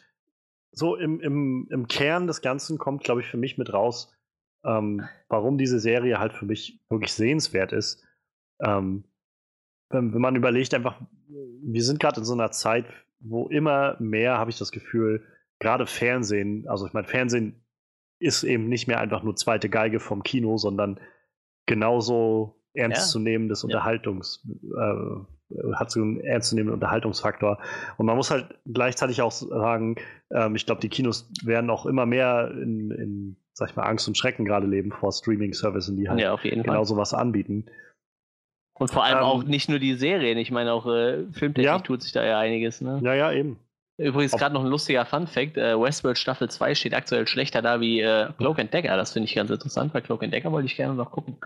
so im, im, im Kern des Ganzen kommt, glaube ich, für mich mit raus, ähm, warum diese Serie halt für mich wirklich sehenswert ist. Ähm, wenn, wenn man überlegt, einfach, wir sind gerade in so einer Zeit, wo immer mehr, habe ich das Gefühl, gerade Fernsehen, also ich meine, Fernsehen ist eben nicht mehr einfach nur zweite Geige vom Kino, sondern genauso ernstzunehmendes ja. Unterhaltungs, äh, hat so einen ernstzunehmenden Unterhaltungsfaktor. Und man muss halt gleichzeitig auch sagen, ähm, ich glaube, die Kinos werden auch immer mehr in, in, sag ich mal, Angst und Schrecken gerade leben vor Streaming-Services, die halt ja, genau sowas anbieten. Und vor allem ähm, auch nicht nur die Serien, ich meine auch äh, filmtechnisch ja. tut sich da ja einiges. Ne? Ja, ja, eben. Übrigens gerade noch ein lustiger Fun-Fact: äh, Westworld Staffel 2 steht aktuell schlechter da wie äh, Cloak and Dagger. Das finde ich ganz interessant, weil Cloak and Dagger wollte ich gerne noch gucken.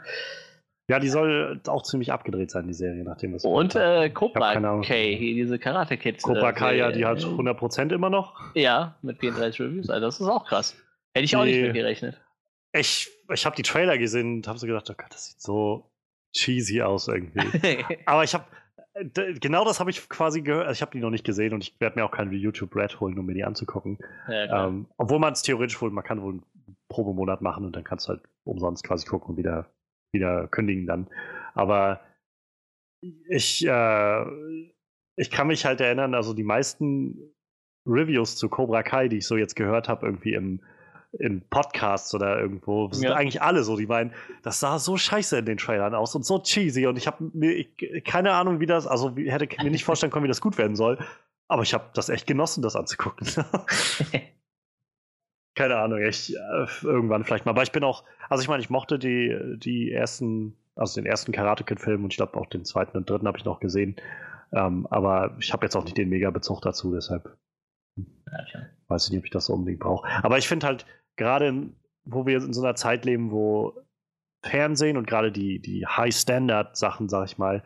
Ja, die soll auch ziemlich abgedreht sein, die Serie, nachdem wir Und äh, Cobra Kai, diese Karate Kids. Cobra Kai, ja, die hat 100% immer noch. Ja, mit 34 Reviews. Also, das ist auch krass. Hätte ich die, auch nicht mit gerechnet. Ich, ich habe die Trailer gesehen und habe so gedacht, oh Gott, das sieht so cheesy aus irgendwie. Aber ich habe genau das habe ich quasi gehört. Also ich habe die noch nicht gesehen und ich werde mir auch keinen YouTube Red holen, um mir die anzugucken. Ja, ähm, obwohl man es theoretisch wohl, man kann wohl einen Probemonat machen und dann kannst du halt umsonst quasi gucken und wieder, wieder kündigen dann. Aber ich, äh, ich kann mich halt erinnern, also die meisten Reviews zu Cobra Kai, die ich so jetzt gehört habe, irgendwie im, in Podcasts oder irgendwo, sind ja. eigentlich alle so, die meinen, das sah so scheiße in den Trailern aus und so cheesy und ich habe mir keine Ahnung, wie das, also ich hätte mir nicht vorstellen können, wie das gut werden soll, aber ich habe das echt genossen, das anzugucken. keine Ahnung, echt äh, irgendwann vielleicht mal, aber ich bin auch, also ich meine, ich mochte die, die ersten, also den ersten Karate Kid Film und ich glaube auch den zweiten und dritten habe ich noch gesehen, ähm, aber ich habe jetzt auch nicht den Mega-Bezug dazu, deshalb ja, weiß ich nicht, ob ich das so unbedingt brauche. Aber ich finde halt, gerade wo wir in so einer Zeit leben, wo Fernsehen und gerade die, die High-Standard-Sachen, sag ich mal,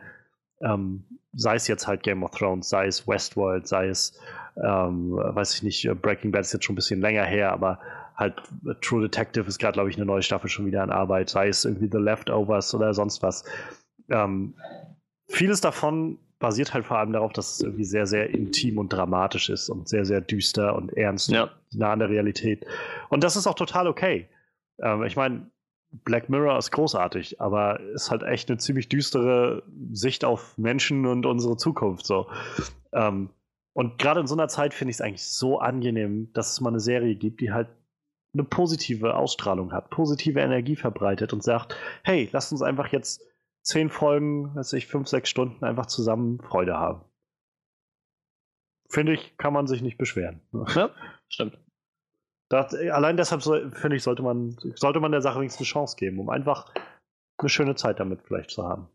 ähm, sei es jetzt halt Game of Thrones, sei es Westworld, sei es, ähm, weiß ich nicht, Breaking Bad ist jetzt schon ein bisschen länger her, aber halt True Detective ist gerade, glaube ich, eine neue Staffel schon wieder in Arbeit, sei es irgendwie The Leftovers oder sonst was. Ähm, vieles davon basiert halt vor allem darauf, dass es irgendwie sehr, sehr intim und dramatisch ist und sehr, sehr düster und ernst ja. und nah an der Realität. Und das ist auch total okay. Ähm, ich meine, Black Mirror ist großartig, aber ist halt echt eine ziemlich düstere Sicht auf Menschen und unsere Zukunft so. Ähm, und gerade in so einer Zeit finde ich es eigentlich so angenehm, dass es mal eine Serie gibt, die halt eine positive Ausstrahlung hat, positive Energie verbreitet und sagt, hey, lasst uns einfach jetzt zehn Folgen, weiß ich, fünf, sechs Stunden einfach zusammen Freude haben. Finde ich, kann man sich nicht beschweren. Ja, stimmt. Das, allein deshalb so, finde ich, sollte man, sollte man der Sache wenigstens eine Chance geben, um einfach eine schöne Zeit damit vielleicht zu haben.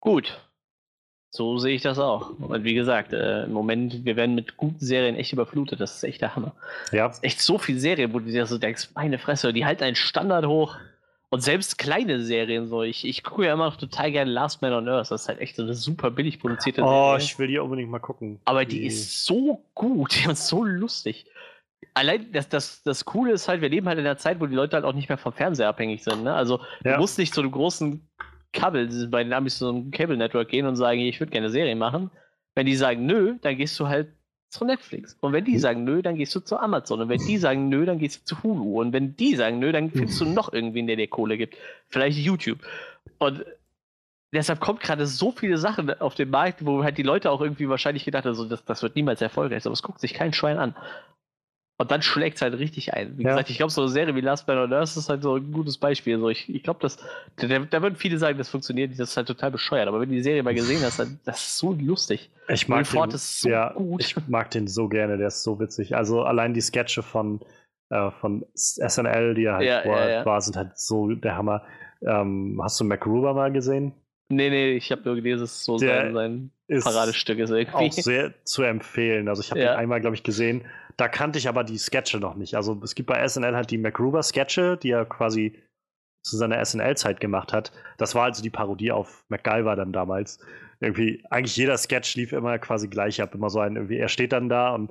Gut. So sehe ich das auch. Und wie gesagt, äh, im Moment, wir werden mit guten Serien echt überflutet. Das ist echt der Hammer. Ja. Das ist echt so viele Serien, wo du dir so denkst, meine Fresse, die halten einen Standard hoch. Und selbst kleine Serien so. Ich, ich gucke ja immer noch total gerne Last Man on Earth. Das ist halt echt so eine super billig produzierte oh, Serie. Oh, ich will die unbedingt mal gucken. Aber die, die ist so gut und so lustig. Allein das, das, das Coole ist halt, wir leben halt in einer Zeit, wo die Leute halt auch nicht mehr vom Fernseher abhängig sind. Ne? Also ja. du musst nicht zu einem großen Kabel, bei den Amis zu einem Cable Network gehen und sagen, ich würde gerne eine Serie machen. Wenn die sagen nö, dann gehst du halt zu Netflix. Und wenn die hm. sagen nö, dann gehst du zu Amazon. Und wenn die sagen nö, dann gehst du zu Hulu. Und wenn die sagen nö, dann findest du noch irgendwen, der dir Kohle gibt. Vielleicht YouTube. Und deshalb kommt gerade so viele Sachen auf den Markt, wo halt die Leute auch irgendwie wahrscheinlich gedacht haben, so, das, das wird niemals erfolgreich. Aber es guckt sich kein Schwein an. Und dann schlägt es halt richtig ein. Wie ja. gesagt, ich glaube, so eine Serie wie Last Man on Earth ist halt so ein gutes Beispiel. So, ich ich glaube, da, da würden viele sagen, das funktioniert, das ist halt total bescheuert. Aber wenn du die Serie mal gesehen hast, dann das ist so lustig. Ich mag den, ist so ja, gut. Ich mag den so gerne, der ist so witzig. Also allein die Sketche von, äh, von SNL, die er halt ja, ja, ja. war, sind halt so der Hammer. Ähm, hast du MacGruber mal gesehen? Nee, nee, ich habe nur gelesen, es so der sein, sein Paradestück ist irgendwie. Auch sehr zu empfehlen. Also ich habe ja. den einmal, glaube ich, gesehen. Da kannte ich aber die Sketche noch nicht. Also es gibt bei SNL halt die MacGruber-Sketche, die er quasi zu seiner SNL-Zeit gemacht hat. Das war also die Parodie auf MacGyver dann damals. Irgendwie, eigentlich jeder Sketch lief immer quasi gleich ab. Immer so ein, irgendwie, er steht dann da und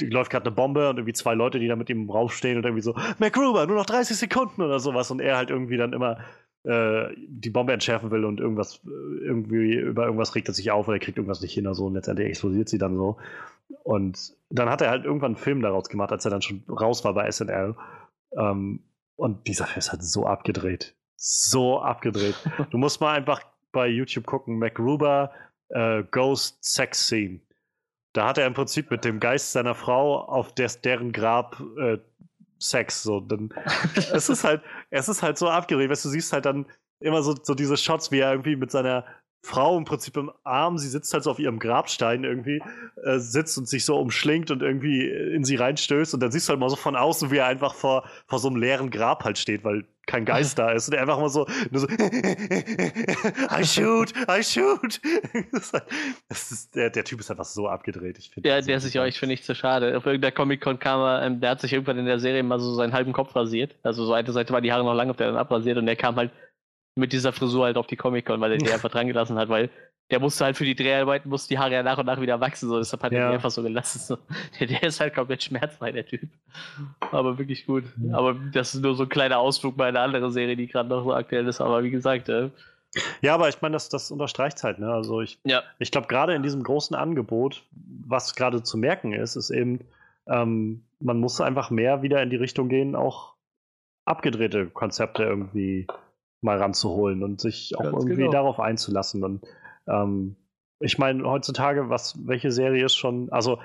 läuft gerade eine Bombe und irgendwie zwei Leute, die da mit ihm raufstehen und irgendwie so, MacGruber, nur noch 30 Sekunden oder sowas. Und er halt irgendwie dann immer äh, die Bombe entschärfen will und irgendwas, irgendwie über irgendwas regt er sich auf oder er kriegt irgendwas nicht hin oder so und letztendlich explodiert sie dann so. Und dann hat er halt irgendwann einen Film daraus gemacht, als er dann schon raus war bei SNL. Ähm, und dieser Film ist halt so abgedreht. So abgedreht. du musst mal einfach bei YouTube gucken, MacGruber äh, Ghost Sex Scene. Da hat er im Prinzip mit dem Geist seiner Frau auf des, deren Grab äh, Sex. So. Dann, es, ist halt, es ist halt so abgedreht. Weißt du, siehst halt dann immer so, so diese Shots, wie er irgendwie mit seiner Frau im Prinzip im Arm, sie sitzt halt so auf ihrem Grabstein irgendwie, äh, sitzt und sich so umschlingt und irgendwie in sie reinstößt und dann siehst du halt mal so von außen, wie er einfach vor, vor so einem leeren Grab halt steht, weil kein Geist da ist und er einfach mal so, nur so I shoot, I shoot. das ist, der, der Typ ist einfach so abgedreht. Ich ja, der ist sich auch, ich finde nicht so schade. Auf irgendeiner Comic-Con kam er, ähm, der hat sich irgendwann in der Serie mal so seinen halben Kopf rasiert. Also so eine Seite war die Haare noch lang, auf der dann abrasiert und der kam halt mit dieser Frisur halt auf die Comic-Con, weil er die einfach dran gelassen hat, weil der musste halt für die Dreharbeiten, musste die Haare ja nach und nach wieder wachsen, so, deshalb hat ja. er die einfach so gelassen. So. Der, der, ist halt komplett schmerzfrei, der Typ. Aber wirklich gut. Mhm. Aber das ist nur so ein kleiner Ausflug bei einer anderen Serie, die gerade noch so aktuell ist, aber wie gesagt, äh, ja, aber ich meine, das, das unterstreicht halt, ne? Also ich, ja. ich glaube, gerade in diesem großen Angebot, was gerade zu merken ist, ist eben, ähm, man muss einfach mehr wieder in die Richtung gehen, auch abgedrehte Konzepte irgendwie mal ranzuholen und sich auch Ganz irgendwie genau. darauf einzulassen. Und ähm, ich meine, heutzutage, was, welche Serie ist schon, also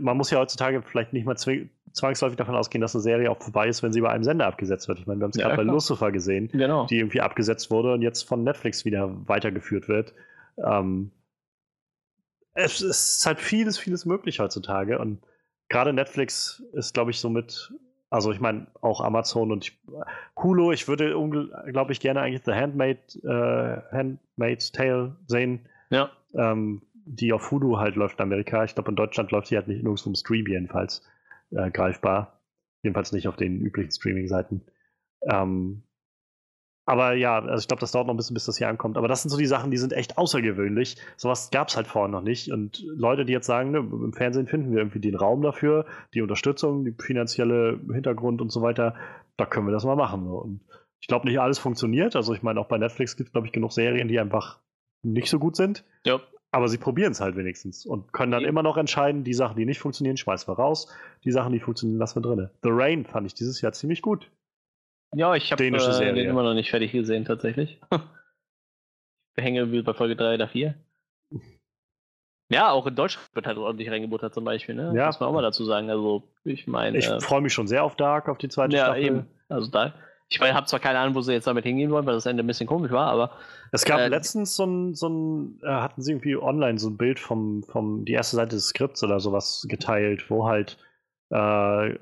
man muss ja heutzutage vielleicht nicht mal zwangsläufig davon ausgehen, dass eine Serie auch vorbei ist, wenn sie bei einem Sender abgesetzt wird. Ich meine, wir haben es ja, gerade bei Lucifer gesehen, genau. die irgendwie abgesetzt wurde und jetzt von Netflix wieder weitergeführt wird. Ähm, es, es ist halt vieles, vieles möglich heutzutage und gerade Netflix ist, glaube ich, somit also ich meine auch Amazon und ich, Hulu. Ich würde unglaublich gerne eigentlich The Handmaid, äh, Handmaid's Tale sehen. Ja. Ähm, die auf Hulu halt läuft in Amerika. Ich glaube in Deutschland läuft sie halt nicht nirgends vom Stream jedenfalls äh, greifbar. Jedenfalls nicht auf den üblichen Streaming-Seiten. Ähm, aber ja, also ich glaube, das dauert noch ein bisschen, bis das hier ankommt. Aber das sind so die Sachen, die sind echt außergewöhnlich. Sowas gab es halt vorher noch nicht. Und Leute, die jetzt sagen, ne, im Fernsehen finden wir irgendwie den Raum dafür, die Unterstützung, die finanzielle Hintergrund und so weiter, da können wir das mal machen. Und ich glaube, nicht alles funktioniert. Also ich meine, auch bei Netflix gibt es, glaube ich, genug Serien, die einfach nicht so gut sind. Ja. Aber sie probieren es halt wenigstens und können dann ja. immer noch entscheiden, die Sachen, die nicht funktionieren, schmeißen wir raus. Die Sachen, die funktionieren, lassen wir drin. The Rain fand ich dieses Jahr ziemlich gut. Ja, ich habe äh, den immer noch nicht fertig gesehen, tatsächlich. ich hänge bei Folge 3 oder 4. Ja, auch in Deutschland wird halt ordentlich reingebuttert zum Beispiel, ne? Ja. Muss man auch mal dazu sagen. Also, ich meine. Ich äh, freue mich schon sehr auf Dark, auf die zweite ja, Staffel. Ja, eben. Also da. Ich habe zwar keine Ahnung, wo sie jetzt damit hingehen wollen, weil das Ende ein bisschen komisch war, aber. Es gab äh, letztens so ein, so ein äh, hatten sie irgendwie online so ein Bild vom, vom, die erste Seite des Skripts oder sowas geteilt, wo halt äh,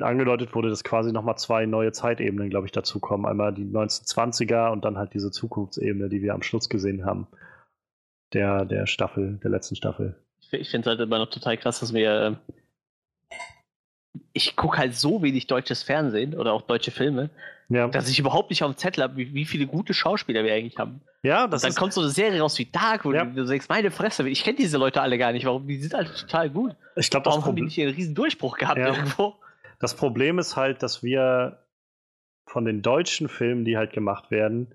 angedeutet wurde, dass quasi nochmal zwei neue Zeitebenen, glaube ich, dazukommen. Einmal die 1920er und dann halt diese Zukunftsebene, die wir am Schluss gesehen haben. Der, der Staffel, der letzten Staffel. Ich finde es halt immer noch total krass, dass wir. Ich gucke halt so wenig deutsches Fernsehen oder auch deutsche Filme, ja. dass ich überhaupt nicht auf dem Zettel habe, wie, wie, viele gute Schauspieler wir eigentlich haben. Ja, das und dann ist kommt so eine Serie raus wie Dark, wo ja. du, sagst, meine Fresse, ich kenne diese Leute alle gar nicht. Warum? Die sind halt total gut. Ich glaube, Warum haben die nicht einen riesen Durchbruch gehabt ja. irgendwo? Das Problem ist halt, dass wir von den deutschen Filmen, die halt gemacht werden,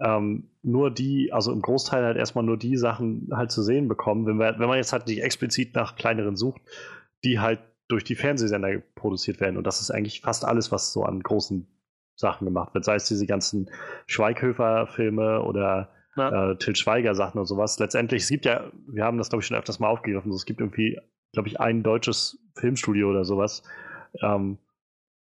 ähm, nur die, also im Großteil halt erstmal nur die Sachen halt zu sehen bekommen, wenn, wir, wenn man jetzt halt nicht explizit nach kleineren sucht, die halt durch die Fernsehsender produziert werden. Und das ist eigentlich fast alles, was so an großen Sachen gemacht wird. Sei es diese ganzen Schweighöfer-Filme oder ja. äh, Till Schweiger-Sachen und sowas. Letztendlich, es gibt ja, wir haben das glaube ich schon öfters mal aufgegriffen, es gibt irgendwie, glaube ich, ein deutsches Filmstudio oder sowas, Ähm,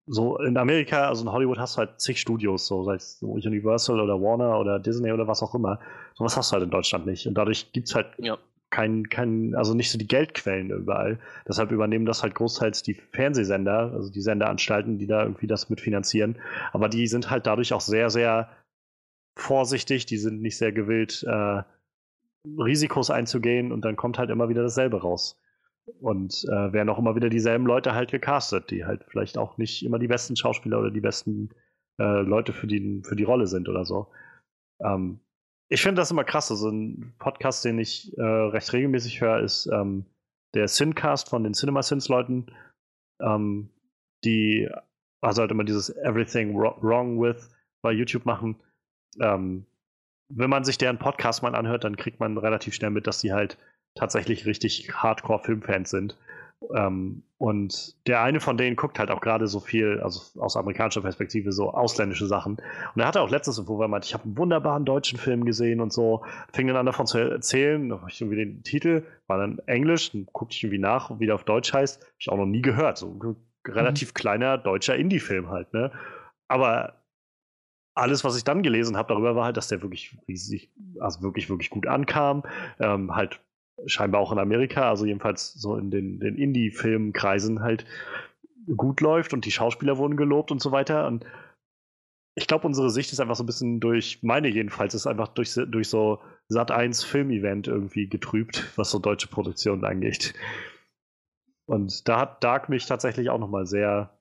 so in Amerika, also in Hollywood hast du halt zig Studios, so sei es Universal oder Warner oder Disney oder was auch immer. So was hast du halt in Deutschland nicht. Und dadurch gibt es halt ja. Kein, kein, also nicht so die Geldquellen überall. Deshalb übernehmen das halt großteils die Fernsehsender, also die Senderanstalten, die da irgendwie das mitfinanzieren. Aber die sind halt dadurch auch sehr, sehr vorsichtig, die sind nicht sehr gewillt, äh, Risikos einzugehen und dann kommt halt immer wieder dasselbe raus. Und äh, werden auch immer wieder dieselben Leute halt gecastet, die halt vielleicht auch nicht immer die besten Schauspieler oder die besten äh, Leute für die, für die Rolle sind oder so. Ähm, ich finde das immer krass. Also ein Podcast, den ich äh, recht regelmäßig höre, ist ähm, der Sincast von den Cinema Sins Leuten, ähm, die also halt immer dieses Everything Wrong with bei YouTube machen. Ähm, wenn man sich deren Podcast mal anhört, dann kriegt man relativ schnell mit, dass die halt tatsächlich richtig Hardcore-Filmfans sind. Ähm, und der eine von denen guckt halt auch gerade so viel, also aus amerikanischer Perspektive, so ausländische Sachen. Und er hatte auch letztens, wo er meinte, ich habe einen wunderbaren deutschen Film gesehen und so, fing dann an davon zu erzählen, da ich irgendwie den Titel, war dann Englisch, dann guckte ich irgendwie nach, wie der auf Deutsch heißt, habe ich auch noch nie gehört. So ein relativ mhm. kleiner deutscher Indie-Film halt, ne? Aber alles, was ich dann gelesen habe darüber, war halt, dass der wirklich riesig, also wirklich, wirklich gut ankam. Ähm, halt scheinbar auch in Amerika, also jedenfalls so in den, den Indie-Filmkreisen halt gut läuft und die Schauspieler wurden gelobt und so weiter. Und ich glaube, unsere Sicht ist einfach so ein bisschen durch, meine jedenfalls, ist einfach durch, durch so Sat 1 Film-Event irgendwie getrübt, was so deutsche Produktionen angeht. Und da hat Dark mich tatsächlich auch nochmal sehr,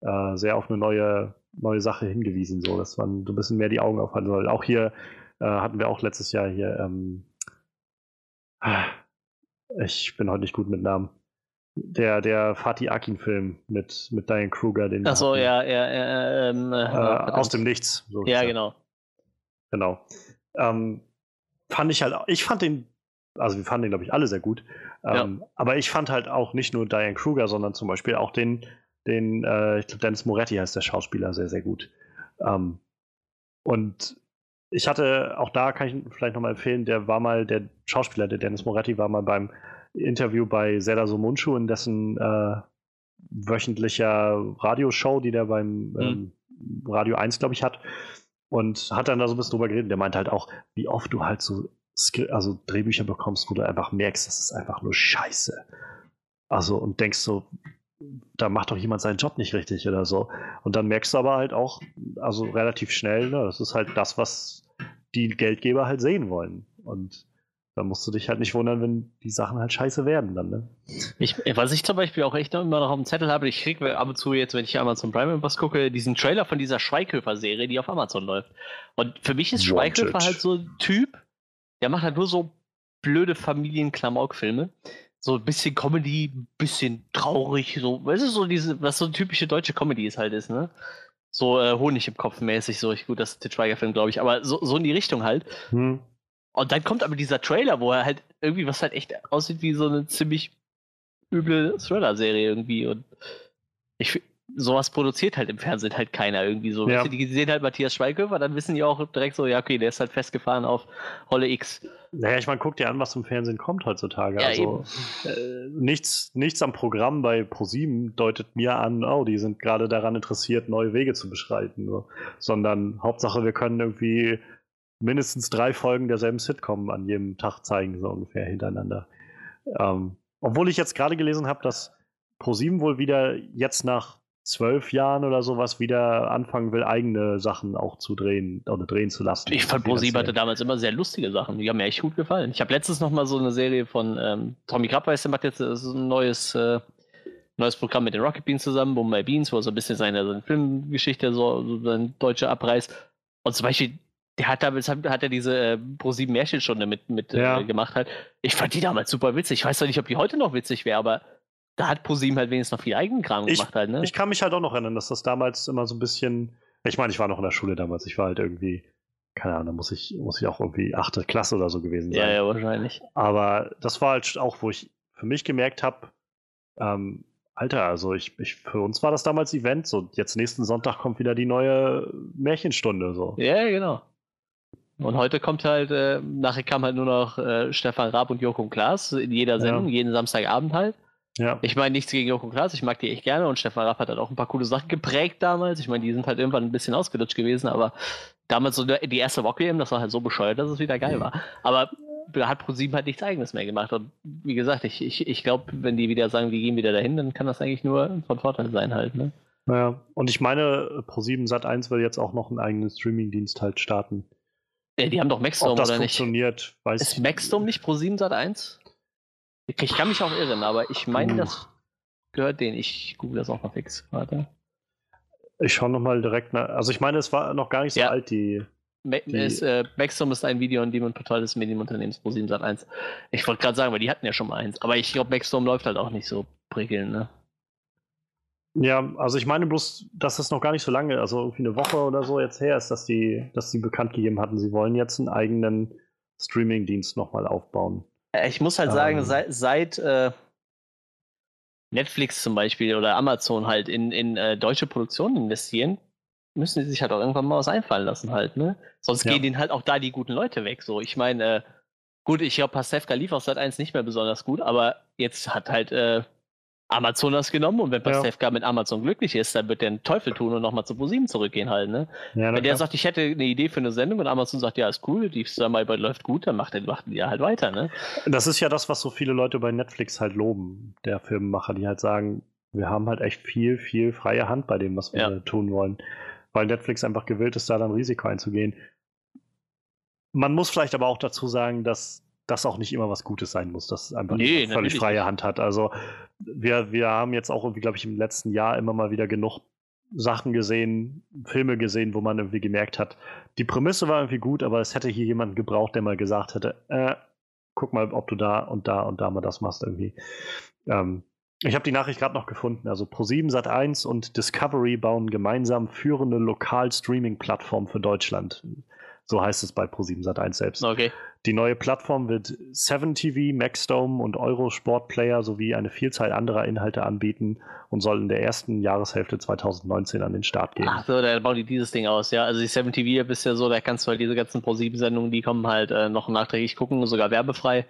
äh, sehr auf eine neue, neue Sache hingewiesen, so dass man so ein bisschen mehr die Augen aufhalten soll. Auch hier äh, hatten wir auch letztes Jahr hier ähm, ich bin heute nicht gut mit Namen. Der, der Fatih Akin-Film mit, mit Diane Kruger, den. Achso, ja, ja, ja. Ähm, äh, aus dem Nichts. So ja, genau. Genau. Ähm, fand ich halt, ich fand den, also wir fanden den, glaube ich, alle sehr gut. Ähm, ja. Aber ich fand halt auch nicht nur Diane Kruger, sondern zum Beispiel auch den, den äh, ich glaube, Dennis Moretti heißt der Schauspieler, sehr, sehr gut. Ähm, und ich hatte, auch da kann ich vielleicht nochmal empfehlen, der war mal, der Schauspieler, der Dennis Moretti, war mal beim Interview bei Seda Somunchu in dessen äh, wöchentlicher Radioshow, die der beim mhm. ähm, Radio 1, glaube ich, hat. Und hat dann da so ein bisschen drüber geredet. Der meinte halt auch, wie oft du halt so also Drehbücher bekommst, wo du einfach merkst, das ist einfach nur Scheiße. Also und denkst so, da macht doch jemand seinen Job nicht richtig oder so. Und dann merkst du aber halt auch, also relativ schnell, ne, das ist halt das, was die Geldgeber halt sehen wollen. Und da musst du dich halt nicht wundern, wenn die Sachen halt scheiße werden dann, ne? Ich, was ich zum Beispiel auch echt noch immer noch auf dem Zettel habe, ich kriege ab und zu jetzt, wenn ich Amazon Prime was gucke, diesen Trailer von dieser Schweighöfer-Serie, die auf Amazon läuft. Und für mich ist Schweighöfer halt so ein Typ, der macht halt nur so blöde Familien-Klamauk-Filme so ein bisschen Comedy, ein bisschen traurig, so, weißt du, so diese, was so eine typische deutsche Comedy ist halt ist, ne? So äh, Honig im Kopf mäßig, so, ich, gut, das ist der Schweiger-Film, glaube ich, aber so, so in die Richtung halt. Hm. Und dann kommt aber dieser Trailer, wo er halt irgendwie, was halt echt aussieht wie so eine ziemlich üble Thriller-Serie irgendwie und ich, sowas produziert halt im Fernsehen halt keiner irgendwie so. Ja. Die sehen halt Matthias Schweighöfer, dann wissen die auch direkt so, ja, okay, der ist halt festgefahren auf Holle X. Naja, ich meine, guck dir an, was im Fernsehen kommt heutzutage. Ja, also äh, nichts, nichts am Programm bei ProSieben deutet mir an, oh, die sind gerade daran interessiert, neue Wege zu beschreiten. So. Sondern Hauptsache, wir können irgendwie mindestens drei Folgen derselben Sitcom an jedem Tag zeigen, so ungefähr hintereinander. Ähm, obwohl ich jetzt gerade gelesen habe, dass ProSieben wohl wieder jetzt nach zwölf Jahren oder sowas wieder anfangen will, eigene Sachen auch zu drehen oder drehen zu lassen. Ich fand ProSieben hatte damals immer sehr lustige Sachen. Die haben mir echt gut gefallen. Ich habe letztens noch mal so eine Serie von ähm, Tommy Krabbeis, der macht jetzt äh, so ein neues, äh, neues Programm mit den Rocket Beans zusammen, Bombay Beans, wo er so ein bisschen seine, seine Filmgeschichte, so, so seine deutsche Abreiß. Und zum Beispiel der hat damals hat er diese äh, Pro7 Märchenstunde mit, mit äh, ja. äh, gemacht halt. Ich fand die damals super witzig. Ich weiß doch nicht, ob die heute noch witzig wäre, aber da hat ProSieben halt wenigstens noch viel Eigenkram ich, gemacht halt, ne? Ich kann mich halt auch noch erinnern, dass das damals immer so ein bisschen. Ich meine, ich war noch in der Schule damals. Ich war halt irgendwie, keine Ahnung, da muss ich, muss ich auch irgendwie achte Klasse oder so gewesen sein. Ja, ja, wahrscheinlich. Aber das war halt auch, wo ich für mich gemerkt habe, ähm, Alter, also ich, ich, für uns war das damals Event. So, jetzt nächsten Sonntag kommt wieder die neue Märchenstunde. So. Ja, genau. Und heute kommt halt, äh, nachher kam halt nur noch äh, Stefan Raab und Jochen Klaas in jeder Sendung, ja. jeden Samstagabend halt. Ja. Ich meine, nichts gegen Joko Klaas, ich mag die echt gerne und Stefan Raff hat halt auch ein paar coole Sachen geprägt damals. Ich meine, die sind halt irgendwann ein bisschen ausgelutscht gewesen, aber damals so die erste Rock WM, das war halt so bescheuert, dass es wieder geil war. Aber da hat ProSieben halt nichts eigenes mehr gemacht. Und wie gesagt, ich, ich, ich glaube, wenn die wieder sagen, wir gehen wieder dahin, dann kann das eigentlich nur von Vorteil sein halt, ne? Naja, und ich meine, Pro7 Sat 1 will jetzt auch noch einen eigenen Streaming-Dienst halt starten. Ja, die haben doch Maxdome, Ob das oder funktioniert, nicht? weiß Ist Maxdome nicht Pro7 Sat 1? Ich kann mich auch irren, aber ich meine, das gehört denen. Ich google das auch mal fix. Warte. Ich schaue nochmal direkt nach. Also ich meine, es war noch gar nicht so ja. alt, die. Ma die ist, äh, ist ein Video- und Demon-Portal des Medienunternehmens Pro7 Sat 1. Ich wollte gerade sagen, weil die hatten ja schon mal eins. Aber ich glaube, Maxdome läuft halt auch nicht so prickelnd, ne? Ja, also ich meine bloß, dass das noch gar nicht so lange, also irgendwie eine Woche oder so jetzt her ist, dass die, dass die bekannt gegeben hatten, sie wollen jetzt einen eigenen Streaming-Dienst nochmal aufbauen. Äh, ich muss halt ähm, sagen, seit, seit äh, Netflix zum Beispiel oder Amazon halt in, in äh, deutsche Produktionen investieren, müssen sie sich halt auch irgendwann mal was einfallen lassen halt, ne? Sonst ja. gehen denen halt auch da die guten Leute weg. So, ich meine, äh, gut, ich glaube, Pasewka lief auf Sat 1 nicht mehr besonders gut, aber jetzt hat halt Amazon das genommen und wenn Pastewka ja. mit Amazon glücklich ist, dann wird der einen Teufel tun und nochmal zu ProSieben zurückgehen halt, ne? Ja, wenn der sagt, ich hätte eine Idee für eine Sendung und Amazon sagt, ja, ist cool, die Zusammenarbeit läuft gut, dann macht er macht die halt weiter, ne? Das ist ja das, was so viele Leute bei Netflix halt loben, der Filmemacher, die halt sagen, wir haben halt echt viel, viel freie Hand bei dem, was wir ja. tun wollen. Weil Netflix einfach gewillt ist, da dann Risiko einzugehen. Man muss vielleicht aber auch dazu sagen, dass das auch nicht immer was Gutes sein muss, dass es einfach nee, völlig freie Hand hat. Also wir, wir haben jetzt auch irgendwie, glaube ich, im letzten Jahr immer mal wieder genug Sachen gesehen, Filme gesehen, wo man irgendwie gemerkt hat, die Prämisse war irgendwie gut, aber es hätte hier jemanden gebraucht, der mal gesagt hätte, äh, guck mal, ob du da und da und da mal das machst irgendwie. Ähm, ich habe die Nachricht gerade noch gefunden. Also Pro7 Sat1 und Discovery bauen gemeinsam führende Lokal-Streaming-Plattform für Deutschland. So heißt es bei Pro7 Sat1 selbst. Okay. Die neue Plattform wird 7TV, Maxdome und Eurosport Player sowie eine Vielzahl anderer Inhalte anbieten und soll in der ersten Jahreshälfte 2019 an den Start gehen. Ach so, da bauen die dieses Ding aus, ja. Also die 7TV ist ja so, da kannst du halt diese ganzen Pro7-Sendungen, die kommen halt äh, noch nachträglich gucken, sogar werbefrei.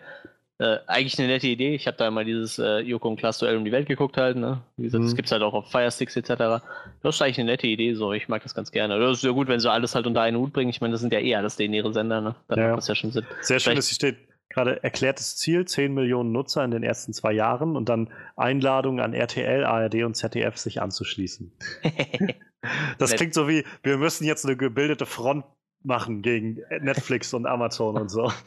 Äh, eigentlich eine nette Idee. Ich habe da mal dieses äh, Joko und Klaas Duell um die Welt geguckt halt. Ne? Wie gesagt, mhm. das gibt es halt auch auf Firesticks etc. Das ist eigentlich eine nette Idee. So, ich mag das ganz gerne. Das ist ja gut, wenn sie alles halt unter einen Hut bringen. Ich meine, das sind ja eh alles ihre Sender. Ne? Dann ja. macht das ja schon Sinn. Sehr schön, dass hier steht gerade erklärtes Ziel, 10 Millionen Nutzer in den ersten zwei Jahren und dann Einladung an RTL, ARD und ZDF sich anzuschließen. das klingt so wie, wir müssen jetzt eine gebildete Front machen gegen Netflix und Amazon und so.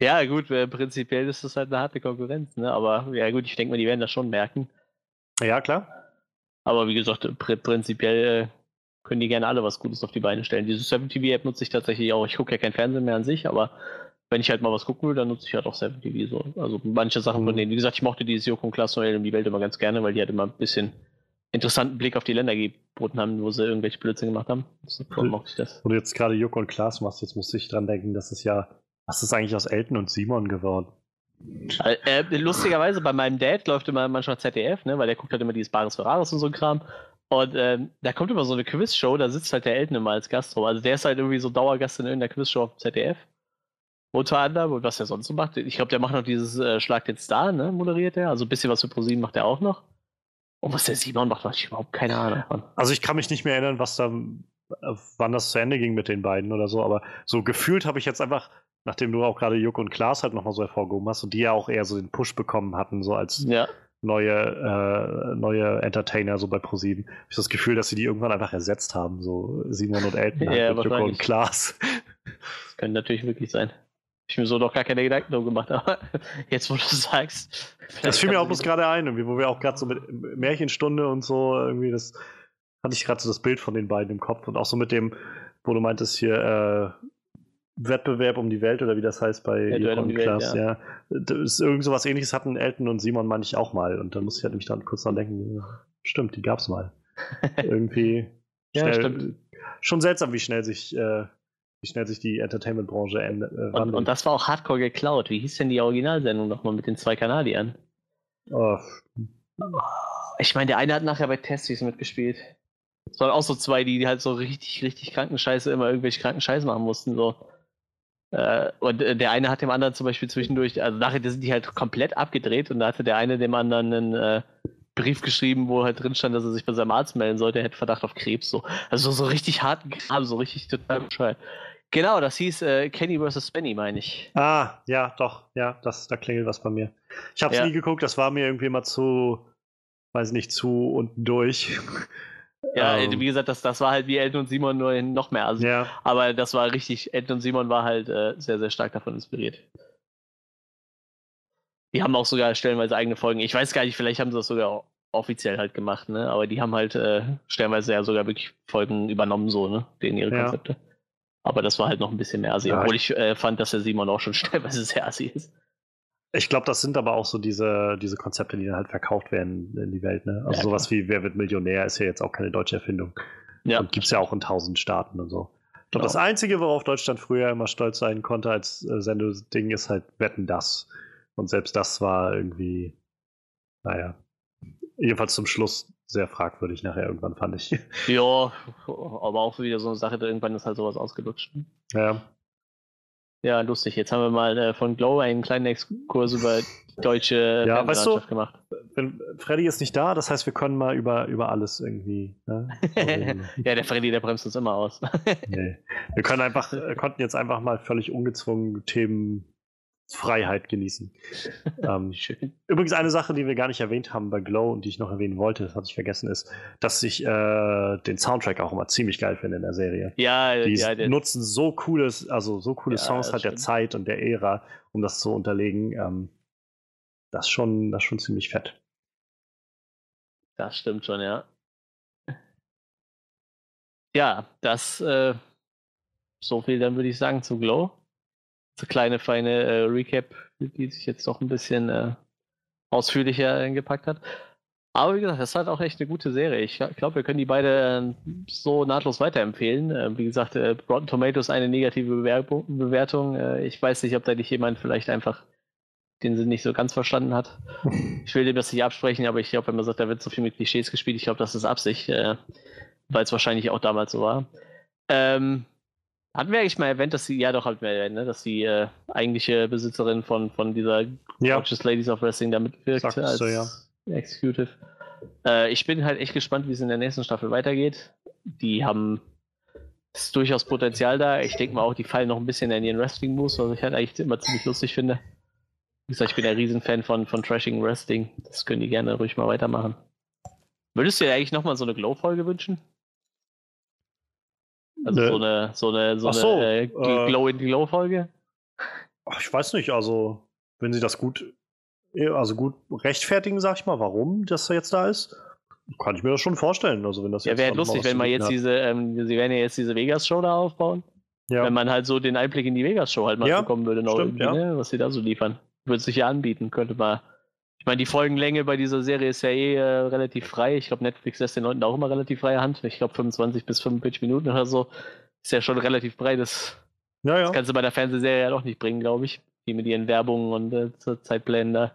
Ja, gut, äh, prinzipiell ist das halt eine harte Konkurrenz, ne? Aber ja gut, ich denke mal, die werden das schon merken. Ja, klar. Aber wie gesagt, pr prinzipiell äh, können die gerne alle was Gutes auf die Beine stellen. Diese 7TV-App nutze ich tatsächlich auch. Ich gucke ja kein Fernsehen mehr an sich, aber wenn ich halt mal was gucken will, dann nutze ich halt auch 7TV so. Also manche Sachen mhm. von denen. Wie gesagt, ich mochte dieses Joko und Klaas Noel in die Welt immer ganz gerne, weil die halt immer ein bisschen interessanten Blick auf die Länder geboten haben, wo sie irgendwelche Blödsinn gemacht haben. So mochte ich das. Du jetzt gerade Joko und Klaas machst, jetzt muss ich dran denken, dass es ja was ist eigentlich aus Elton und Simon geworden? Äh, äh, lustigerweise, bei meinem Dad läuft immer manchmal ZDF, ne, weil der guckt halt immer dieses Bares Ferraris und so ein Kram. Und ähm, da kommt immer so eine Quizshow, da sitzt halt der Elton immer als Gast rum. Also der ist halt irgendwie so Dauergast in irgendeiner Quizshow auf ZDF. Unter anderem, und was er sonst so macht. Ich glaube, der macht noch dieses äh, Schlag den Star, ne, moderiert er. Also ein bisschen was für ProSieben macht er auch noch. Und was der Simon macht, weiß ich überhaupt keine Ahnung von. Also ich kann mich nicht mehr erinnern, was da, äh, wann das zu Ende ging mit den beiden oder so, aber so gefühlt habe ich jetzt einfach nachdem du auch gerade Juck und Klaas halt nochmal so hervorgehoben hast und die ja auch eher so den Push bekommen hatten, so als ja. neue, äh, neue Entertainer so bei ProSieben, habe ich das Gefühl, dass sie die irgendwann einfach ersetzt haben, so Simon und Elton ja, halt mit Juck und Klaas. Das könnte natürlich wirklich sein. Ich mir so noch gar keine Gedanken drum gemacht, aber jetzt, wo du sagst. Das fiel mir auch bloß gerade ein, irgendwie, wo wir auch gerade so mit Märchenstunde und so irgendwie, das hatte ich gerade so das Bild von den beiden im Kopf und auch so mit dem, wo du meintest hier, äh, Wettbewerb um die Welt oder wie das heißt bei ja, um Class, Welt, ja. ja. Das ist irgend so was ähnliches hatten Elton und Simon meine ich auch mal und dann muss ich halt mich dann kurz dran denken, stimmt, die gab's mal. Irgendwie ja, stimmt. schon seltsam, wie schnell sich äh, wie schnell sich die Entertainment-Branche äh, wandelt. Und, und, das war auch hardcore geklaut. Wie hieß denn die Originalsendung nochmal mit den zwei Kanadiern? Oh. Ich meine, der eine hat nachher bei Testis mitgespielt. Es waren auch so zwei, die halt so richtig, richtig Krankenscheiße immer irgendwelche Krankenscheiße machen mussten. So. Äh, und äh, der eine hat dem anderen zum Beispiel zwischendurch, also nachher sind die halt komplett abgedreht und da hatte der eine dem anderen einen äh, Brief geschrieben, wo halt drin stand, dass er sich bei seinem Arzt melden sollte, er hätte Verdacht auf Krebs. So. Also so richtig harten Kram, so richtig total bescheuert. Genau, das hieß äh, Kenny vs. Benny, meine ich. Ah, ja, doch, ja, das, da klingelt was bei mir. Ich habe es ja. nie geguckt, das war mir irgendwie mal zu, weiß nicht, zu unten durch. Ja, ähm. wie gesagt, das, das war halt wie Elton und Simon nur noch mehr. Also, ja. Aber das war richtig, Elton und Simon war halt äh, sehr, sehr stark davon inspiriert. Die haben auch sogar stellenweise eigene Folgen. Ich weiß gar nicht, vielleicht haben sie das sogar offiziell halt gemacht, ne? Aber die haben halt äh, stellenweise ja sogar wirklich Folgen übernommen, so, ne? Denen ihre Konzepte. Ja. Aber das war halt noch ein bisschen mehr assi, ja, obwohl ich äh, fand, dass der Simon auch schon stellenweise sehr assi ist. Ich glaube, das sind aber auch so diese, diese Konzepte, die dann halt verkauft werden in die Welt. Ne? Also ja, sowas wie Wer wird Millionär ist ja jetzt auch keine deutsche Erfindung. Ja. Und gibt es ja auch in tausend Staaten und so. Ich glaube, genau. das Einzige, worauf Deutschland früher immer stolz sein konnte als äh, Sendeding, ist halt Wetten das. Und selbst das war irgendwie, naja, jedenfalls zum Schluss sehr fragwürdig nachher irgendwann, fand ich. Ja, aber auch wieder so eine Sache, irgendwann ist halt sowas ausgelutscht. Ja. Ja, lustig. Jetzt haben wir mal äh, von Glow einen kleinen Exkurs über deutsche ja, weißt du, gemacht. Wenn Freddy ist nicht da, das heißt, wir können mal über, über alles irgendwie. Ne? ja, der Freddy, der bremst uns immer aus. nee. Wir können einfach, konnten jetzt einfach mal völlig ungezwungen Themen Freiheit genießen. ähm, übrigens eine Sache, die wir gar nicht erwähnt haben bei Glow und die ich noch erwähnen wollte, das hatte ich vergessen, ist, dass ich äh, den Soundtrack auch immer ziemlich geil finde in der Serie. Ja, die ja, nutzen so cooles, also so coole ja, Songs halt der Zeit und der Ära, um das zu unterlegen. Ähm, das schon, das schon ziemlich fett. Das stimmt schon, ja. Ja, das äh, so viel dann würde ich sagen zu Glow so kleine, feine äh, Recap, die sich jetzt doch ein bisschen äh, ausführlicher gepackt hat. Aber wie gesagt, das ist halt auch echt eine gute Serie. Ich glaube, wir können die beide äh, so nahtlos weiterempfehlen. Äh, wie gesagt, äh, Rotten Tomatoes eine negative Bewertung. Äh, ich weiß nicht, ob da nicht jemand vielleicht einfach den Sinn nicht so ganz verstanden hat. Ich will dem das nicht absprechen, aber ich glaube, wenn man sagt, da wird so viel mit Klischees gespielt, ich glaube, das ist Absicht, äh, weil es wahrscheinlich auch damals so war. Ähm, hatten wir eigentlich mal erwähnt, dass sie, ja doch, wir erwähnt, ne, dass die äh, eigentliche Besitzerin von, von dieser ja. Gorgeous Ladies of Wrestling da mitwirkt als so, ja. Executive. Äh, ich bin halt echt gespannt, wie es in der nächsten Staffel weitergeht. Die haben ist durchaus Potenzial da. Ich denke mal auch, die fallen noch ein bisschen in ihren Wrestling-Moves, was ich halt eigentlich immer ziemlich lustig finde. Wie gesagt, ich bin ein Riesenfan von, von Trashing Wrestling. Das können die gerne ruhig mal weitermachen. Würdest du dir eigentlich nochmal so eine Glow-Folge wünschen? Also ne. so eine, so eine, so, so eine äh, Glow-in-Glow-Folge? Ich weiß nicht, also wenn sie das gut, also gut rechtfertigen, sag ich mal, warum das jetzt da ist, kann ich mir das schon vorstellen. Also wenn das ja, wäre lustig, wenn man jetzt hat. diese, ähm, sie werden ja jetzt diese Vegas-Show da aufbauen. Ja. Wenn man halt so den Einblick in die Vegas-Show halt mal ja, bekommen würde, noch stimmt, ja. ne, was sie da so liefern. Würde sich ja anbieten, könnte man ich meine, die Folgenlänge bei dieser Serie ist ja eh äh, relativ frei. Ich glaube, Netflix lässt den Leuten auch immer relativ freie Hand. Ich glaube, 25 bis 45 Minuten oder so ist ja schon relativ breit. Das, ja, ja. das kannst du bei der Fernsehserie ja doch nicht bringen, glaube ich. Die mit ihren Werbungen und äh, Zeitplänen da.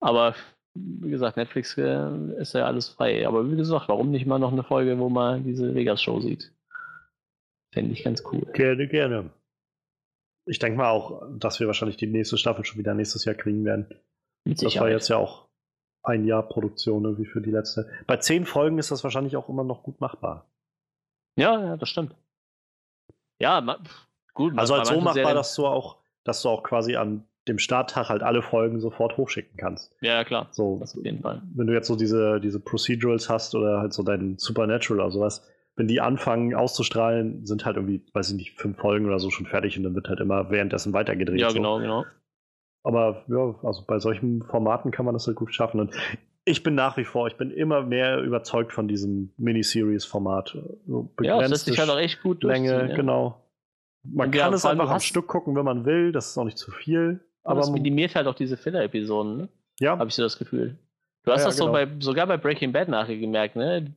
Aber wie gesagt, Netflix äh, ist ja alles frei. Aber wie gesagt, warum nicht mal noch eine Folge, wo man diese Vegas-Show sieht? Fände ich ganz cool. Gerne, gerne. Ich denke mal auch, dass wir wahrscheinlich die nächste Staffel schon wieder nächstes Jahr kriegen werden. Mit das war jetzt ja auch ein Jahr Produktion irgendwie für die letzte. Bei zehn Folgen ist das wahrscheinlich auch immer noch gut machbar. Ja, ja, das stimmt. Ja, gut. Also halt so machbar, dass du auch, dass du auch quasi an dem Starttag halt alle Folgen sofort hochschicken kannst. Ja, klar. So, das auf jeden Fall. Wenn du jetzt so diese, diese Procedurals hast oder halt so dein Supernatural oder sowas, wenn die anfangen auszustrahlen, sind halt irgendwie, weiß ich nicht, fünf Folgen oder so schon fertig und dann wird halt immer währenddessen weitergedreht. Ja, genau, so. genau. Aber ja, also bei solchen Formaten kann man das halt gut schaffen. Und ich bin nach wie vor, ich bin immer mehr überzeugt von diesem Miniseries-Format. So ja, das lässt sich halt auch echt gut Länge, ja. genau. Man Und kann ja, es einfach am Stück gucken, wenn man will. Das ist auch nicht zu viel. Aber das minimiert halt auch diese Filler-Episoden, ne? Ja. Habe ich so das Gefühl. Du hast ja, das genau. so bei, sogar bei Breaking Bad nachher gemerkt, ne?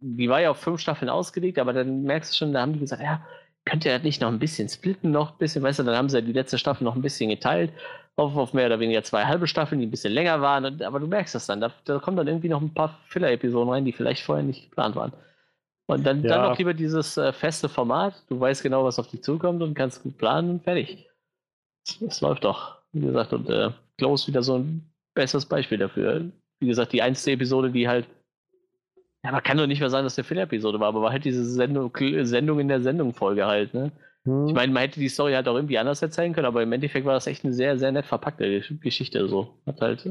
Die war ja auf fünf Staffeln ausgelegt, aber dann merkst du schon, da haben die gesagt, ja, könnt ihr das nicht noch ein bisschen splitten, noch ein bisschen, weißt du, dann haben sie ja die letzte Staffel noch ein bisschen geteilt auf, auf mehr oder weniger zwei halbe Staffeln, die ein bisschen länger waren. aber du merkst das dann. Da, da kommen dann irgendwie noch ein paar Filler-Episoden rein, die vielleicht vorher nicht geplant waren. Und dann, Ja. dann auch lieber dieses äh, feste Format. Du weißt genau, was auf dich zukommt und kannst gut planen und fertig. Das, das läuft doch. Wie gesagt, und äh, ist wieder so ein besseres Beispiel dafür. Wie gesagt, die einzige Episode, die halt. Ja, man kann doch nicht mehr sagen, dass der Filler-Episode war, aber war halt diese Sendung, Sendung in der Sendung-Folge halt, ne? Hm. Ich meine, man hätte die Story halt auch irgendwie anders erzählen können, aber im Endeffekt war das echt eine sehr, sehr nett verpackte Gesch- Geschichte. So. Hat halt.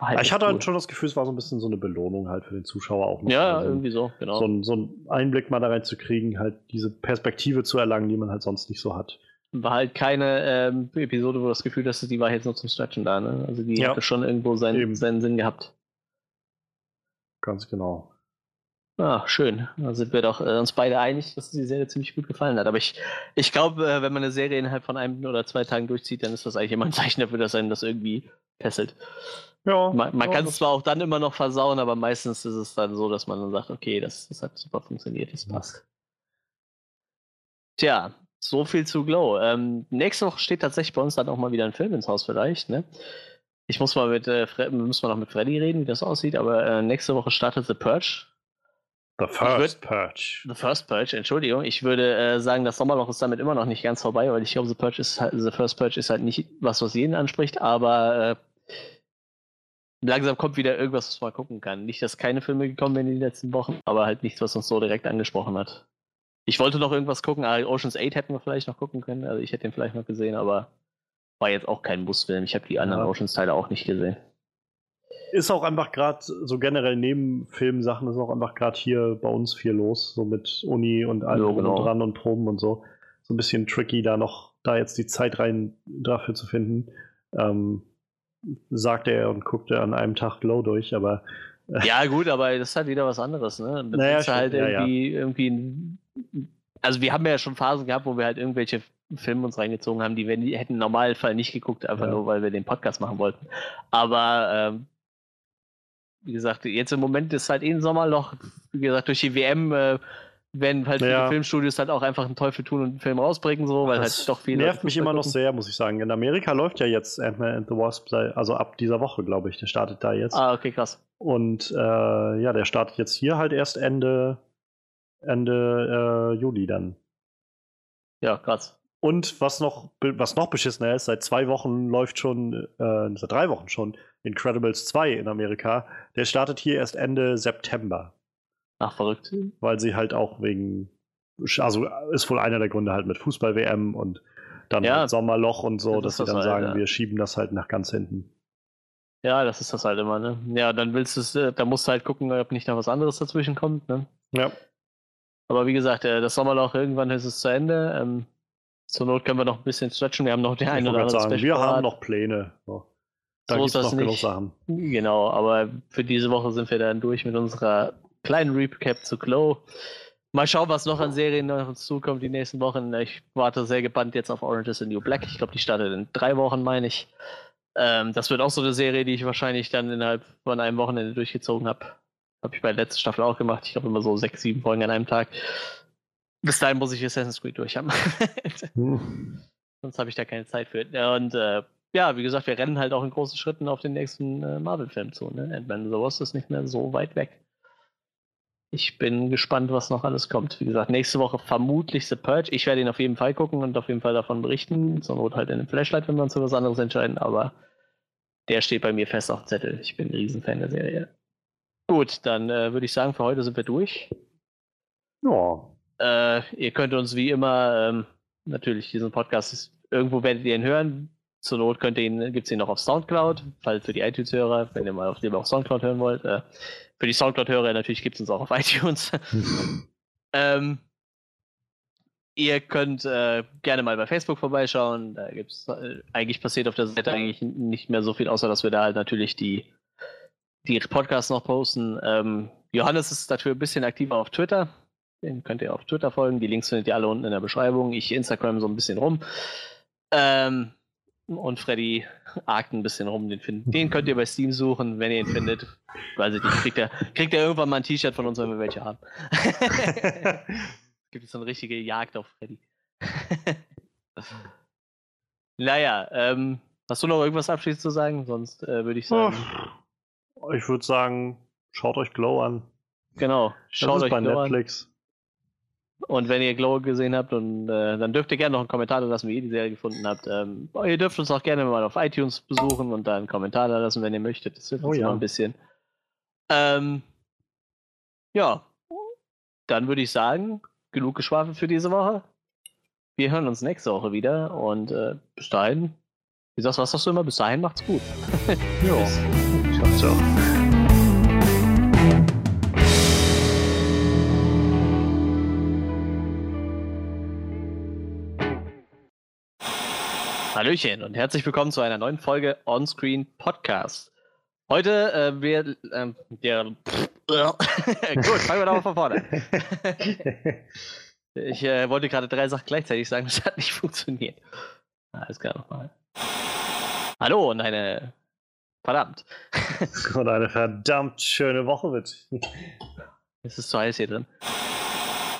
halt ich hatte cool. halt schon das Gefühl, es war so ein bisschen so eine Belohnung halt für den Zuschauer auch noch. Ja, mal so, irgendwie so, genau. so, einen, so einen Einblick mal da reinzukriegen, halt diese Perspektive zu erlangen, die man halt sonst nicht so hat. War halt keine ähm, Episode, wo du das Gefühl hast, die war jetzt nur zum Stretchen da, ne? Also die Ja. hatte schon irgendwo seinen, Eben. seinen Sinn gehabt. Ganz genau. Ah, schön. Da sind wir doch äh, uns beide einig, dass die Serie ziemlich gut gefallen hat. Aber ich, ich glaube, äh, wenn man eine Serie innerhalb von einem oder zwei Tagen durchzieht, dann ist das eigentlich immer ein Zeichen dafür, dass einen das irgendwie fesselt. Ja, Man, man ja, kann es zwar auch dann immer noch versauen, aber meistens ist es dann so, dass man dann sagt, okay, das, das hat super funktioniert, das passt. Tja, so viel zu Glow. Ähm, nächste Woche steht tatsächlich bei uns dann auch mal wieder ein Film ins Haus vielleicht, ne? Ich muss mal mit, äh, Fre muss mal noch mit Freddy reden, wie das aussieht, aber äh, nächste Woche startet The Purge. The First würd- Purge. The First Purge, Entschuldigung. Ich würde äh, sagen, das Sommerloch ist damit immer noch nicht ganz vorbei, weil ich glaube, The Purge ist halt, The First Purge ist halt nicht was, was jeden anspricht, aber äh, langsam kommt wieder irgendwas, was man gucken kann. Nicht, dass keine Filme gekommen sind in den letzten Wochen, aber halt nichts, was uns so direkt angesprochen hat. Ich wollte noch irgendwas gucken, ah, Oceans 8 hätten wir vielleicht noch gucken können, also ich hätte den vielleicht noch gesehen, aber war jetzt auch kein Muss-Film. Ich habe die anderen Ja. Oceans-Teile auch nicht gesehen. Ist auch einfach gerade so generell neben Filmsachen ist auch einfach gerade hier bei uns viel los, so mit Uni und allem Ja, genau. und dran und Proben und so. So ein bisschen tricky, da noch, da jetzt die Zeit rein dafür zu finden. Ähm, sagte er und guckte an einem Tag Glow durch, aber Ja, gut, aber das ist halt wieder was anderes, ne? Dann Naja, du halt stimmt, ja, ja. irgendwie, irgendwie also wir haben ja schon Phasen gehabt, wo wir halt irgendwelche Filme uns reingezogen haben, die wir nie, hätten im Normalfall nicht geguckt, einfach Ja. nur weil wir den Podcast machen wollten. Aber ähm, wie gesagt, jetzt im Moment ist halt eh ein Sommerloch. Wie gesagt, durch die WM äh, werden halt viele Ja. Filmstudios halt auch einfach einen Teufel tun und einen Film rausbringen, so, weil das halt doch viele. nervt mich immer noch sehr, muss ich sagen. In Amerika läuft ja jetzt Ant-Man and the Wasp, also ab dieser Woche, glaube ich. Der startet da jetzt. Ah, okay, krass. Und äh, ja, der startet jetzt hier halt erst Ende, Ende äh, Juli dann. Ja, krass. Und was noch, was noch beschissener ist, seit zwei Wochen läuft schon, äh, seit drei Wochen schon, Incredibles 2 in Amerika. Der startet hier erst Ende September, Ach, verrückt. weil sie halt auch wegen, also ist wohl einer der Gründe halt mit Fußball-WM und dann Ja. halt Sommerloch und so, Das dass sie dann halt, sagen, ja. wir schieben das halt nach ganz hinten. Ja, das ist das halt immer, ne? Ja, dann willst du es, äh, da musst du halt gucken, ob nicht noch was anderes dazwischen kommt, ne? Ja, Aber wie gesagt, äh, das Sommerloch, irgendwann ist es zu Ende. Ähm, zur Not können wir noch ein bisschen stretchen. Wir haben noch den einen oder anderen sagen, wir haben noch Pläne. So. Da So ist das noch genug nicht. Sachen. Genau, aber für diese Woche sind wir dann durch mit unserer kleinen Recap zu Glow. Mal schauen, was noch an Serien noch auf uns zukommt die nächsten Wochen. Ich warte sehr gebannt jetzt auf Orange is the New Black. Ich glaube, die startet in drei Wochen, meine ich. Ähm, das wird auch so eine Serie, die ich wahrscheinlich dann innerhalb von einem Wochenende durchgezogen habe. Habe ich bei der letzten Staffel auch gemacht. Ich glaube immer so sechs, sieben Folgen an einem Tag. Bis dahin muss ich Assassin's Creed durch haben. Hm. Sonst habe ich da keine Zeit für. Und äh, ja, wie gesagt, wir rennen halt auch in großen Schritten auf den nächsten äh, Marvel-Film zu. Ne? Ant-Man and the Wasp ist nicht mehr so weit weg. Ich bin gespannt, was noch alles kommt. Wie gesagt, nächste Woche vermutlich The Purge. Ich werde ihn auf jeden Fall gucken und auf jeden Fall davon berichten. Zur Not halt in einem Flashlight, wenn wir uns für was anderes entscheiden. Aber der steht bei mir fest auf dem Zettel. Ich bin ein Riesenfan der Serie. Gut, dann äh, würde ich sagen, für heute sind wir durch. Ja, Äh, ihr könnt uns wie immer ähm, natürlich diesen Podcast ist, irgendwo werdet ihr ihn hören. Zur Not könnt ihr ihn, gibt es ihn noch auf Soundcloud, falls für die iTunes-Hörer, wenn ihr mal auf dem auf Soundcloud hören wollt. Äh, für die Soundcloud-Hörer natürlich gibt es uns auch auf iTunes. ähm, ihr könnt äh, gerne mal bei Facebook vorbeischauen. Da gibt's äh, eigentlich passiert auf der Seite eigentlich nicht mehr so viel, außer dass wir da halt natürlich die, die Podcasts noch posten. Ähm, Johannes ist dafür ein bisschen aktiver auf Twitter. Den könnt ihr auf Twitter folgen. Die Links findet ihr alle unten in der Beschreibung. Ich Instagram so ein bisschen rum. Ähm, und Freddy argt ein bisschen rum. Den, find, den könnt ihr bei Steam suchen, wenn ihr ihn findet. Weiß ich nicht. Kriegt er, kriegt er irgendwann mal ein T-Shirt von uns, wenn wir welche haben. Gibt es so eine richtige Jagd auf Freddy. naja, ähm, hast du noch irgendwas abschließend zu sagen? Sonst äh, würde ich sagen. Ich würde sagen, schaut euch Glow an. Genau. Schaut das ist euch bei Glow an. Und wenn ihr Glow gesehen habt, und, äh, dann dürft ihr gerne noch einen Kommentar da lassen, wie ihr die Serie gefunden habt. Ähm, ihr dürft uns auch gerne mal auf iTunes besuchen und da einen Kommentar da lassen, wenn ihr möchtet. Das hilft Oh uns ja. immer ein bisschen. Ähm, ja, dann würde ich sagen, genug geschwafelt für diese Woche. Wir hören uns nächste Woche wieder und äh, bis dahin, wie sagst, was sagst du immer? Bis dahin macht's gut. Ja. Ciao, ciao. Hallöchen und herzlich willkommen zu einer neuen Folge Onscreen Podcast. Heute äh, wir ähm, der gut, fangen wir doch mal von vorne. Ich äh, wollte gerade drei Sachen gleichzeitig sagen, das hat nicht funktioniert. Alles klar nochmal. Hallo und eine verdammt. Und eine verdammt schöne Woche mit. Es ist zu heiß hier drin.